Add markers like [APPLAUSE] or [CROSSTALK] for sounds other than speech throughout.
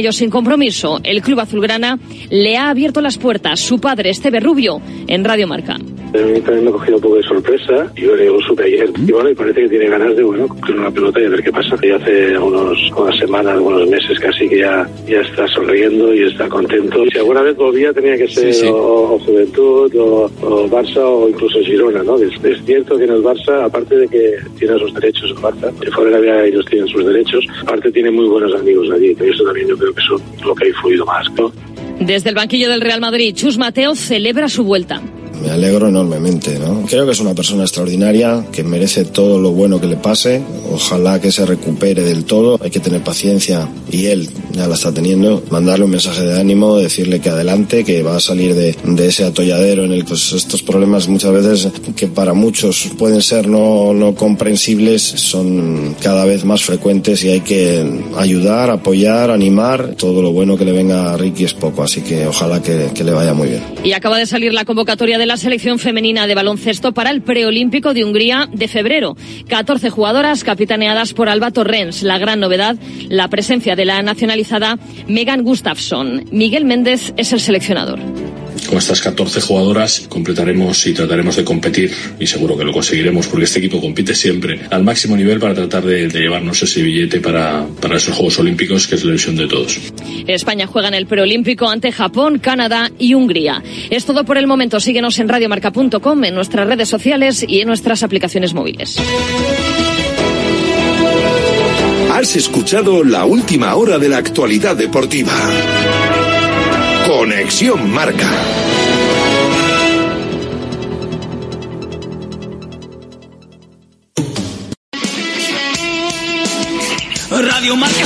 Ellos sin compromiso, el club azulgrana le ha abierto las puertas su padre Esteve Rubio en Radio Marca. A mí también me ha cogido un poco de sorpresa. Yo lo supe ayer. Y bueno, y parece que tiene ganas de, bueno, coger una pelota y a ver qué pasa. Y hace unos, unas semanas, unos meses casi que ya, ya está sonriendo y está contento. Si alguna vez volvía tenía que ser O, Juventud o, Barça o incluso Girona, ¿no? Es, es, cierto que en el Barça, aparte de que tiene sus derechos el Barça, que fuera de ellos tienen sus derechos, aparte tiene muy buenos amigos allí. Y eso también yo creo que es lo que ha influido más, ¿no? Desde el banquillo del Real Madrid, Chus Mateo celebra su vuelta me alegro enormemente, ¿no? Creo que es una persona extraordinaria, que merece todo lo bueno que le pase. Ojalá que se recupere del todo. Hay que tener paciencia y él ya la está teniendo. Mandarle un mensaje de ánimo, decirle que adelante, que va a salir de, de ese atolladero en el que estos problemas muchas veces que para muchos pueden ser no, no comprensibles son cada vez más frecuentes y hay que ayudar, apoyar, animar. Todo lo bueno que le venga a Ricky es poco, así que ojalá que, que le vaya muy bien. Y acaba de salir la convocatoria de la selección femenina de baloncesto para el preolímpico de Hungría de febrero. 14 jugadoras capitaneadas por Alba Torrens. La gran novedad, la presencia de la nacionalizada Megan Gustafsson. Miguel Méndez es el seleccionador con estas 14 jugadoras completaremos y trataremos de competir y seguro que lo conseguiremos porque este equipo compite siempre al máximo nivel para tratar de, llevarnos ese billete para, para esos Juegos Olímpicos que es la ilusión de todos. España juega en el preolímpico ante Japón, Canadá y Hungría. Es todo por el momento. Síguenos en radiomarca.com, en nuestras redes sociales y en nuestras aplicaciones móviles. Has escuchado la última hora de la actualidad deportiva. Conexión Marca.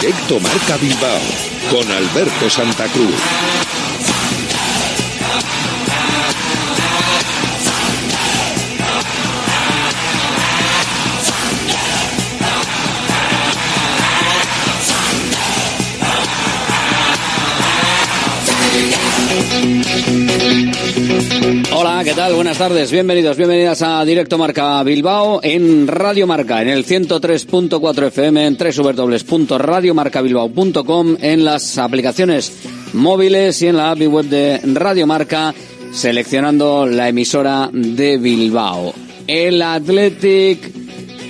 Directo Marca Bilbao con Alberto Santa Cruz. Buenas tardes, bienvenidos, bienvenidas a Directo Marca Bilbao en Radio Marca, en el 103.4 FM, en www.radiomarcabilbao.com, en las aplicaciones móviles y en la app web de Radio Marca, seleccionando la emisora de Bilbao. El Athletic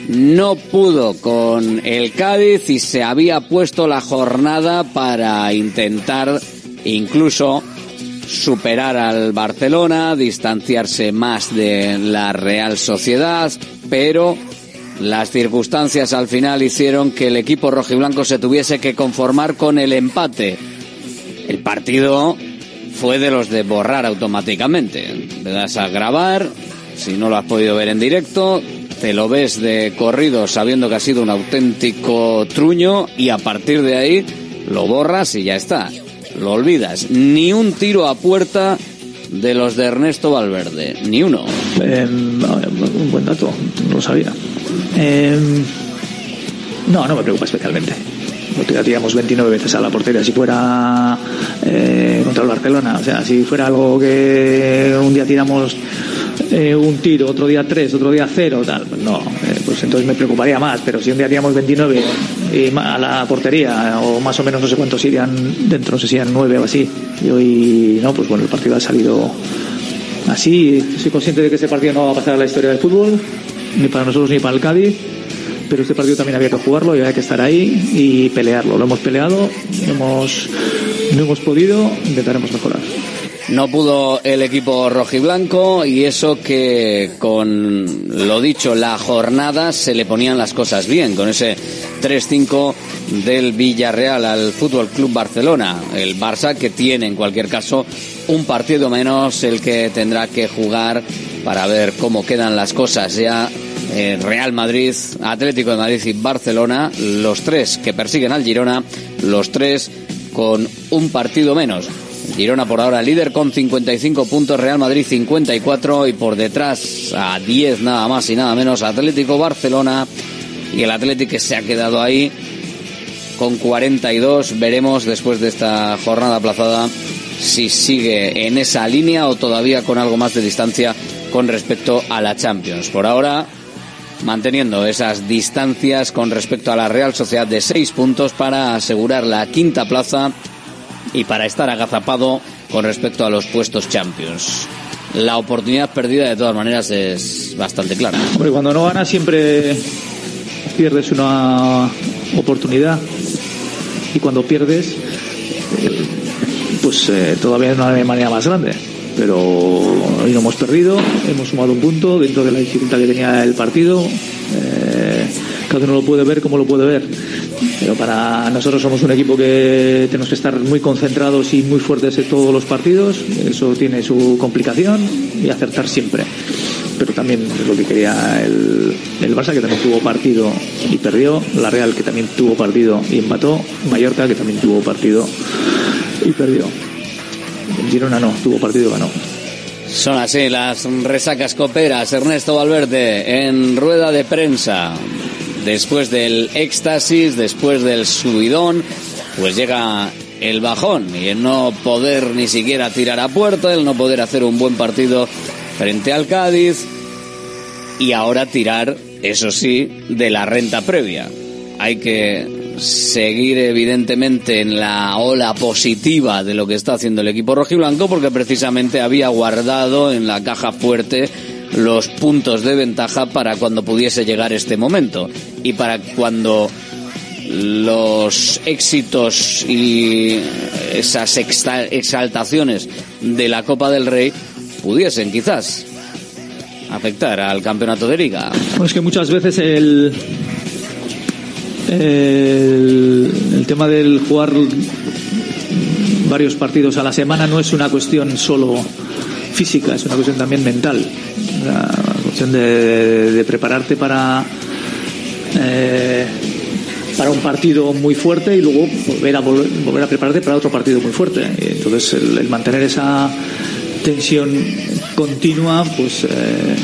no pudo con el Cádiz y se había puesto la jornada para intentar incluso superar al Barcelona, distanciarse más de la Real Sociedad, pero las circunstancias al final hicieron que el equipo rojiblanco se tuviese que conformar con el empate. El partido fue de los de borrar automáticamente. Le das a grabar, si no lo has podido ver en directo, te lo ves de corrido sabiendo que ha sido un auténtico truño y a partir de ahí lo borras y ya está lo olvidas. Ni un tiro a puerta de los de Ernesto Valverde, ni uno. Eh, un buen dato, no lo sabía. Eh, no, no me preocupa especialmente. Tiramos 29 veces a la portería. Si fuera eh, contra el Barcelona, o sea, si fuera algo que un día tiramos eh, un tiro, otro día tres, otro día cero, tal, no, eh, pues entonces me preocuparía más. Pero si un día tiramos 29 y a la portería, o más o menos no sé cuántos irían dentro, no sé si eran nueve o así, y hoy no, pues bueno, el partido ha salido así. Soy consciente de que este partido no va a pasar a la historia del fútbol, ni para nosotros ni para el Cádiz pero este partido también había que jugarlo y había que estar ahí y pelearlo. Lo hemos peleado, hemos, no hemos podido, intentaremos mejorar. No pudo el equipo rojiblanco y eso que con lo dicho la jornada se le ponían las cosas bien con ese 3-5 del Villarreal al Fútbol Club Barcelona. El Barça que tiene en cualquier caso un partido menos el que tendrá que jugar para ver cómo quedan las cosas ya eh, Real Madrid, Atlético de Madrid y Barcelona, los tres que persiguen al Girona, los tres con un partido menos. Girona por ahora líder con 55 puntos, Real Madrid 54 y por detrás a 10 nada más y nada menos Atlético Barcelona y el Atlético que se ha quedado ahí con 42. Veremos después de esta jornada aplazada si sigue en esa línea o todavía con algo más de distancia con respecto a la Champions. Por ahora manteniendo esas distancias con respecto a la Real Sociedad de seis puntos para asegurar la quinta plaza y para estar agazapado con respecto a los puestos Champions. La oportunidad perdida de todas maneras es bastante clara. Hombre, cuando no ganas siempre pierdes una oportunidad y cuando pierdes eh, pues eh, todavía no hay manera más grande pero hoy no hemos perdido, hemos sumado un punto dentro de la dificultad que tenía el partido. Eh, cada uno lo puede ver como lo puede ver. Pero para nosotros somos un equipo que tenemos que estar muy concentrados y muy fuertes en todos los partidos. Eso tiene su complicación y acertar siempre. Pero también es lo que quería el, el Barça, que también tuvo partido y perdió. La Real, que también tuvo partido y empató. Mallorca, que también tuvo partido y perdió. Girona no, tuvo partido y ganó. Son así las resacas coperas. Ernesto Valverde en rueda de prensa. Después del éxtasis, después del subidón, pues llega el bajón y el no poder ni siquiera tirar a puerta, el no poder hacer un buen partido frente al Cádiz y ahora tirar, eso sí, de la renta previa. Hay que seguir evidentemente en la ola positiva de lo que está haciendo el equipo rojiblanco porque precisamente había guardado en la caja fuerte los puntos de ventaja para cuando pudiese llegar este momento y para cuando los éxitos y esas exaltaciones de la Copa del Rey pudiesen quizás afectar al campeonato de liga. Pues que muchas veces el, el, tema del jugar varios partidos a la semana no es una cuestión solo física, es una cuestión también mental. La cuestión de, prepararte para eh, para un partido muy fuerte y luego volver a volver a prepararte para otro partido muy fuerte. Entonces el, mantener esa tensión continua, pues eh,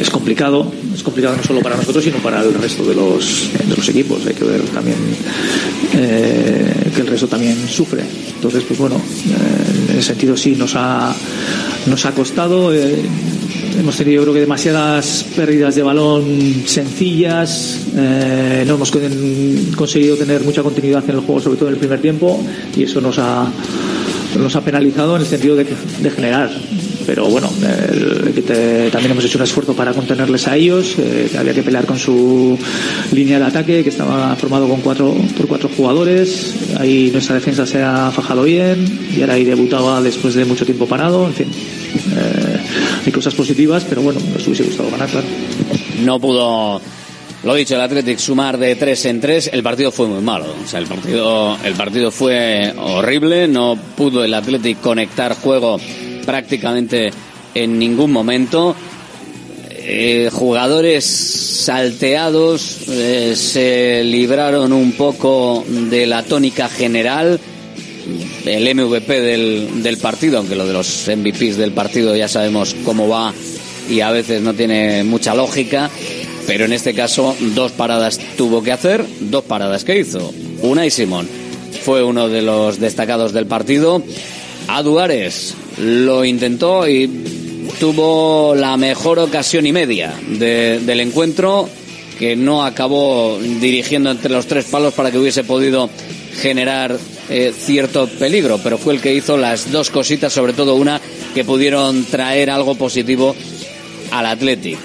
es complicado complicado no solo para nosotros, sino para el resto de los, de los equipos. Hay que ver también eh, que el resto también sufre. Entonces, pues bueno, eh, en ese sentido sí nos ha, nos ha costado. Eh, hemos tenido, creo que, demasiadas pérdidas de balón sencillas. no hemos conseguido tener mucha continuidad en el juego, sobre todo en el primer tiempo, y eso nos ha penalizado en el sentido de, de generar. Pero bueno, también hemos hecho un esfuerzo para contenerles a ellos, eh, había que pelear con su línea de ataque, que estaba formado con cuatro, por cuatro jugadores, ahí nuestra defensa se ha fajado bien, y ahora ahí debutaba después de mucho tiempo parado, en fin, eh, cosas positivas, pero bueno, nos hubiese gustado ganar, claro. No pudo lo dicho, el Athletic sumar de tres en tres, el partido fue muy malo. O sea, el partido, el partido fue horrible, no pudo el Athletic conectar juego prácticamente en ningún momento. Eh, jugadores salteados eh, se libraron un poco de la tónica general. El MVP del, del partido, aunque lo de los MVPs del partido ya sabemos cómo va y a veces no tiene mucha lógica, pero en este caso dos paradas tuvo que hacer, dos paradas que hizo. Una y Simón fue uno de los destacados del partido. A Duares lo intentó y tuvo la mejor ocasión y media del encuentro que no acabó dirigiendo entre los tres palos para que hubiese podido generar eh, cierto peligro, pero fue el que hizo las dos cositas, sobre todo una que pudieron traer algo positivo al Athletic.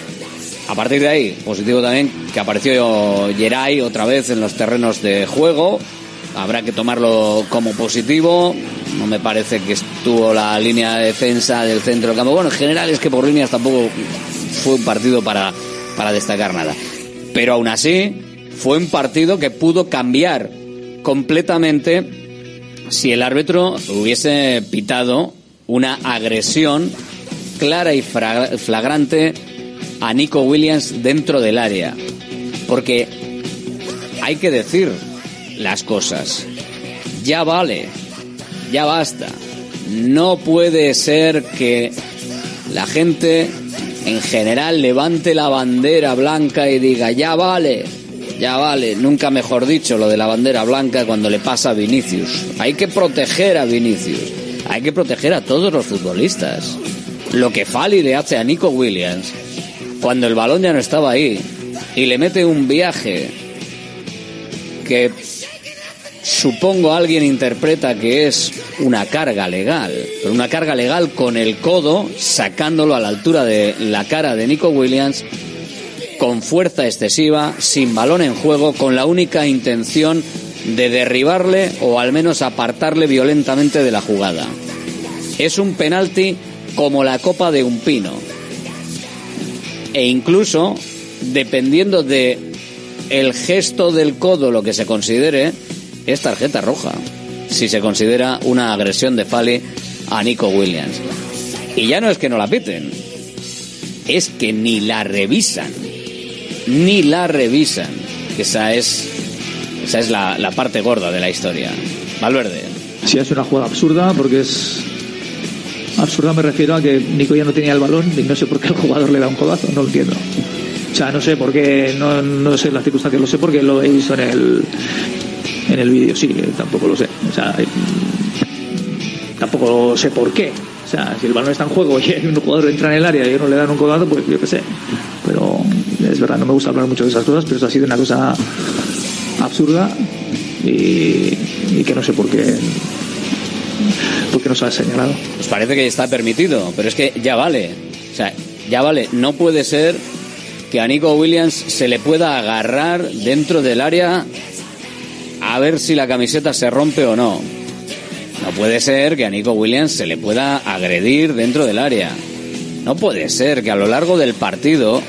A partir de ahí, positivo también que apareció Geray otra vez en los terrenos de juego. Habrá que tomarlo como positivo. No me parece que estuvo la línea de defensa del centro del campo. Bueno, en general es que por líneas tampoco fue un partido para, para destacar nada. Pero aún así, fue un partido que pudo cambiar completamente si el árbitro hubiese pitado una agresión clara y flagrante a Nico Williams dentro del área. Porque hay que decir las cosas. Ya vale, ya basta. No puede ser que la gente en general levante la bandera blanca y diga, ya vale, ya vale, nunca mejor dicho lo de la bandera blanca cuando le pasa a Vinicius. Hay que proteger a Vinicius, hay que proteger a todos los futbolistas. Lo que Fali le hace a Nico Williams cuando el balón ya no estaba ahí y le mete un viaje que supongo alguien interpreta que es una carga legal, pero una carga legal con el codo sacándolo a la altura de la cara de Nico Williams con fuerza excesiva, sin balón en juego, con la única intención de derribarle o al menos apartarle violentamente de la jugada. Es un penalti como la copa de un pino. E incluso, dependiendo de el gesto del codo, lo que se considere, es tarjeta roja. Si se considera una agresión de Fali a Nico Williams. Y ya no es que no la piten, es que ni la revisan. Ni la revisan. Esa es, esa es la, la parte gorda de la historia. Valverde. Sí, es una jugada absurda porque es. Absurda me refiero a que Nico ya no tenía el balón y no sé por qué el jugador le da un codazo, no lo entiendo. O sea, no sé por qué, no, no sé las circunstancias, lo sé porque lo he visto en el, en el vídeo, sí, tampoco lo sé. O sea, eh, tampoco sé por qué. O sea, si el balón está en juego y [LAUGHS] un jugador entra en el área y no le dan un codazo, pues yo qué sé. Pero es verdad, no me gusta hablar mucho de esas cosas, pero eso ha sido una cosa absurda y, que no sé por qué, por qué no se ha señalado. Pues parece que está permitido, pero es que ya vale. O sea, ya vale. No puede ser que a Nico Williams se le pueda agarrar dentro del área a ver si la camiseta se rompe o no. No puede ser que a Nico Williams se le pueda agredir dentro del área. No puede ser que a lo largo del partido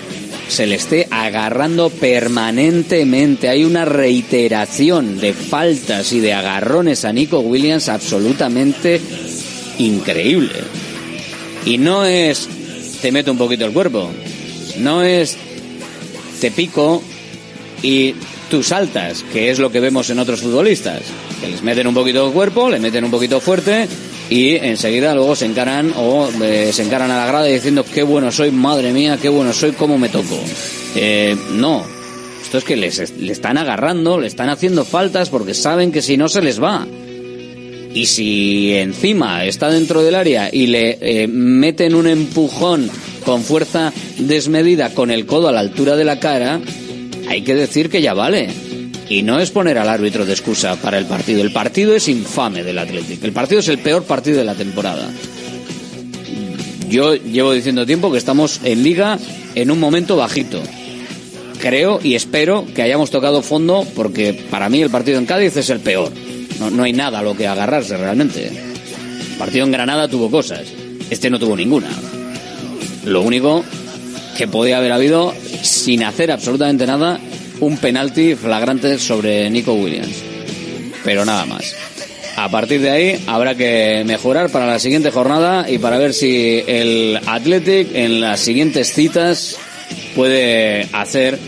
se le esté agarrando permanentemente. Hay una reiteración de faltas y de agarrones a Nico Williams absolutamente increíble. Y no es te meto un poquito el cuerpo. No es te pico y tú saltas, que es lo que vemos en otros futbolistas. Que les meten un poquito de cuerpo, le meten un poquito fuerte y enseguida luego se encaran o eh, se encaran a la grada diciendo qué bueno soy, madre mía, qué bueno soy, cómo me toco. Eh, no, esto es que les, le están agarrando, le están haciendo faltas porque saben que si no se les va. Y si encima está dentro del área y le eh, meten un empujón con fuerza desmedida con el codo a la altura de la cara, hay que decir que ya vale. Y no es poner al árbitro de excusa para el partido. El partido es infame del Athletic. El partido es el peor partido de la temporada. Yo llevo diciendo tiempo que estamos en liga en un momento bajito. Creo y espero que hayamos tocado fondo porque para mí el partido en Cádiz es el peor. No, no hay nada a lo que agarrarse realmente. El partido en Granada tuvo cosas. Este no tuvo ninguna. Lo único que podía haber habido, sin hacer absolutamente nada, un penalti flagrante sobre Nico Williams. Pero nada más. A partir de ahí habrá que mejorar para la siguiente jornada y para ver si el Athletic en las siguientes citas puede hacer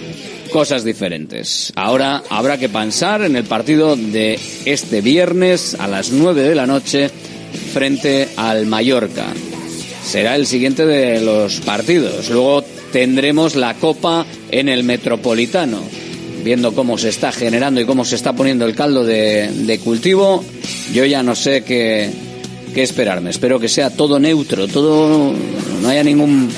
cosas diferentes. Ahora habrá que pensar en el partido de este viernes a las 9 de la noche frente al Mallorca. Será el siguiente de los partidos. Luego tendremos la Copa en el Metropolitano. Viendo cómo se está generando y cómo se está poniendo el caldo de, cultivo, yo ya no sé qué, qué esperarme. Espero que sea todo neutro, todo no haya ningún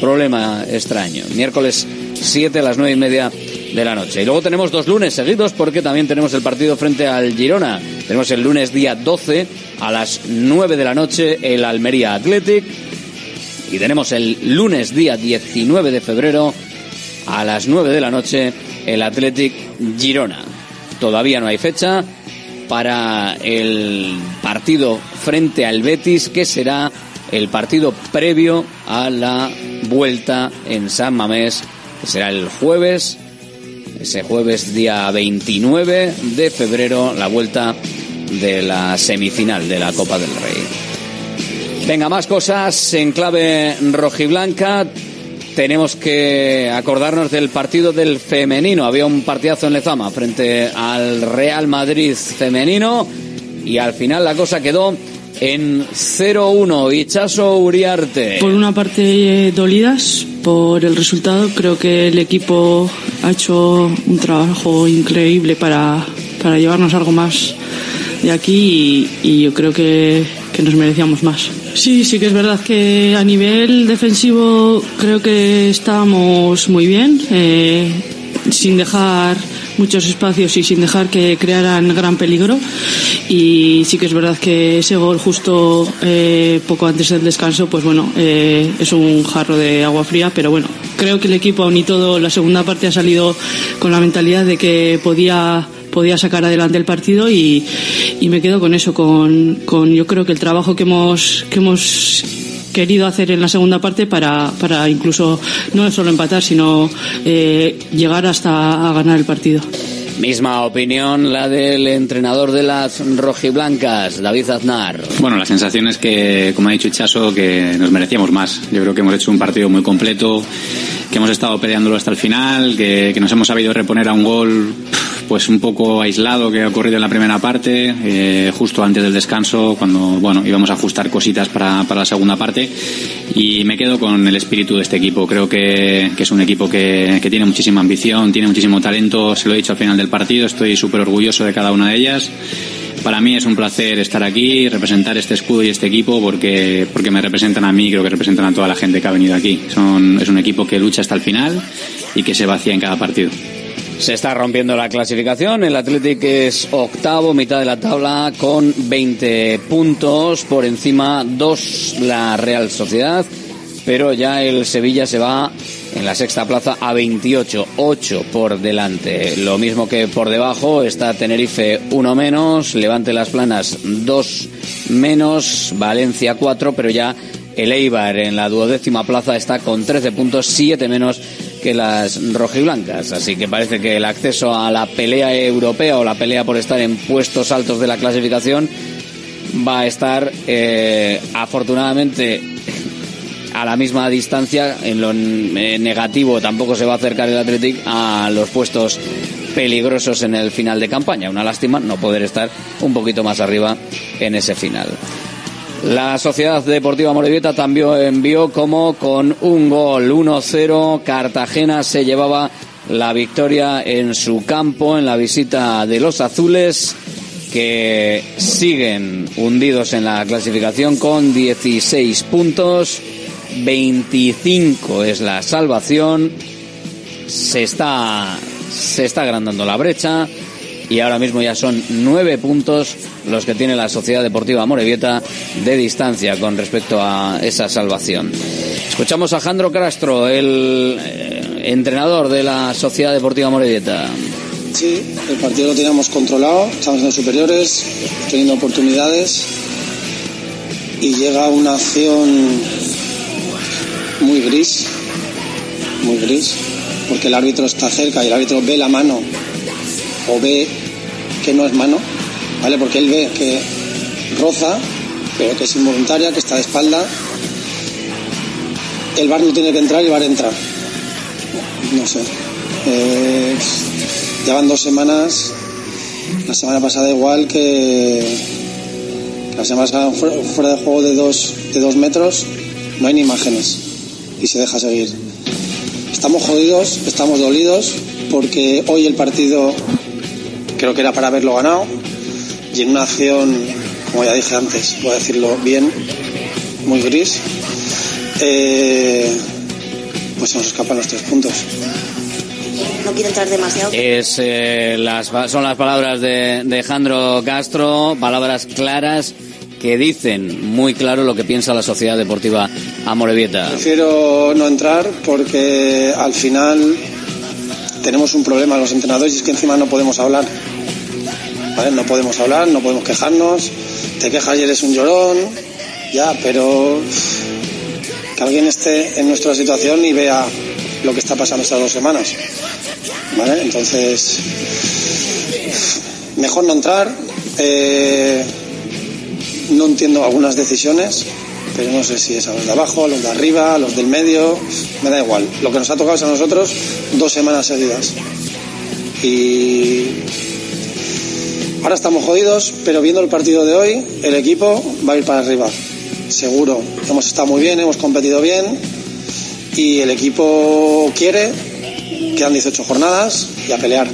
problema extraño. Miércoles 7 a las 9 y media de la noche. Y luego tenemos dos lunes seguidos porque también tenemos el partido frente al Girona. Tenemos el lunes día 12 a las 9 de la noche el Almería Athletic. Y tenemos el lunes día 19 de febrero a las 9 de la noche el Athletic Girona. Todavía no hay fecha para el partido frente al Betis, que será el partido previo a la vuelta en San Mamés, que será el jueves, ese jueves día 29 de febrero, la vuelta de la semifinal de la Copa del Rey. Venga, más cosas en clave rojiblanca. Tenemos que acordarnos del partido del femenino. Había un partidazo en Lezama frente al Real Madrid femenino y al final la cosa quedó en 0-1. Ichaso Uriarte. Por una parte, eh, dolidas por el resultado. Creo que el equipo ha hecho un trabajo increíble para, para llevarnos algo más de aquí y, y yo creo que, que nos merecíamos más. Sí, sí que es verdad que a nivel defensivo creo que estábamos muy bien, eh, sin dejar muchos espacios y sin dejar que crearan gran peligro. Y sí que es verdad que ese gol justo eh, poco antes del descanso, pues bueno, eh, es un jarro de agua fría, pero bueno, creo que el equipo, aún y todo, la segunda parte ha salido con la mentalidad de que podía podía sacar adelante el partido y, y me quedo con eso, con, con yo creo que el trabajo que hemos, que hemos querido hacer en la segunda parte para, para incluso no solo empatar, sino eh, llegar hasta a ganar el partido. Misma opinión la del entrenador de las rojiblancas, David Aznar. Bueno, la sensación es que, como ha dicho Chaso, que nos merecíamos más. Yo creo que hemos hecho un partido muy completo, que hemos estado peleándolo hasta el final, que, nos hemos sabido reponer a un gol pues un poco aislado que ha ocurrido en la primera parte, eh, justo antes del descanso, cuando bueno íbamos a ajustar cositas para, para la segunda parte. Y me quedo con el espíritu de este equipo. Creo que, que es un equipo que, que tiene muchísima ambición, tiene muchísimo talento. Se lo he dicho al final del partido, estoy súper orgulloso de cada una de ellas. Para mí es un placer estar aquí, representar este escudo y este equipo porque, porque me representan a mí, creo que representan a toda la gente que ha venido aquí. Son, es un equipo que lucha hasta el final y que se vacía en cada partido. Se está rompiendo la clasificación. El Athletic es octavo, mitad de la tabla, con 20 puntos. Por encima, dos la Real Sociedad. Pero ya el Sevilla se va en la sexta plaza a 28, 8 por delante. Lo mismo que por debajo está Tenerife, uno menos. Levante las Planas, dos menos. Valencia, cuatro, pero ya el Eibar en la duodécima plaza está con 13 puntos, 7 menos que las rojiblancas. Así que parece que el acceso a la pelea europea o la pelea por estar en puestos altos de la clasificación va a estar eh, afortunadamente a la misma distancia. En lo negativo tampoco se va a acercar el Athletic a los puestos peligrosos en el final de campaña. Una lástima no poder estar un poquito más arriba en ese final. La Sociedad Deportiva Morevieta también envió como con un gol 1-0. Cartagena se llevaba la victoria en su campo en la visita de los azules que siguen hundidos en la clasificación con 16 puntos. 25 es la salvación. Se está, se está agrandando la brecha y ahora mismo ya son nueve puntos los que tiene la Sociedad Deportiva Morevieta de distancia con respecto a esa salvación. Escuchamos a Jandro Castro, el eh, entrenador de la Sociedad Deportiva Morevieta. Sí, el partido lo teníamos controlado, estamos en los superiores, teniendo oportunidades y llega una acción muy gris, muy gris, porque el árbitro está cerca y el árbitro ve la mano o ve que no es mano, ¿vale? Porque él ve que roza, pero que es involuntaria, que está de espalda. El bar no tiene que entrar y el bar entra. No sé. Eh, llevan dos semanas. La semana pasada igual que la semana pasada fuera de juego de dos, de dos metros no hay ni imágenes y se deja seguir. Estamos jodidos, estamos dolidos porque hoy el partido creo que era para haberlo ganado y en una acción, como ya dije antes, voy a decirlo bien, muy gris, eh, pues se nos escapan los tres puntos. No quiero entrar demasiado. Es, eh, las, son las palabras de, de Jandro Castro, palabras claras que dicen muy claro lo que piensa la Sociedad Deportiva Amorebieta. Prefiero no entrar porque al final tenemos un problema los entrenadores y es que encima no podemos hablar. ¿Vale? No podemos hablar, no podemos quejarnos. Te quejas y eres un llorón, ya, pero que alguien esté en nuestra situación y vea lo que está pasando estas dos semanas. ¿Vale? Entonces, mejor no entrar. Eh, no entiendo algunas decisiones, pero no sé si es a los de abajo, a los de arriba, a los del medio, me da igual. Lo que nos ha tocado es a nosotros dos semanas seguidas. Y ahora estamos jodidos, pero viendo el partido de hoy, el equipo va a ir para arriba. Seguro. Hemos estado muy bien, hemos competido bien y el equipo quiere, quedan 18 jornadas y a pelear.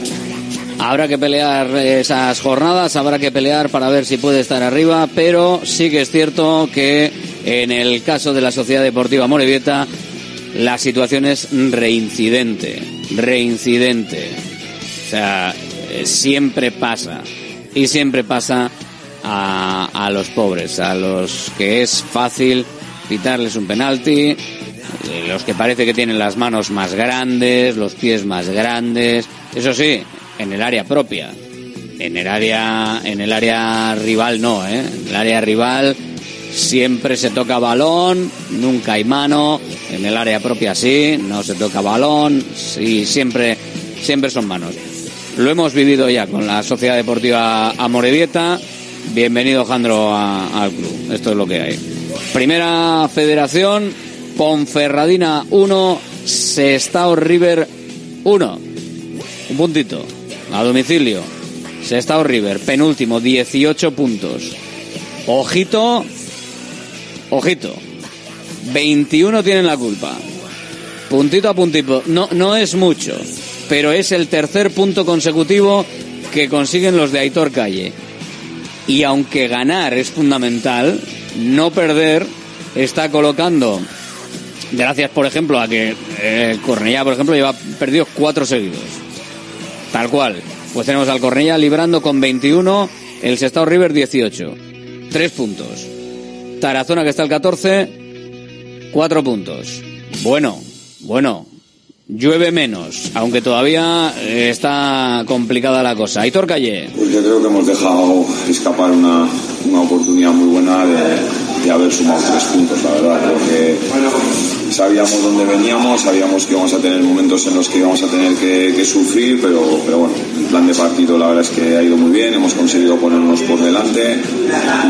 Habrá que pelear esas jornadas, habrá que pelear para ver si puede estar arriba, pero sí que es cierto que en el caso de la Sociedad Deportiva Morevieta la situación es reincidente, reincidente. O sea, siempre pasa y siempre pasa a, los pobres, a los que es fácil pitarles un penalti, los que parece que tienen las manos más grandes, los pies más grandes, eso sí, en el área propia. En el área, en el área rival no, ¿eh? En el área rival siempre se toca balón, nunca hay mano. En el área propia sí, no se toca balón, sí, siempre, siempre son manos. Lo hemos vivido ya con la Sociedad Deportiva Amorebieta. Bienvenido, Jandro, a- al club. Esto es lo que hay. Primera Federación, Ponferradina 1, Sestao River 1. Un puntito. A domicilio. Sestao River, penúltimo, 18 puntos. Ojito, ojito. 21 tienen la culpa. Puntito a puntito. No, no es mucho, pero es el tercer punto consecutivo que consiguen los de Aitor Calle. Y aunque ganar es fundamental, no perder está colocando, gracias por ejemplo a que eh, Cornellá, por ejemplo, lleva perdido cuatro seguidos. Tal cual. Pues tenemos al Cornellá librando con 21, el Sestao River 18. Tres puntos. Tarazona que está el 14, cuatro puntos. Bueno, bueno. Llueve menos, aunque todavía eh, está complicada la cosa. Aitor Calle. Pues yo creo que hemos dejado escapar una, una oportunidad muy buena de, de haber sumado tres puntos, la verdad, porque sabíamos dónde veníamos, sabíamos que íbamos a tener momentos en los que íbamos a tener que, sufrir, pero, pero bueno, el plan de partido la verdad es que ha ido muy bien, hemos conseguido ponernos por delante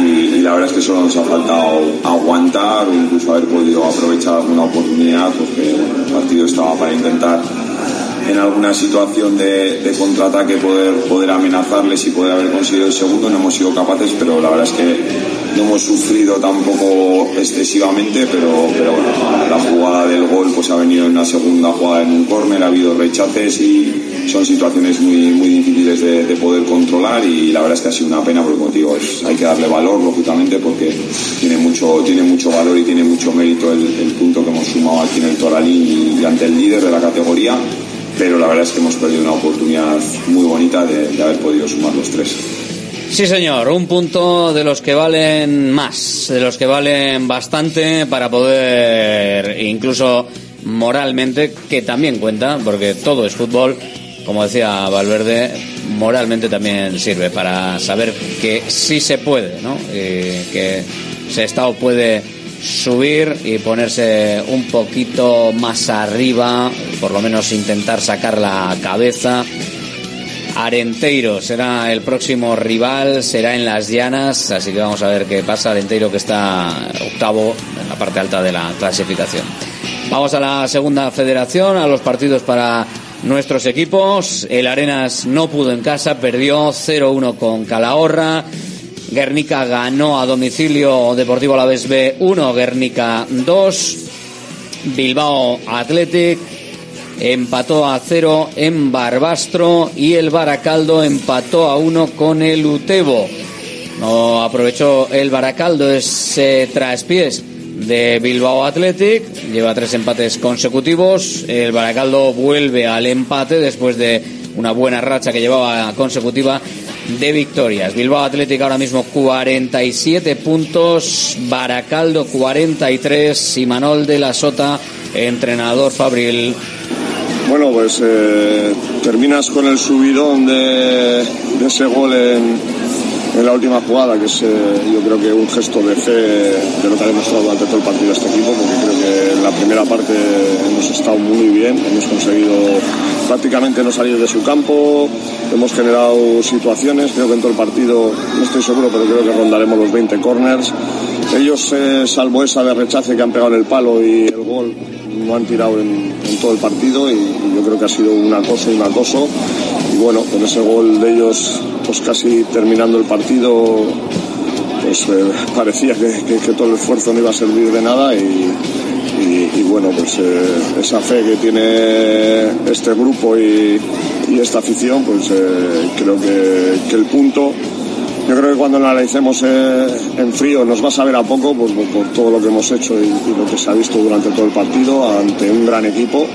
y, la verdad es que solo nos ha faltado aguantar o incluso haber podido aprovechar alguna oportunidad porque el partido estaba para intentar en alguna situación de, contraataque poder, poder amenazarles y poder haber conseguido el segundo. No hemos sido capaces, pero la verdad es que no hemos sufrido tampoco excesivamente, pero, la jugada del gol pues ha venido en una segunda jugada en un córner, ha habido rechaces y son situaciones muy, muy difíciles de, de poder controlar y la verdad es que ha sido una pena porque como digo, hay que darle valor lógicamente porque tiene mucho, tiene mucho valor y tiene mucho mérito el, punto que hemos sumado aquí en el Toralín y ante el líder de la categoría pero la verdad es que hemos perdido una oportunidad muy bonita de, haber podido sumar los tres. Sí, señor, un punto de los que valen más, de los que valen bastante para poder, incluso moralmente, que también cuenta, porque todo es fútbol, como decía Valverde, moralmente también sirve para saber que sí se puede, ¿no? Y que Sestao puede subir y ponerse un poquito más arriba, por lo menos intentar sacar la cabeza. Arenteiro será el próximo rival, será en las llanas, así que vamos a ver qué pasa. Arenteiro que está octavo en la parte alta de la clasificación. Vamos a la segunda federación, a los partidos para nuestros equipos. El Arenas no pudo en casa, perdió 0-1 con Calahorra. Guernica ganó a domicilio Deportivo Alavés B 1, Guernica 2. Bilbao Athletic empató a 0 en Barbastro y el Baracaldo empató a 1 con el Utebo. No aprovechó el Baracaldo ese traspiés de Bilbao Athletic, lleva tres empates consecutivos. El Baracaldo vuelve al empate después de una buena racha que llevaba consecutiva de victorias. Bilbao Athletic ahora mismo 47 puntos, Baracaldo 43, Simanol de la Sota, entrenador Fabril Bueno, pues eh, terminas con el subidón de, de ese gol en, en la última jugada, que es eh, yo creo que un gesto de fe de lo que ha demostrado durante todo el partido este equipo, porque creo que en la primera parte hemos estado muy bien, hemos conseguido prácticamente no salir de su campo, hemos generado situaciones, creo que en todo el partido, no estoy seguro, pero creo que rondaremos los 20 corners. Ellos, eh, salvo esa de rechace que han pegado en el palo y el gol, no han tirado en, todo el partido y, y yo creo que ha sido un acoso, un acoso. Y bueno, con ese gol de ellos, pues casi terminando el partido, pues eh, parecía que, que- que todo el esfuerzo no iba a servir de nada y, y- bueno, pues eh, esa fe que tiene este grupo y, esta afición, pues eh, creo que, que el punto, yo creo que cuando lo analicemos eh, en frío nos va a saber a poco pues, por, todo lo que hemos hecho y, y lo que se ha visto durante todo el partido ante un gran equipo.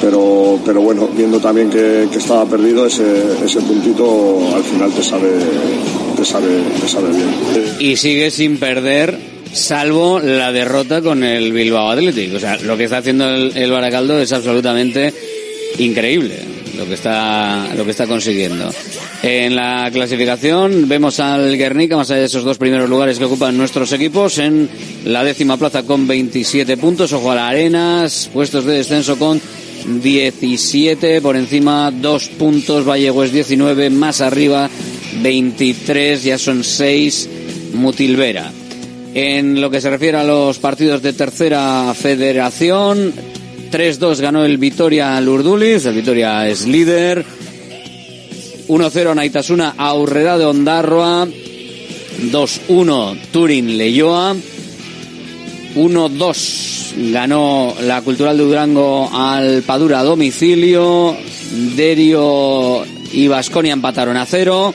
Pero, pero bueno, viendo también que, que estaba perdido, ese, ese puntito al final te sabe, te sabe, te sabe bien. y sigue sin perder salvo la derrota con el Bilbao Athletic. O sea, lo que está haciendo el, Baracaldo es absolutamente increíble lo que está lo que está consiguiendo. En la clasificación vemos al Guernica, más allá de esos dos primeros lugares que ocupan nuestros equipos, en la décima plaza con 27 puntos, ojo a la Arenas, puestos de descenso con 17, por encima dos puntos, Vallegües 19, más arriba 23, ya son 6, Mutilvera. En lo que se refiere a los partidos de tercera federación, 3-2 ganó el Vitoria al el Vitoria es líder. 1-0 Naitasuna Aurrera de Ondarroa. 2-1 Turin Leyoa. 1-2 ganó la Cultural de Durango al Padura a domicilio. Derio y Vasconia empataron a 0.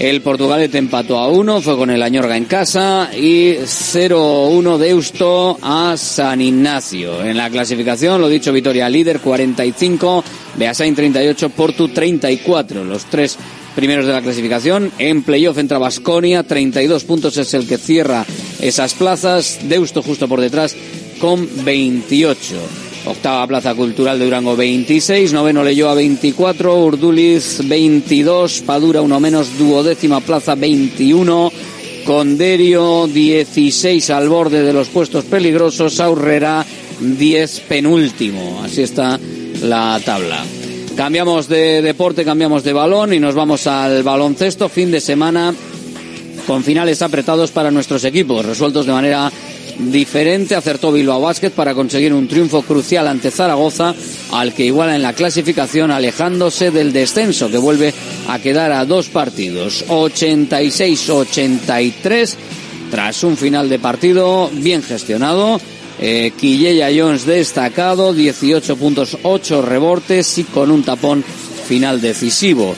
El Portugalete empató a 1, fue con el Añorga en casa y 0-1 Deusto a San Ignacio. En la clasificación, lo dicho, Vitoria líder 45, Beasain 38, Portu 34. Los tres primeros de la clasificación. En playoff entra Basconia, 32 puntos es el que cierra esas plazas. Deusto justo por detrás con 28. Octava plaza cultural de Durango 26, noveno Leyoa 24, Urduliz 22, Padura uno menos, duodécima plaza 21, Conderio 16 al borde de los puestos peligrosos, Aurrera 10 penúltimo. Así está la tabla. Cambiamos de deporte, cambiamos de balón y nos vamos al baloncesto. Fin de semana con finales apretados para nuestros equipos, resueltos de manera diferente. Acertó Bilbao Basket para conseguir un triunfo crucial ante Zaragoza, al que iguala en la clasificación, alejándose del descenso, que vuelve a quedar a dos partidos. 86-83, tras un final de partido bien gestionado. Eh, Quilleya Jones destacado, 18 puntos, 8 rebortes y con un tapón final decisivo.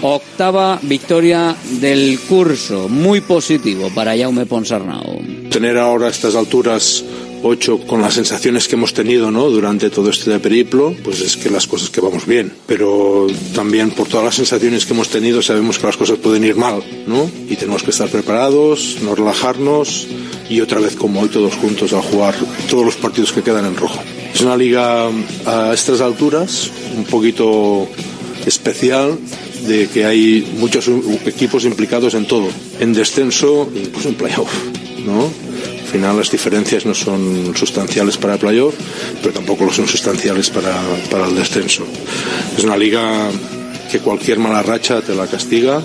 Octava victoria del curso, muy positivo para Jaume Ponsarnau. Tener ahora a estas alturas ocho con las sensaciones que hemos tenido ¿no? durante todo este periplo, pues es que las cosas que vamos bien. Pero también por todas las sensaciones que hemos tenido sabemos que las cosas pueden ir mal, ¿no? Y tenemos que estar preparados, no relajarnos y otra vez como hoy todos juntos a jugar todos los partidos que quedan en rojo. Es una liga a estas alturas un poquito especial de que hay muchos equipos implicados en todo, en descenso, incluso en playoff, ¿no? Al final las diferencias no son sustanciales para el playoff, pero tampoco lo son sustanciales para, para el descenso. Es una liga que cualquier mala racha te la castiga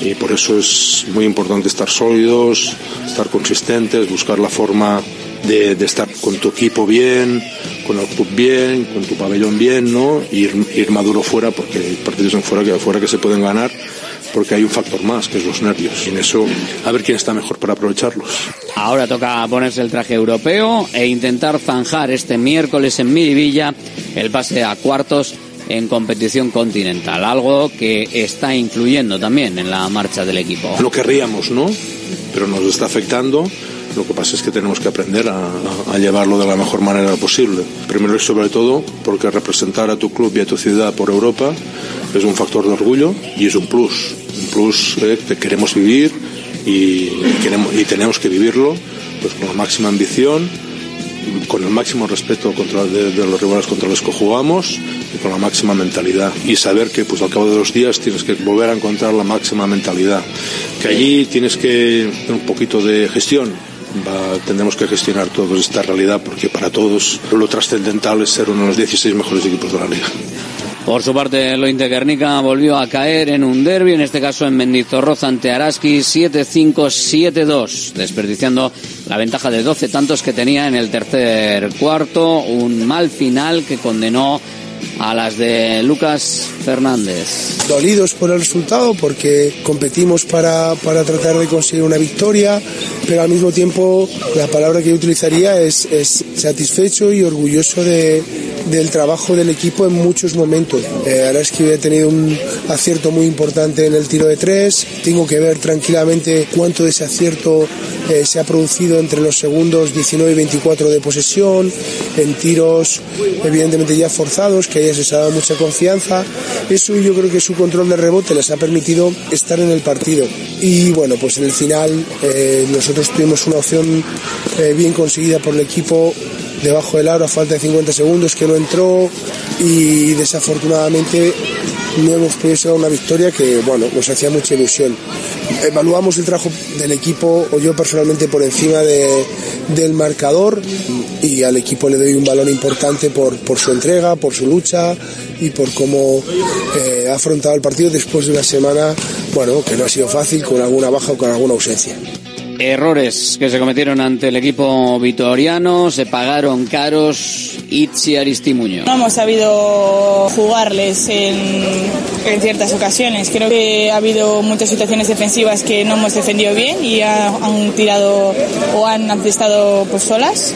y por eso es muy importante estar sólidos, estar consistentes, buscar la forma de, de estar con tu equipo bien, con el club bien, con tu pabellón bien, ¿no? Ir, ir maduro fuera porque hay partidos en fuera que afuera que se pueden ganar porque hay un factor más que es los nervios y en eso a ver quién está mejor para aprovecharlos. Ahora toca ponerse el traje europeo e intentar zanjar este miércoles en Miribilla el pase a cuartos en competición continental, algo que está influyendo también en la marcha del equipo. Lo querríamos, ¿no? Pero nos está afectando. Lo que pasa es que tenemos que aprender a, a, llevarlo de la mejor manera posible. Primero y sobre todo porque representar a tu club y a tu ciudad por Europa es un factor de orgullo y es un plus. Un plus eh, que queremos vivir y, queremos, y tenemos que vivirlo pues con la máxima ambición con el máximo respeto contra, de, de los rivales contra los que jugamos y con la máxima mentalidad. Y saber que pues al cabo de los días tienes que volver a encontrar la máxima mentalidad. Que allí tienes que tener un poquito de gestión, Va, tendremos que gestionar todos esta realidad porque para todos lo trascendental es ser uno de los 16 mejores equipos de la liga. Por su parte, el Ointe Guernica volvió a caer en un derby, en este caso en Mendizorroza ante Araski, 7-5-7-2, desperdiciando la ventaja de 12 tantos que tenía en el tercer cuarto. Un mal final que condenó a las de Lucas Fernández. Dolidos por el resultado porque competimos para, para tratar de conseguir una victoria, pero al mismo tiempo la palabra que yo utilizaría es, es satisfecho y orgulloso de, del trabajo del equipo en muchos momentos. Eh, ahora es que he tenido un acierto muy importante en el tiro de tres, tengo que ver tranquilamente cuánto de ese acierto eh, se ha producido entre los segundos 19 y 24 de posesión, en tiros evidentemente ya forzados, que les ha dado mucha confianza. Eso yo creo que su control de rebote les ha permitido estar en el partido. Y bueno, pues en el final eh, nosotros tuvimos una opción eh, bien conseguida por el equipo debajo del aro a falta de 50 segundos que no entró y desafortunadamente no hemos podido llegar a una victoria que bueno nos hacía mucha ilusión. Evaluamos el trabajo del equipo o yo personalmente por encima de, del marcador y al equipo le doy un valor importante por, por su entrega, por su lucha y por cómo eh, ha afrontado el partido después de una semana bueno que no ha sido fácil con alguna baja o con alguna ausencia. Errores que se cometieron ante el equipo vitoriano, se pagaron caros Itzi Aristimuño. No hemos sabido jugarles en, en, ciertas ocasiones. Creo que ha habido muchas situaciones defensivas que no hemos defendido bien y ha, han tirado o han estado pues solas.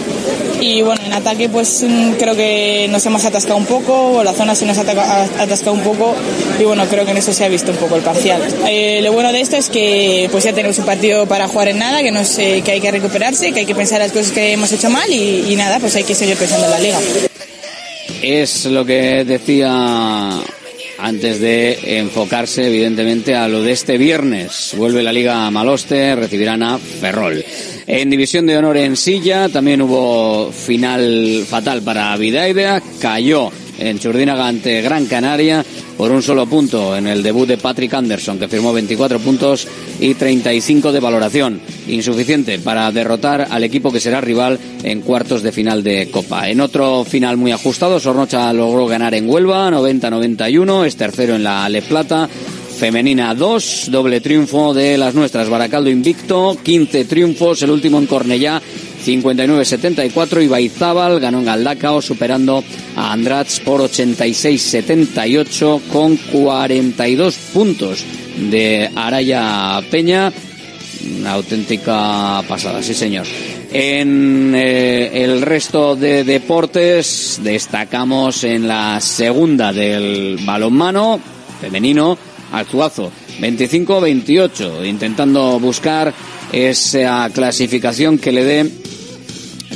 Y bueno, en ataque pues creo que nos hemos atascado un poco, la zona se nos ha atascado un poco y bueno, creo que en eso se ha visto un poco el parcial. Eh, lo bueno de esto es que pues ya tenemos un partido para jugar en nada, que, no sé, que hay que recuperarse, que hay que pensar las cosas que hemos hecho mal y, y nada, pues hay que seguir pensando en la liga. Es lo que decía antes de enfocarse evidentemente a lo de este viernes. Vuelve la Liga Maloste, recibirán a Ferrol. En División de Honor en Silla también hubo final fatal para Vidaibea, cayó en Churdínaga ante Gran Canaria por un solo punto en el debut de Patrick Anderson, que firmó 24 puntos y 35 de valoración. Insuficiente para derrotar al equipo que será rival en cuartos de final de Copa. En otro final muy ajustado, Sornocha logró ganar en Huelva, 90-91, es tercero en la Le Plata. Femenina 2, doble triunfo de las nuestras. Baracaldo invicto, 15 triunfos, el último en Cornellá, 59-74 y Baizábal ganó en Galdacao superando a Andrats por 86-78 con 42 puntos de Araya Peña. Una auténtica pasada, sí señor. En eh, el resto de deportes destacamos en la segunda del balonmano femenino Actuazo. 25-28 intentando buscar esa clasificación que le dé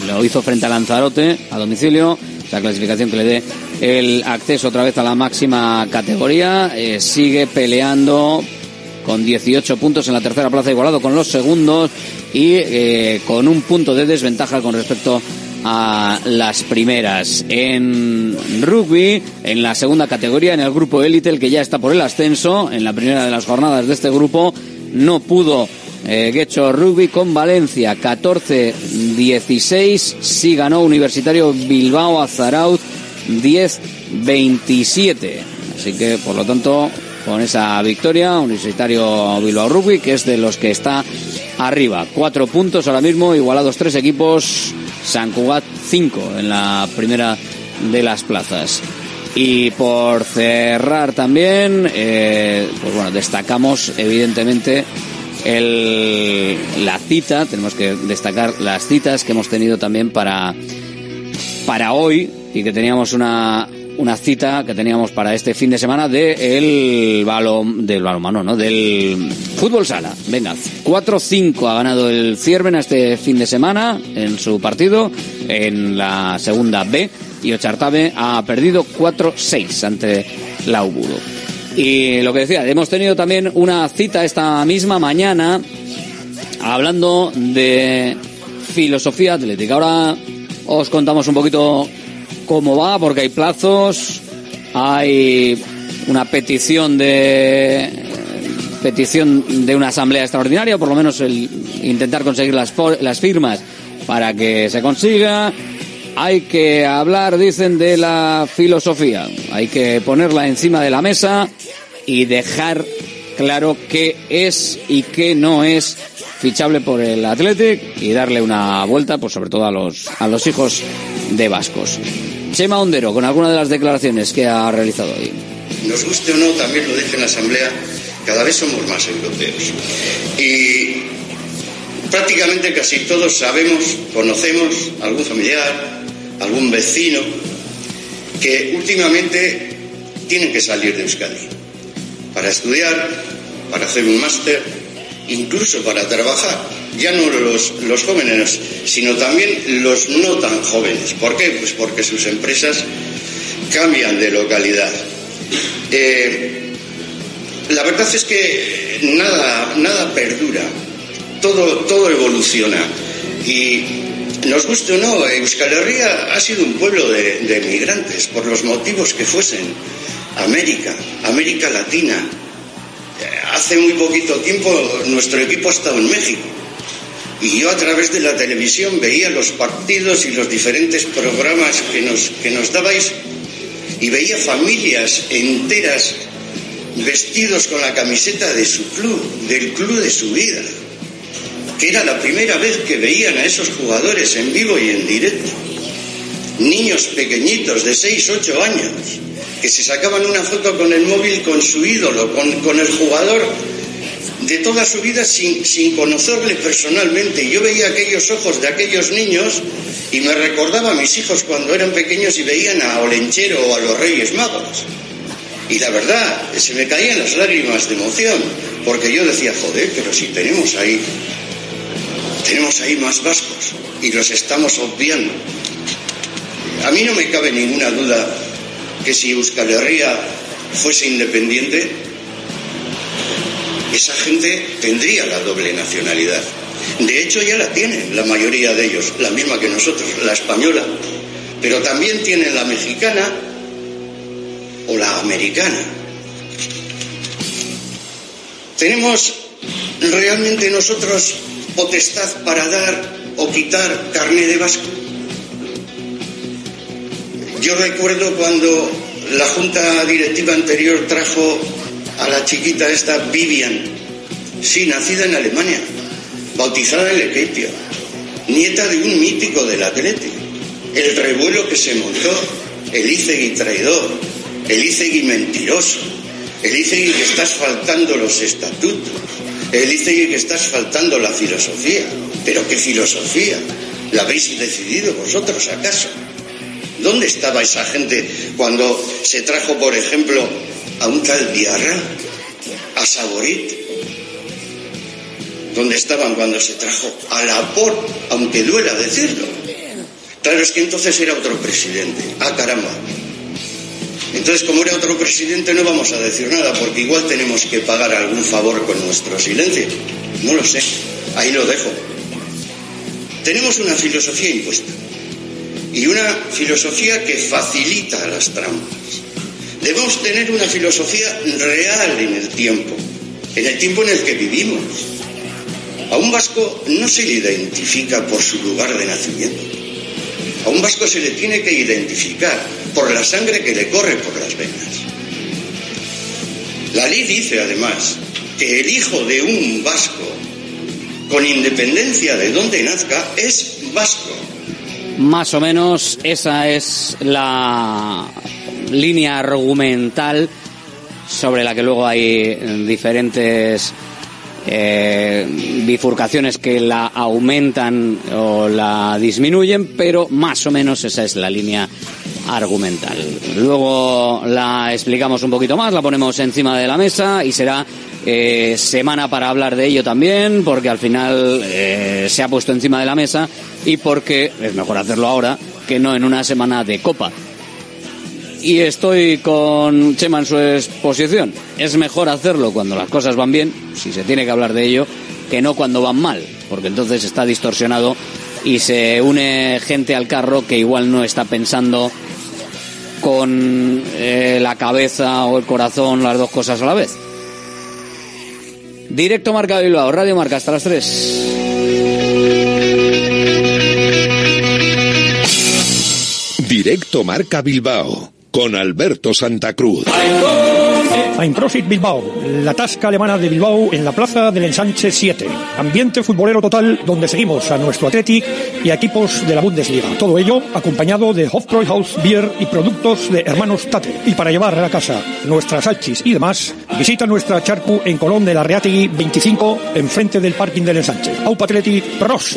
lo hizo frente a Lanzarote a domicilio la clasificación que le dé el acceso otra vez a la máxima categoría eh, sigue peleando con 18 puntos en la tercera plaza igualado con los segundos y eh, con un punto de desventaja con respecto a las primeras. En rugby, en la segunda categoría, en el grupo élite, el que ya está por el ascenso, en la primera de las jornadas de este grupo, no pudo eh, Rugby con Valencia 14-16. Sí ganó Universitario Bilbao a Zarauz 10-27. Así que, por lo tanto, con esa victoria, Universitario Bilbao Rugby, que es de los que está arriba. Cuatro puntos ahora mismo, igualados tres equipos. San Cugat 5 en la primera de las plazas. Y por cerrar también, eh, pues bueno, destacamos evidentemente el, la cita, tenemos que destacar las citas que hemos tenido también para, para hoy y que teníamos una, una cita que teníamos para este fin de semana de el balón del balonmano, ¿no? Del fútbol sala. Venga, 4-5 ha ganado el Cierven este fin de semana en su partido en la segunda B y Ochartabe ha perdido 4-6 ante la. Y lo que decía, hemos tenido también una cita esta misma mañana hablando de filosofía atlética. Ahora os contamos un poquito cómo va, porque hay plazos, hay una petición de petición de una asamblea extraordinaria, o por lo menos el intentar conseguir las, las firmas para que se consiga. Hay que hablar, dicen, de la filosofía. Hay que ponerla encima de la mesa y dejar claro qué es y qué no es fichable por el Athletic y darle una vuelta, pues sobre todo a los, a los hijos de Vascos. Chema Ondero, con alguna de las declaraciones que ha realizado hoy. Nos guste o no, también lo dije en la Asamblea, cada vez somos más europeos. Y prácticamente casi todos sabemos, conocemos algún familiar, algún vecino, que últimamente tienen que salir de Euskadi para estudiar, para hacer un máster, incluso para trabajar. Ya no los, los jóvenes, sino también los no tan jóvenes. ¿Por qué? Pues porque sus empresas cambian de localidad. Eh, la verdad es que nada, nada perdura, todo, todo evoluciona. Y nos guste o no, Euskal Herria ha sido un pueblo de, de migrantes, por los motivos que fuesen. América, América Latina. Eh, Hace muy poquito tiempo nuestro equipo ha estado en México. Y yo a través de la televisión veía los partidos y los diferentes programas que nos, que nos dabais y veía familias enteras vestidos con la camiseta de su club, del club de su vida, que era la primera vez que veían a esos jugadores en vivo y en directo. Niños pequeñitos de 6, 8 años, que se sacaban una foto con el móvil con su ídolo, con, con el jugador de toda su vida sin, sin conocerle personalmente. Yo veía aquellos ojos de aquellos niños y me recordaba a mis hijos cuando eran pequeños y veían a Olenchero o a los Reyes Magos. Y la verdad, se me caían las lágrimas de emoción, porque yo decía, joder, pero si tenemos ahí, tenemos ahí más vascos y los estamos obviando. A mí no me cabe ninguna duda que si Euskal Herria fuese independiente, esa gente tendría la doble nacionalidad. De hecho, ya la tienen la mayoría de ellos, la misma que nosotros, la española, pero también tienen la mexicana o la americana. ¿Tenemos realmente nosotros potestad para dar o quitar carne de vasco? Yo recuerdo cuando la junta directiva anterior trajo a la chiquita esta Vivian, sí, nacida en Alemania, bautizada en Lequeipia, nieta de un mítico del Atlético, el revuelo que se montó, el Izegui traidor, el Izegui mentiroso, el Izegui que estás faltando los estatutos, el Izegui que estás faltando la filosofía. ¿Pero qué filosofía? ¿La habéis decidido vosotros acaso? ¿Dónde estaba esa gente cuando se trajo, por ejemplo, a un tal Diarra, a Saborit? ¿Dónde estaban cuando se trajo a Laporte, aunque duela decirlo? Claro, es que entonces era otro presidente. Ah, caramba. Entonces, como era otro presidente, no vamos a decir nada, porque igual tenemos que pagar algún favor con nuestro silencio. No lo sé. Ahí lo dejo. Tenemos una filosofía impuesta y una filosofía que facilita las trampas. Debemos tener una filosofía real en el tiempo, en el tiempo en el que vivimos. A un vasco no se le identifica por su lugar de nacimiento. A un vasco se le tiene que identificar por la sangre que le corre por las venas. La ley dice además que el hijo de un vasco, con independencia de donde nazca, es vasco. Más o menos esa es la línea argumental sobre la que luego hay diferentes eh, bifurcaciones que la aumentan o la disminuyen, pero más o menos esa es la línea argumental. Luego la explicamos un poquito más, la ponemos encima de la mesa y será eh, semana para hablar de ello también, porque al final eh, se ha puesto encima de la mesa y porque es mejor hacerlo ahora que no en una semana de copa. Y estoy con Chema en su exposición. Es mejor hacerlo cuando las cosas van bien, si se tiene que hablar de ello, que no cuando van mal, porque entonces está distorsionado y se une gente al carro que igual no está pensando con eh, la cabeza o el corazón las dos cosas a la vez. Directo Marca Bilbao, Radio Marca, hasta las 3. Directo Marca Bilbao con Alberto Santa Cruz. Profit Bilbao, la tasca alemana de Bilbao en la plaza del Ensanche 7. Ambiente futbolero total donde seguimos a nuestro Athletic y equipos de la Bundesliga. Todo ello acompañado de Hofbräuhaus Beer y productos de hermanos Tate. Y para llevar a casa nuestras salchis y demás, visita nuestra charcu en Colón de la Reategui 25 enfrente del parking del Ensanche. Aupa Pros.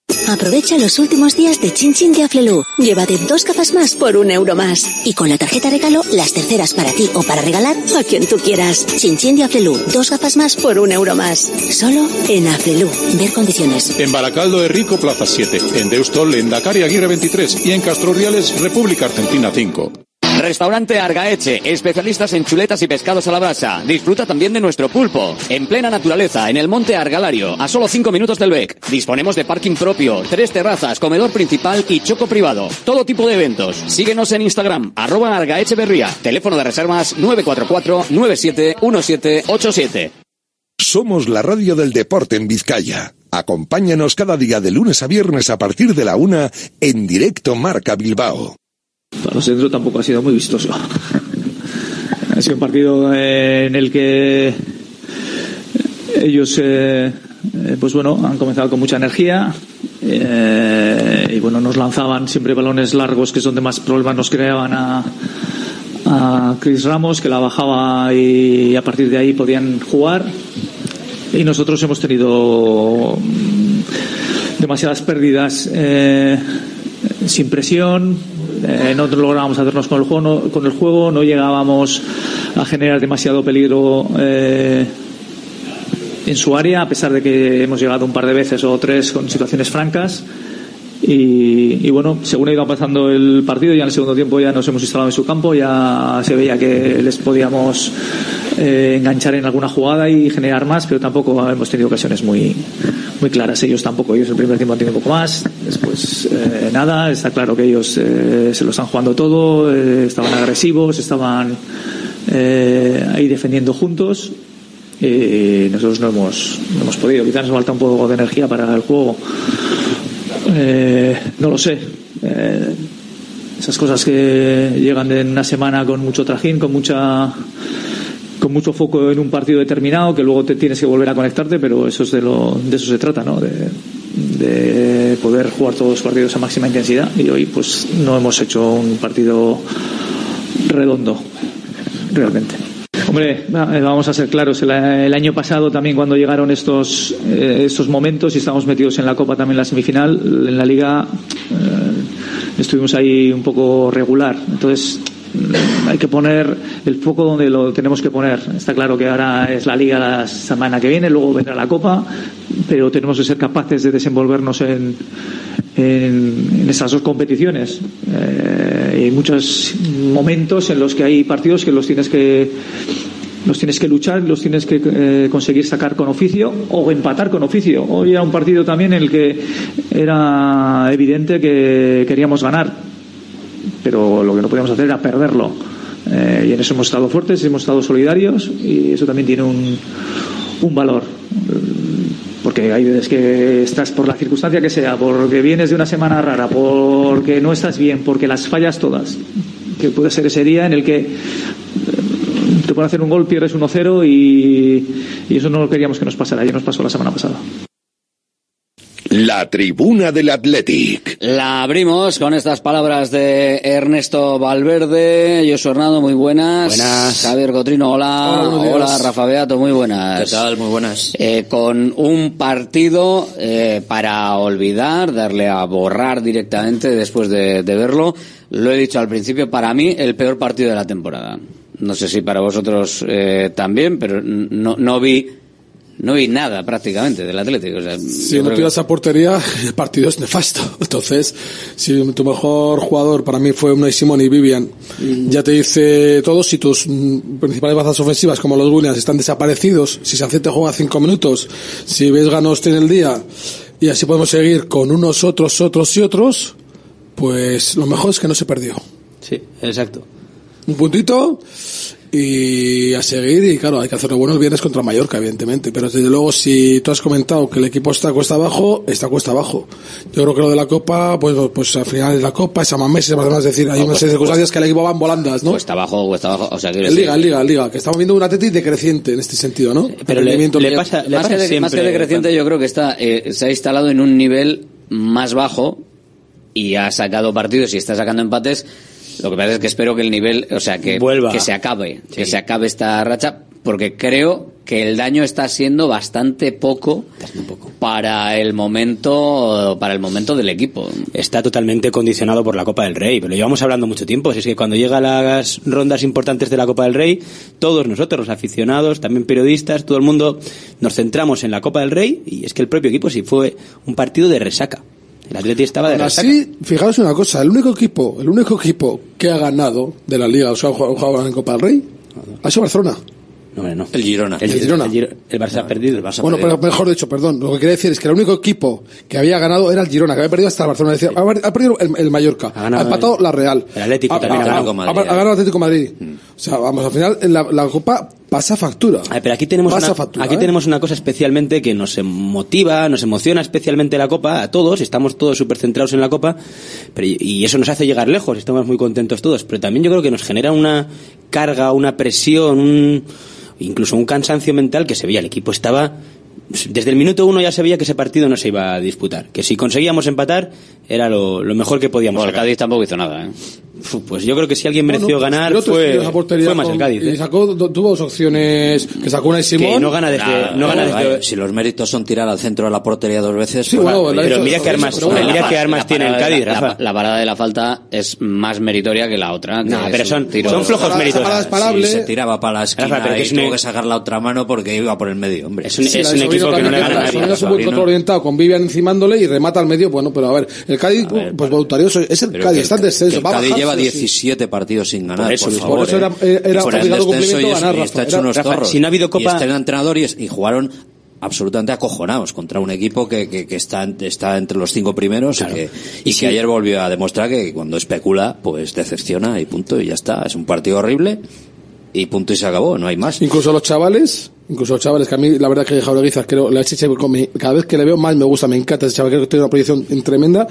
Aprovecha los últimos días de Chin Chin de Aflelu. Llévate dos gafas más por un euro más. Y con la tarjeta regalo, las terceras para ti o para regalar a quien tú quieras. Chin Chin de Aflelu. Dos gafas más por un euro más. Solo en Aflelu. Ver condiciones. En Baracaldo de Rico, Plaza 7. En Deustol, en Dakar Aguirre 23. Y en Castro Riales, República Argentina 5. Restaurante Argaeche, especialistas en chuletas y pescados a la brasa. Disfruta también de nuestro pulpo. En plena naturaleza, en el monte Argalario, a solo 5 minutos del BEC. Disponemos de parking propio, tres terrazas, comedor principal y choco privado. Todo tipo de eventos. Síguenos en Instagram, arroba Argaeche Berría. Teléfono de reservas 944-971787. Somos la radio del deporte en Vizcaya. Acompáñanos cada día de lunes a viernes a partir de la una en directo Marca Bilbao. Para los centros tampoco ha sido muy vistoso. [LAUGHS] Ha sido un partido eh, en el que ellos, eh, eh, pues bueno, han comenzado con mucha energía y bueno, nos lanzaban siempre balones largos que son de más problemas nos creaban a, a Chris Ramos que la bajaba y a partir de ahí podían jugar y nosotros hemos tenido mm, demasiadas pérdidas sin presión eh, no lográbamos hacernos con el juego, no, con el juego, no llegábamos a generar demasiado peligro eh, en su área, a pesar de que hemos llegado un par de veces o tres con situaciones francas. Y, bueno, según ha ido pasando el partido, ya en el segundo tiempo ya nos hemos instalado en su campo, ya se veía que les podíamos eh, enganchar en alguna jugada y generar más, pero tampoco hemos tenido ocasiones muy, muy claras. Ellos tampoco, ellos el primer tiempo han tenido un poco más, después eh, nada, está claro que ellos eh, se lo están jugando todo, estaban agresivos, estaban ahí defendiendo juntos y nosotros no hemos, no hemos podido. Quizás nos falta un poco de energía para el juego. no lo sé. esas cosas que llegan en una semana con mucho trajín, con mucha con mucho foco en un partido determinado que luego te tienes que volver a conectarte, pero eso es de, lo, de eso se trata, ¿no? De, de poder jugar todos los partidos a máxima intensidad y hoy pues no hemos hecho un partido redondo realmente. Hombre, eh, vamos a ser claros. El, año pasado también cuando llegaron estos eh, estos momentos y estábamos metidos en la Copa también la semifinal, en la Liga eh, estuvimos ahí un poco regular. Entonces hay que poner el foco donde lo tenemos que poner. Está claro que ahora es la Liga la semana que viene, luego vendrá la Copa, pero tenemos que ser capaces de desenvolvernos en, en, en esas dos competiciones. Eh, hay muchos momentos en los que hay partidos que los tienes que los tienes que luchar, los tienes que eh, conseguir sacar con oficio o empatar con oficio. Hoy era un partido también en el que era evidente que queríamos ganar, pero lo que no podíamos hacer era perderlo. Eh, y en eso hemos estado fuertes, hemos estado solidarios y eso también tiene un, un valor porque hay veces que estás por la circunstancia que sea, porque vienes de una semana rara, porque no estás bien, porque las fallas todas, que puede ser ese día en el que eh, te pueden hacer un gol, pierdes 1-0 y, y eso no lo queríamos que nos pasara, ya nos pasó la semana pasada. La tribuna del Athletic. La abrimos con estas palabras de Ernesto Valverde. Yo soy Hernando, muy buenas. Buenas. Javier Cotrino, hola. Hola, buenos Hola. Rafa Beato, muy buenas. ¿Qué tal? Muy buenas. Eh, con un partido eh, para olvidar, darle a borrar directamente después de, de verlo. Lo he dicho al principio, para mí el peor partido de la temporada. No sé si para vosotros eh, también, pero no, no vi no vi nada prácticamente del Atlético. O sea, Si no tiras a portería, [LAUGHS] el partido es nefasto. [LAUGHS] Entonces, si tu mejor jugador para mí fue Unai Simón y Vivian, ya te dice todo, si tus mm, principales bazas ofensivas como los Williams están desaparecidos, si Sancet te juega cinco minutos, si Vesga no esté en el día, y así podemos seguir con unos, otros, otros y otros, pues lo mejor es que no se perdió. Sí, exacto. Un puntito y a seguir y claro hay que hacerlo bueno el viernes contra Mallorca evidentemente pero desde luego si tú has comentado que el equipo está cuesta abajo está cuesta abajo yo creo que lo de la Copa pues pues al final es la Copa es a más meses más es decir hay No, unas pues- circunstancias que el equipo va en volandas ¿no? Cuesta abajo, cuesta abajo. O sea, quiero en decir- Liga, en Liga, en Liga, que estamos viendo un Atleti decreciente en este sentido, ¿no? Pero El le, le pasa, más, que de, más que decreciente, yo creo que está eh, se ha instalado en un nivel más bajo y ha sacado partidos y está sacando empates. Lo que pasa es que espero que el nivel, o sea, que, Vuelva. que se acabe, que se acabe esta racha, porque creo que el daño está siendo bastante poco, para el momento, para el momento del equipo. Está totalmente condicionado por la Copa del Rey, pero lo llevamos hablando mucho tiempo. Si es que cuando llegan las rondas importantes de la Copa del Rey, todos nosotros, los aficionados, también periodistas, todo el mundo, nos centramos en la Copa del Rey y es que el propio equipo sí fue un partido de resaca. El Atleti estaba de así, fijaros una cosa, el único equipo, el único equipo que ha ganado de la Liga, o sea, ha jugado, ha en Copa del Rey, ha sido Barcelona. No, no. El Girona. El Girona. El, Giro- el Barça ha perdido. El Barça Bueno, pero mejor dicho, perdón, lo que quería decir es que el único equipo que había ganado era el Girona, que había perdido hasta el Barcelona. Decía, ha, ha perdido el, el Mallorca, ha, ganado empatado el- la Real. el Atlético también ha ganado con Madrid, Ha, ha ganado el Atlético Madrid. Mm. O sea, vamos, al final la, la Copa pasa factura. Pero aquí tenemos, Pasa una, factura, aquí ¿eh? tenemos una cosa especialmente que nos motiva, nos emociona especialmente la Copa, a todos, estamos todos súper centrados en la Copa, pero, y- y eso nos hace llegar lejos, estamos muy contentos todos, pero también yo creo que nos genera una carga, una presión, un, incluso un cansancio mental que se veía, el equipo estaba... Desde el minuto uno ya se veía que ese partido no se iba a disputar, que si conseguíamos empatar era lo, lo mejor que podíamos Bueno, el. Cádiz tampoco hizo nada, ¿eh? Pues yo creo que si alguien mereció Bueno, pues, ganar fue, fue más con- el Cádiz. Y ¿eh? sacó, do- tuvo dos opciones que sacó una y Simón. Que no gana desde, no gana Pero, desde, si los méritos son tirar al centro de la portería dos veces, Sí, pues, bueno, pero hizo- mira qué armas, pero bueno, mira qué La armas tiene el Cádiz, la- Rafa. La, la parada de la falta es más meritoria que la otra. No, es pero son- tiro- son flojos méritos. si se tiraba para la esquina Rafa, pero que y es tuvo que sacar la otra mano porque iba por el medio, hombre. Es un, Sí, es un equipo que no le gana a nadie. Es un buen orientado con Vivian encimándole y remata al medio. Bueno, pero a ver, el Cádiz, pues voluntarioso, es el Pero Cádiz, está en descenso. va lleva sí o sí. 17 partidos sin ganar, por, eso, por favor. eso era- ¿eh? era Y por el obligado descenso cumplimiento y, ganar, y Rafa. está hecho Era- unos Rafa, zorros. si no ha habido Copa- Y están entrenadores y jugaron absolutamente acojonados contra un equipo que, que, que está, está entre los cinco primeros y que, y que ayer volvió a demostrar que cuando especula, pues decepciona y punto y ya está. Es un partido horrible y punto y se acabó, no hay más. Incluso los chavales, incluso los chavales, que a mí la verdad que Jauregui Zarquero, la cada vez que le veo más me gusta, me encanta ese chaval, creo que tiene una proyección tremenda,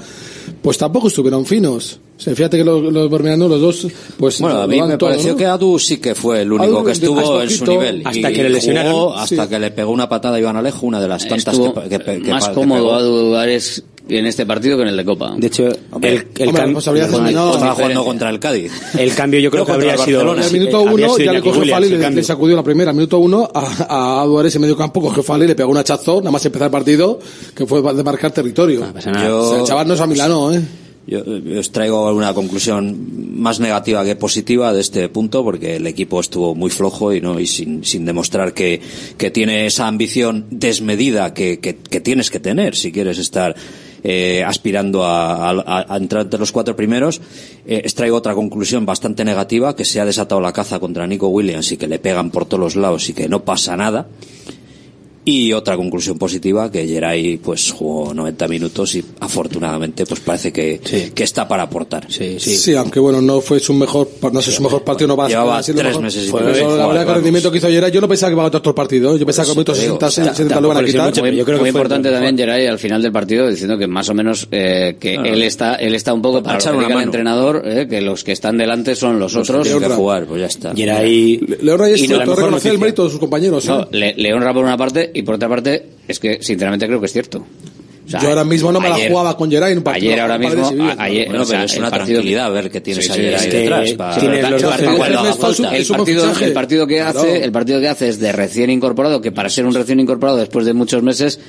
pues tampoco estuvieron finos. O O sea, fíjate que los, los los dos, pues. Bueno, a mí me todo, pareció ¿no? que Adu sí que fue el único Adu, que estuvo en su nivel. hasta Y que le lesionaron, jugó hasta sí. que le pegó una patada a Iván Alejo, una de las tantas que, que- que- más que cómodo pegó. Adu Ares en este partido que en el de Copa. De hecho, Hombre, el, el hombre, responsabilidad no, Estaba jugando contra el Cádiz. el cambio yo creo No, que habría sido. En el minuto uno ya le cogió Fali le, sacudió la primera. Minuto uno a, a Duárez en medio campo cogió Fali y le pegó un hachazo, nada más empezar el partido, que fue de marcar territorio. pasa nada. Yo- O sea, el chaval no es a Milano, ¿eh? Yo eh, os traigo una conclusión más negativa que positiva de este punto, porque el equipo estuvo muy flojo y no y sin, sin demostrar que, que tiene esa ambición desmedida que, que, tienes que tener si quieres estar eh, aspirando a entrar entre los cuatro primeros. Eh, os traigo otra conclusión bastante negativa, que se ha desatado la caza contra Nico Williams y que le pegan por todos los lados y que no pasa nada. Y otra conclusión positiva, que Geray pues jugó 90 minutos y afortunadamente pues parece que, que está para aportar. Sí, aunque bueno, no fue su mejor, no sé, su mejor partido, no va a Llevaba tres mejor. meses poder La verdad que el rendimiento que hizo ayer, yo no pensaba que iba a el partido, yo pensaba que a minutos te digo, 60, o sea, 70 lo iban a quitar. muy, muy importante también Geray al final del partido diciendo que más o menos eh, que él está él está un poco para echar que el entrenador eh, que los que están delante son los, Los que otros tienen que jugar, pues ya está. Geray León Reyes Y reconocer el mérito de sus compañeros. ¿eh? Por una parte y por otra parte es que sinceramente creo que es cierto. O sea, yo ahora mismo no me ayer- la jugaba con Geray en un partido. Ayer ahora mismo, Sevilla. ayer, Bueno, o sea, pero es el una partido- tranquilidad ver que tienes Sí, ahí detrás. el partido, que hace, el partido que hace es de recién incorporado, que para ser un recién incorporado después de muchos meses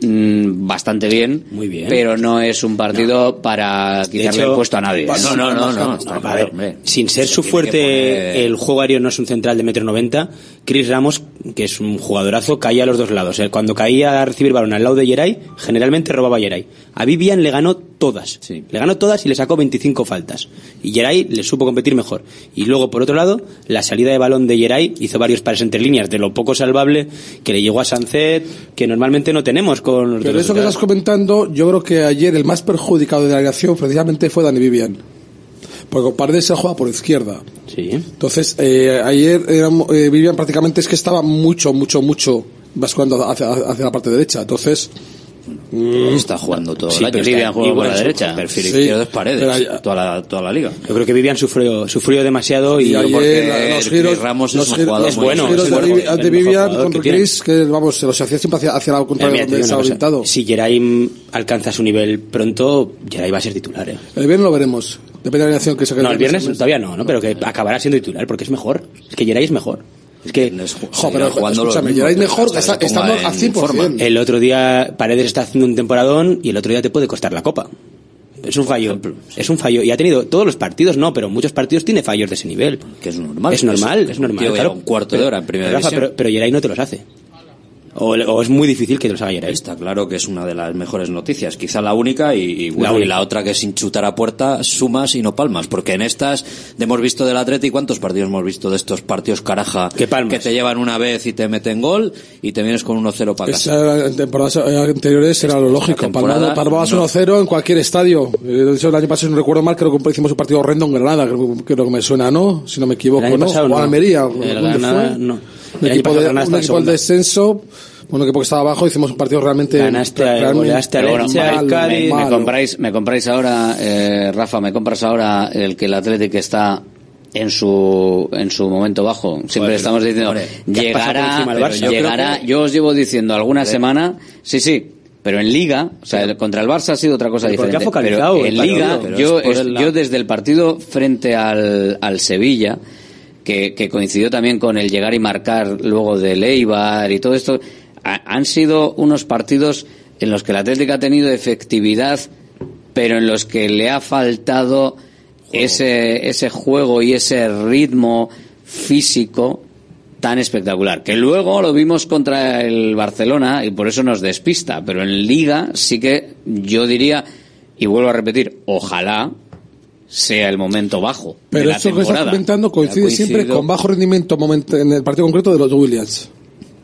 bastante bien, Muy bien. pero no es un partido para quitarle hecho, el puesto a nadie. ¿eh? No, no, no, no, claro, ver, sin ser su fuerte poner- el juego aéreo no es un central de metro noventa Chris Ramos que es un jugadorazo caía a los dos lados Eh, cuando caía a recibir balón al lado de Geray generalmente robaba a Geray a Vivian le ganó todas Sí. le ganó todas y le sacó 25 faltas y Geray le supo competir mejor y luego por otro lado la salida de balón de Geray hizo varios pares entre líneas de lo poco salvable que le llegó a Sancet que normalmente no tenemos con los Pero eso que estás comentando, yo creo que ayer el más perjudicado de la alineación precisamente fue Dani Vivian. Porque Paredes se juega por izquierda. sí Entonces, eh, ayer era, eh, Vivian prácticamente es que estaba mucho, mucho, mucho basculando hacia, hacia la parte derecha. Entonces, Está jugando todo Sí, el año. Vivian juega por la su derecha. Perfil Sí, izquierdo es paredes. hay- toda, la, toda la liga. yo creo que Vivian sufrió sufrió demasiado y, y ayer porque la- los giros, Ramos es los un giros- jugador los bueno, giros es de, Vivian jugador con que. Chris, que vamos, se los hacía siempre hacia, hacia la Eh, contraria te donde estaba orientado. Si Geray alcanza su nivel pronto, Geray va a ser titular. ¿eh? El viernes lo veremos. Depende de la alineación que se No, el viernes todavía no, ¿no? Pero que acabará siendo titular porque es mejor. Es que Geray es mejor. Es que Jo, pero escúchame, Geray mejor está- estando en 100%. forma. el otro día Paredes está haciendo un temporadón y el otro día te puede costar la copa. Es un fallo. Es un fallo. Y ha tenido todos los partidos, no, pero muchos partidos tiene fallos de ese nivel. Que es normal. Es normal, Es- normal. claro. un cuarto de hora en primera Rafa, división. Pero, pero Geray no te los hace. O, o es muy difícil que te los haga Geray. Está claro que es una de las mejores noticias, quizá la única y, y, bueno, La y la otra que sin chutar a puerta sumas y no palmas, porque en estas hemos visto del Atleti cuántos partidos hemos visto de estos partidos caraja Que palmas. te llevan una vez y te meten gol y te vienes con 1-0 para casa. Esa, en temporadas eh, anteriores era lo lógico. Palmabas no. 1-0 en cualquier estadio. Eh, el año pasado, si no recuerdo mal, creo que hicimos un partido horrendo en Granada, creo, creo que me suena, ¿no? Si no me equivoco, ¿no? pasado o no. Almería. El ¿dónde Granada, fue? no. Un El equipo, de, un equipo descenso, equipo que estaba abajo, hicimos un partido realmente. Ganaste, realmente al bueno, Cádiz. me, me compráis, me compráis ahora, eh, Rafa, me compras ahora el que el Atlético está en su en su momento bajo. Siempre Joder, estamos diciendo hombre, llegará. Yo llegará. que- Yo os llevo diciendo alguna semana, sí, sí. Pero en Liga, o sea, el- contra el Barça ha sido otra cosa Pero porque diferente. ha focalizado pero en Liga, pero yo, es por es- el yo desde el partido frente al, al Sevilla, que, que coincidió también con el llegar y marcar luego del Eibar y todo esto, ha- han sido unos partidos en los que el Atlético ha tenido efectividad, pero en los que le ha faltado ese, ese juego y ese ritmo físico tan espectacular. Que luego lo vimos contra el Barcelona y por eso nos despista, pero en Liga sí que yo diría, y vuelvo a repetir, ojalá sea el momento bajo de Pero la esto que estás comentando coincide siempre con bajo rendimiento en el partido concreto de los Williams.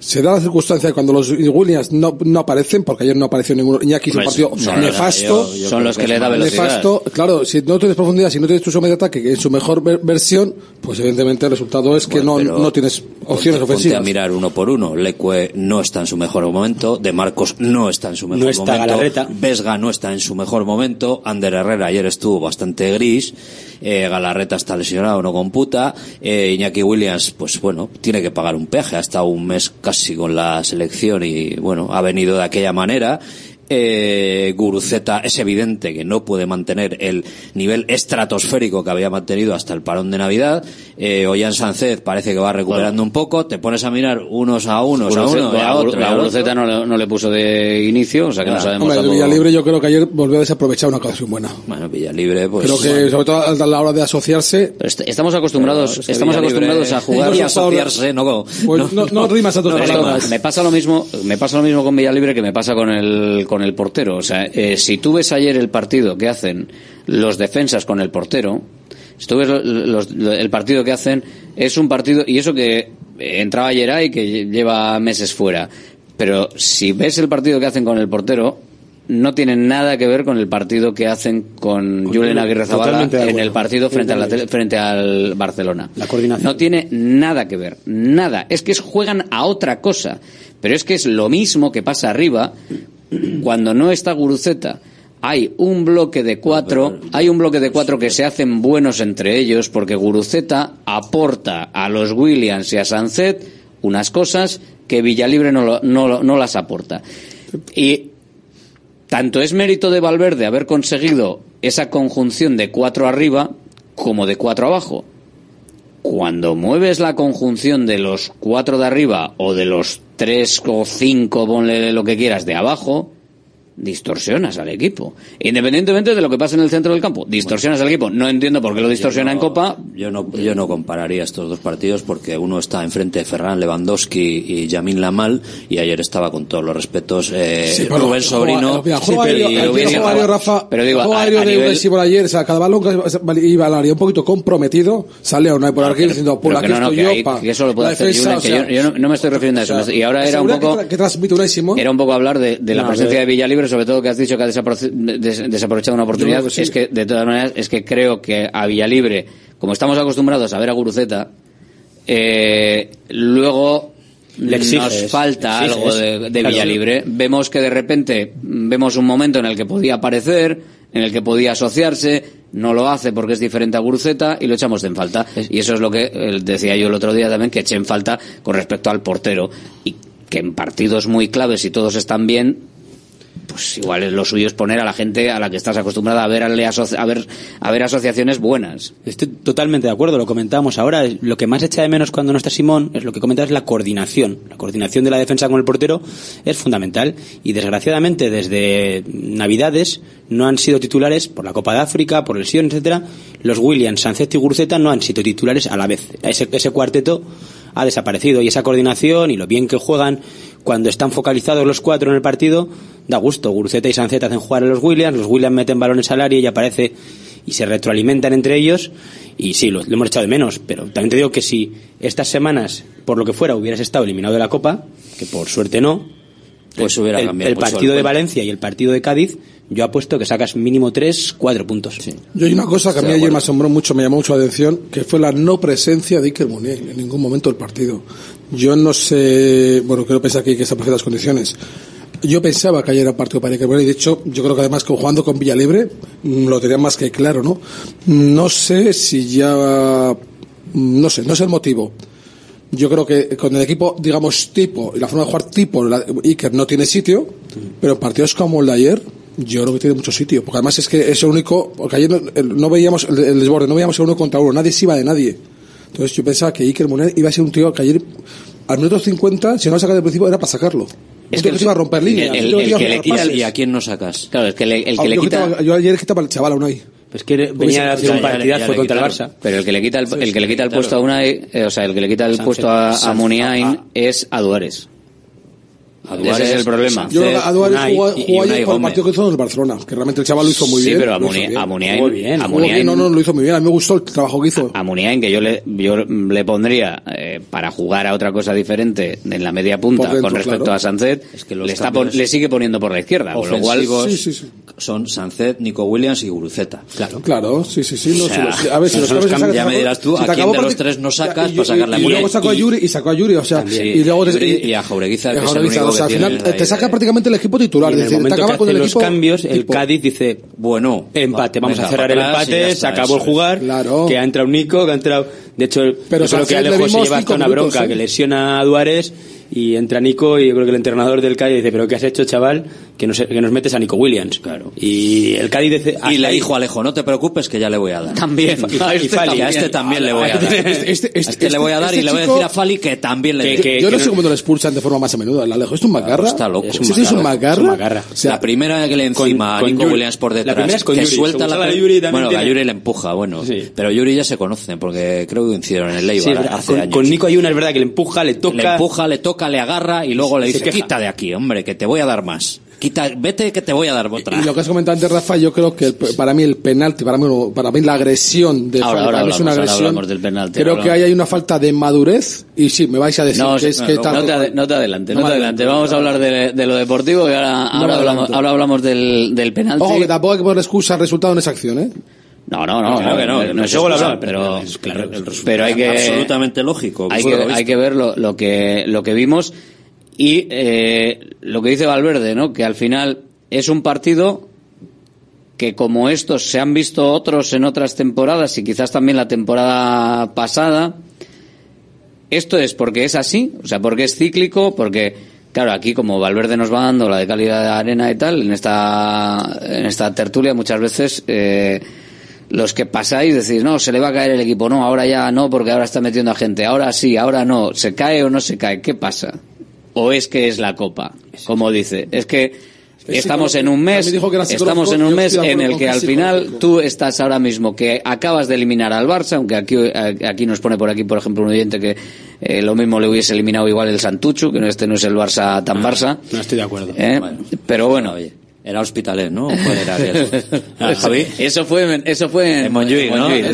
Se da la circunstancia de cuando los Williams no, no aparecen, porque ayer no apareció ninguno. Iñaki hizo un partido nefasto. son los que le da velocidad. Nefasto, claro, si no tienes profundidad, si no tienes tu medio de ataque, que en su mejor ver- versión, pues evidentemente el resultado es que no, no tienes opciones Ponte ofensivas. a mirar uno por uno. Leque no está en su mejor momento. De Marcos no está en su mejor No está momento. Galarreta. Vesga no está en su mejor momento. Ander Herrera ayer estuvo bastante gris. Eh, Galarreta está lesionado, no computa. Eh, Iñaki Williams, pues bueno, tiene que pagar un peaje. Ha estado un mes casi con la selección y bueno, ha venido de aquella manera. Eh, Guruceta es evidente que no puede mantener el nivel estratosférico que había mantenido hasta el parón de Navidad. Eh, Ollán Sánchez parece que va recuperando un poco. Te pones a mirar unos a unos, a uno y a otro. a. Guruceta no, le- no le puso de inicio, o sea que no sabemos Hombre, el tampoco- Villalibre yo creo que ayer volvió a desaprovechar una ocasión buena. Bueno, Villalibre, pues. Creo que sobre todo a la hora de asociarse. Est- estamos acostumbrados, Pero es que estamos acostumbrados a jugar y asociarse, no, Pues no, no rimas a tus palabras. me pasa lo mismo, me pasa lo mismo con Villalibre que me pasa con el con el portero. O sea, eh, si tú ves ayer el partido que hacen los defensas con el portero, si tú ves lo- los- lo- el partido que hacen es un partido y eso que entraba ayer ahí que lleva meses fuera. Pero si ves el partido que hacen con el portero no tiene nada que ver con el partido que hacen con Julen Aguirre Zabala en el partido frente, a la tele- frente al Barcelona. La coordinación. No tiene nada que ver, nada. Es que es- juegan a otra cosa. Pero es que es lo mismo que pasa arriba cuando no está Guruceta. Hay un bloque de cuatro, hay un bloque de cuatro que se hacen buenos entre ellos porque Guruceta aporta a los Williams y a Sancet unas cosas que Villalibre no, lo- no, no las aporta. Y tanto es mérito de Valverde haber conseguido esa conjunción de cuatro arriba como de cuatro abajo. Cuando mueves la conjunción de los cuatro de arriba o de los tres o cinco, ponle lo que quieras, de abajo, distorsionas al equipo. Independientemente de lo que pasa en el centro del campo, distorsionas al equipo. No entiendo por qué lo distorsiona en Copa. Yo no, yo no compararía estos dos partidos porque uno está enfrente de Ferran Lewandowski y Yamin Lamal y ayer estaba con todos los respetos eh, Sí, pero Rubén Sobrino. pero digo, a- de nivel- por ayer, o sea, cada balón que iba al área un poquito comprometido, sale a una por aquí diciendo, por aquí que no, no, estoy que, yo, eso lo puede hacer defensa, Julen, o que sea, yo, yo no, no me estoy refiriendo a eso. o sea, y ahora era un poco... que tra- que transmite. Era un poco hablar de, de la No, presencia de Villalibre, sobre todo que has dicho que ha desaprovechado una oportunidad. Que sí. Es que, de todas maneras, es que creo que a Villalibre, como estamos acostumbrados a ver a Guruceta, eh, luego Le exiges, nos falta algo de, de Claro. Villalibre. Vemos que de repente mm, vemos un momento en el que podía aparecer, en el que podía asociarse, no lo hace porque es diferente a Guruceta y lo echamos en falta. Y eso es lo que eh, decía yo el otro día también, que eché en falta con respecto al portero. Y que en partidos muy claves, si todos están bien, pues igual es lo suyo es poner a la gente a la que estás acostumbrada a ver, a ver, a ver asociaciones buenas. Estoy totalmente de acuerdo, lo comentábamos ahora. Lo que más echa de menos cuando no está Simón es lo que comentas, la coordinación. La coordinación de la defensa con el portero es fundamental. Y desgraciadamente, desde Navidades no han sido titulares por la Copa de África, por lesiones, etcétera. Los Williams, Sancet y Guruceta no han sido titulares a la vez. Ese, ese cuarteto ha desaparecido y esa coordinación y lo bien que juegan cuando están focalizados los cuatro en el partido da gusto. Guruceta y Sancet hacen jugar a los Williams, los Williams meten balones al área y aparece y se retroalimentan entre ellos y sí, lo hemos echado de menos, pero también te digo que si estas semanas, por lo que fuera, hubieras estado eliminado de la Copa, que por suerte no, Pues hubiera el, cambiado el mucho el partido de. Valencia y el partido de Cádiz, yo apuesto que sacas mínimo tres, cuatro puntos. Yo hay una cosa que a mí ayer me asombró mucho, me llamó mucho la atención, que fue la no presencia de Iker Munier en ningún momento del partido. Yo no sé, bueno, quiero pensar que, que está perfectas condiciones. Yo pensaba que ayer era partido para Iker Munier y de hecho yo creo que además que jugando con Villalibre mm, lo tenía más que claro, ¿no? No sé si ya, mm, no sé, no sé el motivo. Yo creo que con el equipo, digamos, tipo, y la forma de jugar tipo, la- Iker no tiene sitio, pero partidos como el de ayer, yo creo que tiene mucho sitio. Porque además es que es el único, porque ayer no, el- no veíamos el, el desborde, no veíamos el uno contra uno, nadie se iba de nadie. Entonces yo pensaba que Iker Munier iba a ser un tío que ayer, al minuto 50, si no lo saca del principio, era para sacarlo. Es que se iba a romper líneas. el- el a que le pases. ¿Y a quién no sacas? Claro, es que el Ah, que le yo, quita... quitaba- yo ayer quitaba el chaval a Unai. Pues que Pues venía a hacer un partidazo contra el. Barça. Pero el que le quita el, el que le quita el puesto a Unai, eh, o sea, el que le quita el puesto a, a. Muniain Ah. es a Duárez. Aduares, Ese es el problema. Yo creo que Unai, jugó, jugó ayer el partido que hizo en el Barcelona, que realmente el chaval lo hizo muy sí, bien. Sí, pero a Muniain... A Muniain. No, no, lo hizo muy bien. A mí me gustó el trabajo que hizo. A Muniain, que yo le, yo le pondría eh, para jugar a otra cosa diferente en la media punta dentro, con respecto claro. a Sancet, es que le, está por, le sigue poniendo por la izquierda. Con lo cual sí, sí, son Sancet, Nico Williams y Guruceta. Claro, claro sí, sí, sí. No, o sea, si los, a ver, si los cambios, Ya me dirás tú si a quién de los tres no sacas para sacar la Y luego sacó a Yuri, y sacó a Yuri, o sea... Y luego... Y a Jaureguiza, o sea, al final eh, te, te saca prácticamente el equipo titular. Y en el decir, momento te acaba que con el los equipo cambios, el. Cádiz dice, bueno, empate, vamos a cerrar el empate, está, se acabó el jugar, claro. que ha entrado Nico, que ha entrado... De hecho, Pero yo creo que Alejo se lleva hasta una bronca, minutos, que lesiona a Duárez y entra Nico y yo creo que el entrenador del Cádiz dice, pero ¿qué has hecho, chaval? que nos, que nos metes a Nico Williams. Claro. Y el Cádiz Y le dijo Alejo, no te preocupes que ya le voy a dar. También. Y, a, este y también. a este también le voy a dar. Este, este, este, este le voy a dar y este le voy a decir a Fali que también le que, que, Yo no sé cómo lo expulsan de forma más a menudo al Alejo. ¿Es un macarra? Está loco. ¿Es un macarra? La primera que le encima a Nico Williams por detrás. La primera es con Yuri. Suelta la, Yuri bueno, a Yuri le empuja, bueno. Pero Yuri ya se conocen porque creo que hicieron en el Leibar hace años. Con Nico hay una, es verdad, que le empuja, le toca. Le empuja, le toca, le agarra y luego le dice, quita de aquí, hombre, que te voy a dar más. Quita, vete que te voy a dar otra. Y, lo que has comentado antes, Rafa, yo creo que el, para mí el penalti, para mí, la agresión de ahora, hablamos, es una agresión. Del penalti, creo que ahí hay una falta de madurez y sí, me vais a decir no, que es que no, tanto... te, no, te, adelante, no, te adelante. Vamos a hablar de, lo deportivo que ahora, hablamos, ahora hablamos del, del penalti. Ojo, que tampoco hay que poner excusa al resultado en esa acción, ¿eh? No, no, no, claro, que no. no, no es excusa, pero, pero, pero hay que. Absolutamente lógico. Hay que, hay que ver lo, que, lo que vimos. Y eh, lo que dice Valverde, ¿no? Que al final es un partido que como estos se han visto otros en otras temporadas y quizás también la temporada pasada, esto es porque es así, o sea, porque es cíclico, porque, claro, aquí como Valverde nos va dando la de calidad de arena y tal, en esta, en esta tertulia muchas veces eh, los que pasáis decís, no, se le va a caer el equipo, no, ahora ya no, porque ahora está metiendo a gente, ahora sí, ahora no, se cae o no se cae, ¿qué pasa? o es que es la copa, como dice. Es que estamos en un mes, estamos en un mes en el que al final tú estás ahora mismo que acabas de eliminar al Barça, aunque aquí eh, aquí nos pone por aquí por ejemplo un oyente que eh, lo mismo le hubiese eliminado igual el Santuchu, que no este no es el Barça tan Barça. No, estoy de acuerdo. Eh, pero bueno, oye era Hospitalet, ¿no? ¿Cuál [LAUGHS] ah, Javi? Eso fue, eso fue en Montjuic, ¿no? Montjuic,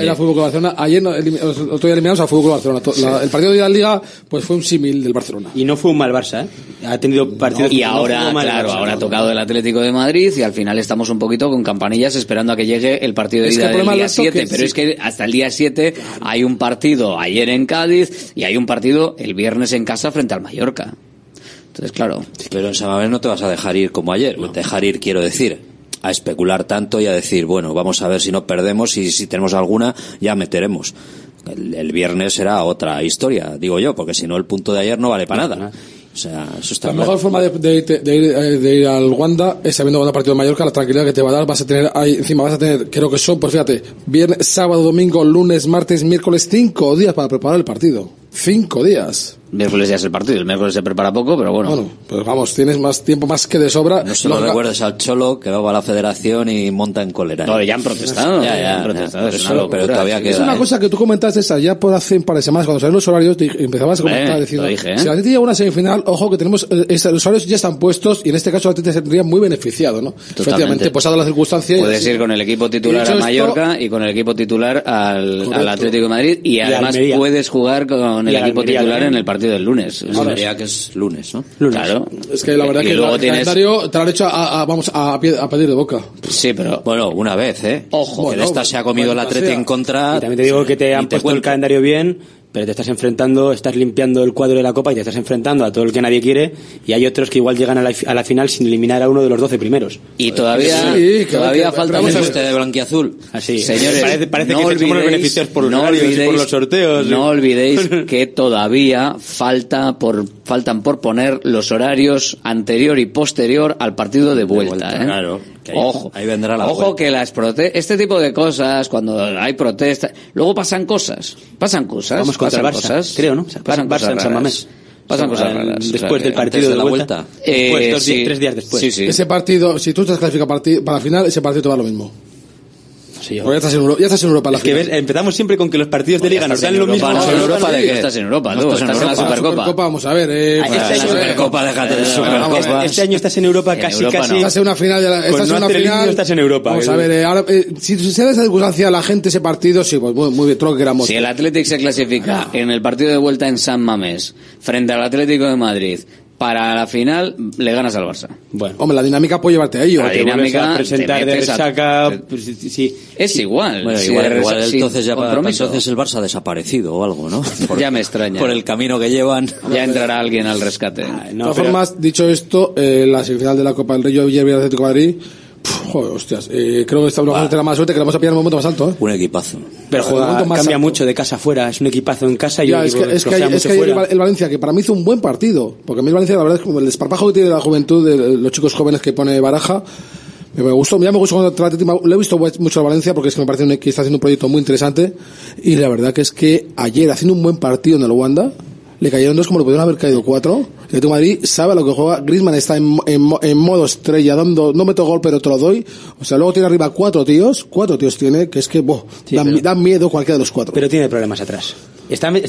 era, Fútbol Club Ayer, no, el, otro día eliminamos al Fútbol Club Barcelona. El partido de la Liga, pues fue un símil del Barcelona. Y no fue un mal Barça, ¿eh? Ha tenido partidos... No, y ahora, claro, ahora ha tocado el Atlético de Madrid y al final estamos un poquito con campanillas esperando a que llegue el partido de es ida del día 7. Pero es que hasta el día 7 hay un partido ayer en Cádiz y hay un partido el viernes en casa frente al Mallorca. Entonces, claro. Pero en Samamés no te vas a dejar ir como ayer. No. Dejar ir, quiero decir, a especular tanto y a decir, bueno, vamos a ver si no perdemos y si tenemos alguna, ya meteremos. El, viernes será otra historia, digo yo, porque si no, el punto de ayer no vale para nada. La mejor forma de, de, ir, al Wanda es sabiendo ganar partido de Mallorca, la tranquilidad que te va a dar, vas a tener ahí encima, vas a tener, creo que son, pues fíjate, viernes, sábado, domingo, lunes, martes, miércoles, cinco días para preparar el partido. Cinco días miércoles ya es el partido, el miércoles se prepara poco, pero bueno. Bueno, pues vamos, tienes más tiempo más que de sobra. No se recuerdes al Cholo que va a la federación y monta en cólera. No, ya han protestado. ya, ya, han protestado. Es, una pero todavía es ¿eh? una cosa que tú comentaste esa, ya por hace un par de semanas, cuando salieron los horarios, empezabas ¿eh? a comentar, eh, diciendo, dije, si la gente llega a una semifinal, ojo que tenemos, eh, los horarios ya están puestos y en este caso la gente se tendría muy beneficiado, ¿no? Totalmente. Efectivamente, pasado la circunstancia. Puedes ir con el equipo titular a Mallorca y con el equipo titular al, Atlético de Madrid y además puedes jugar con el equipo titular en el partido partido del lunes. Ahora diría es. que es lunes, ¿no? Lunes. Claro. Es que la verdad y que luego el tienes... calendario te lo han hecho a, a vamos, a, a, pedir de boca. Sí, pero bueno, una vez, ¿eh? Ojo. Bueno, que esta se ha comido bueno, la trete en contra. Y también te digo que te han te puesto cuento. el calendario bien pero te estás enfrentando, estás limpiando el cuadro de la copa y te estás enfrentando a todo el que nadie quiere y hay otros que igual llegan a la, final sin eliminar a uno de los 12 primeros. Y todavía, sí, todavía que, falta un ajuste de blanquiazul. Así, señores, parece, parece no que olvidéis, los beneficios por los, y por los sorteos. No ¿eh? olvidéis [LAUGHS] que todavía falta por, faltan por poner los horarios anterior y posterior al partido de vuelta. De vuelta ¿eh? Claro. Ojo, ojo que las prote este tipo de cosas, cuando hay protestas, luego pasan cosas, pasan cosas, Vamos contra pasan cosas, creo, ¿no? Pasan cosas. Pasan cosas. Después del eh, partido de la vuelta. vuelta. Eh, tres días después. Ese partido, si tú estás clasificado para la final, ese partido te va lo mismo. Sí, ya, estás en Europa, ya estás en Europa la es que ves, empezamos siempre con que los partidos de Liga nos dan lo mismo. No, en Europa de que estás en Europa, no, tú, estás, en la Supercopa. Supercopa. Vamos a ver, eh. Ah, este año, Supercopa, déjate de eh, Supercopa. Este año estás en Europa casi, Europa casi. Estás en una final, de la, estás en una final. estás en Europa. Vamos a eh. ver, eh, ahora, si se da esa circunstancia a la gente ese partido, sí, pues muy, muy bien, troque gramos. Si el Atlético se clasifica en el partido de vuelta en San Mamés, frente al Atlético de Madrid, para la final le ganas al Barça. Bueno. Hombre, la dinámica puede llevarte a ello. La dinámica a presentar de resaca. Pues, sí, es igual. Bueno, igual, igual sí, entonces ya para, entonces el Barça ha desaparecido o algo, ¿no? Por, [LAUGHS] ya me extraña. Por el camino que llevan. [LAUGHS] Ya entrará alguien al rescate. No, de todas pero... formas, dicho esto, eh, la semifinal de la Copa del Rey, yo ayer vi Atlético de Madrid Joder, hostias. Eh, creo que esta va a tener más suerte que la vamos a pillar en un momento más alto, ¿eh? Un equipazo. Pero juega, cambia mucho de casa afuera. Es un equipazo en casa y ya, un es que, es que, hay, es que hay el, Valencia, que para mí hizo un buen partido. Porque a mí el Valencia, la verdad, es como el desparpajo que tiene la juventud de los chicos jóvenes que pone Baraja. Me gustó, ya me gustó contra el Le he visto mucho a Valencia porque es que me parece e, que está haciendo un proyecto muy interesante. Y la verdad que es que ayer, haciendo un buen partido en el Wanda, le cayeron dos como le pudieron haber caído cuatro. Atlético de Madrid sabe lo que juega. Griezmann está en, en, en, modo estrella, dando, no meto gol, pero te lo doy. O sea, luego tiene arriba cuatro tíos, cuatro tíos tiene, que es que, boh, dan, miedo cualquiera de los cuatro. Pero tiene problemas atrás.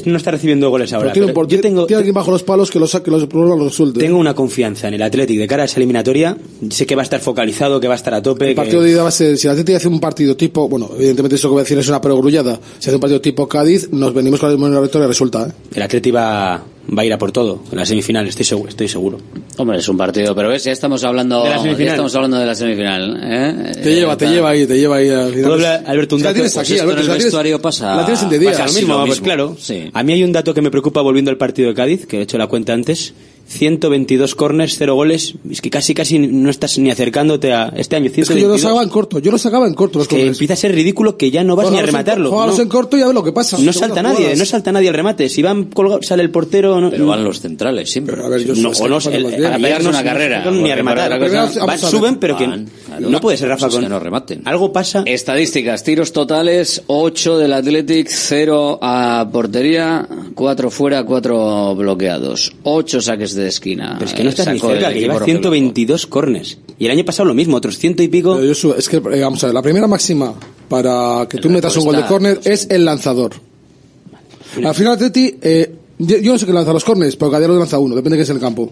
No está recibiendo goles ahora. Tiene, tengo, alguien bajo los palos que los, que los problemas los. Tengo una confianza en el Atlético de cara a esa eliminatoria. Sé que va a estar focalizado, que va a estar a tope. El partido de ida va a ser, si el Atlético hace un partido tipo, bueno, evidentemente eso que voy a decir es una perogrullada. Si hace un partido tipo Cádiz, nos venimos con la victoria resulta. ¿eh? El Atlético va, va a ir a por todo. En la semifinal estoy seguro. Estoy seguro. Hombre, es un partido, pero ves, ya estamos hablando de la semifinal. Estamos hablando de la semifinal. ¿eh? Te lleva, eh, te lleva ahí, te lleva ahí. Alberto, un dato. La tienes pues aquí, Alberto, el vestuario pasa. La tienes en día, pasa lo pues mismo, lo mismo. Pues claro. Sí. A mí hay un dato que me preocupa volviendo al partido de Cádiz, que he hecho la cuenta antes. 122 corners, 0 goles. Es que casi, casi no estás ni acercándote a este año. 122. Es que yo lo sacaba en corto, yo lo sacaba en corto. Los es que corners. empieza a ser ridículo que ya no vas ni a rematarlo. Juegalos no. en corto y a ver lo que pasa. No salta nadie, jugadas. no salta nadie al remate. Si van colgados, sale el portero. No, Pero van los centrales siempre. Pero a ver, yo no, o no, el, a pegarse una carrera. Ni a rematar. Suben, pero que Claro, no puede ser Rafa con que no rematen. Algo pasa. Estadísticas, tiros totales 8 del Athletic, 0 a portería, 4 fuera, 4 bloqueados, 8 saques de esquina. Pero es que no estás eh, ni cerca, que lleva 122 cornes. Y el año pasado lo mismo, otros ciento y pico. Yo, es que eh, vamos a ver, la primera máxima para que el tú metas un gol de córner es el lanzador. Al final Atleti eh, yo, no sé qué lanza los corners, pero Cadero lanza uno, depende de qué es el campo.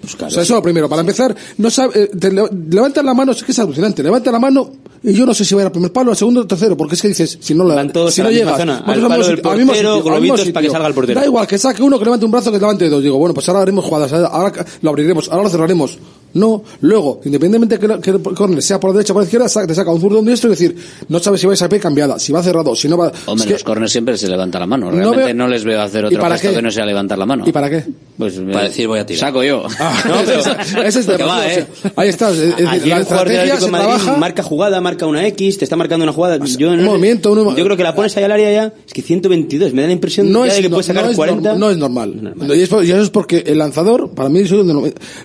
Pues o sea, eso sí. lo primero. Para empezar, no sabe, eh, levanta la mano, es que es alucinante. Levanta la mano y yo no sé si va a ir al primer palo, al segundo, o al tercero, porque es que dices, si no lo todos si no llega, al palo del sitio, globitos para que salga el portero. Da igual, que saque uno, que levante un brazo, que levante dos. Digo, bueno, pues ahora haremos jugadas, ahora lo abriremos, ahora lo cerraremos. No, luego, independientemente que, que el córner sea por la derecha o por izquierda, te saca un zurdo un diestro y decir, no sabes si vais a pie cambiada, si va cerrado, si no va. Hombre, los córneres siempre se levanta la mano. Realmente no, veo... no les veo hacer otro gesto qué? que no sea levantar la mano. ¿Y para qué? Pues eh, para decir voy a tirar. Saco yo. Ah, [LAUGHS] ese es ¿eh? Ahí está. Es la el jugador trabaja... marca jugada, marca una X, te está marcando una jugada. O sea, yo, no un movimiento, yo creo que la pones ahí al área ya. Es que 122, me da la impresión no es, de que puedes sacar no es 40. No, no es normal. normal. Y, eso es porque el lanzador, para mí,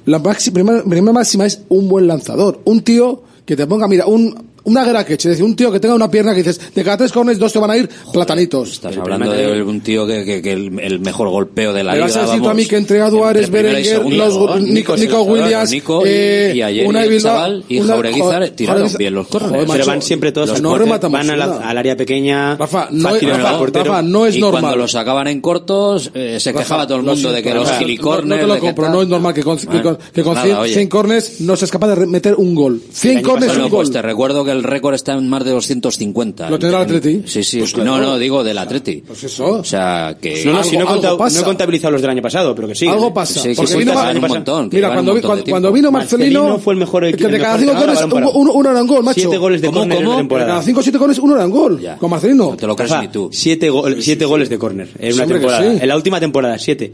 la máxima regla máxima es un buen lanzador. Un tío que te ponga, mira, un una Grakech, es decir, un tío que tenga una pierna que dices, de cada tres corners, dos te van a ir Joder, platanitos. Estás el hablando de un tío que, que, que el, el, mejor golpeo de la liga, vas a decir a mí que entre Aduares, Berenguer, los, Nico, Nico Williams, Nico y, eh, y ayer, una y Chaval y Jaureguizar tiraron bien los corners. Pero van siempre todos los no cortes, van al, al área pequeña. Rafa, no, es, Rafa, Rafa, no es y normal. cuando los sacaban en cortos, eh, se quejaba todo el mundo de que los gilicornes... No, no te lo compro, no es normal que con 100 corners no seas capaz de meter un gol. 100 corners un gol. Pues te recuerdo que el récord está en más de 250. ¿Lo tendrá el Atleti? Sí, sí. Pues claro. No, no, digo del Atleti. Pues eso. O sea, que... No, no, si no, he, no he contabilizado los del año pasado, pero que sí. Algo pasa. Sí, porque vino un montón. Mira, cuando, un montón cuando, vino Marcelino... Marcelino fue el mejor... El, que de cada cinco corners, uno, uno era un gol, macho. Siete goles de córner en la temporada. De cada cinco, siete corners, uno era un gol. Con Marcelino. No te lo crees ni tú. Siete, siete goles de córner en una temporada. En la última temporada, siete.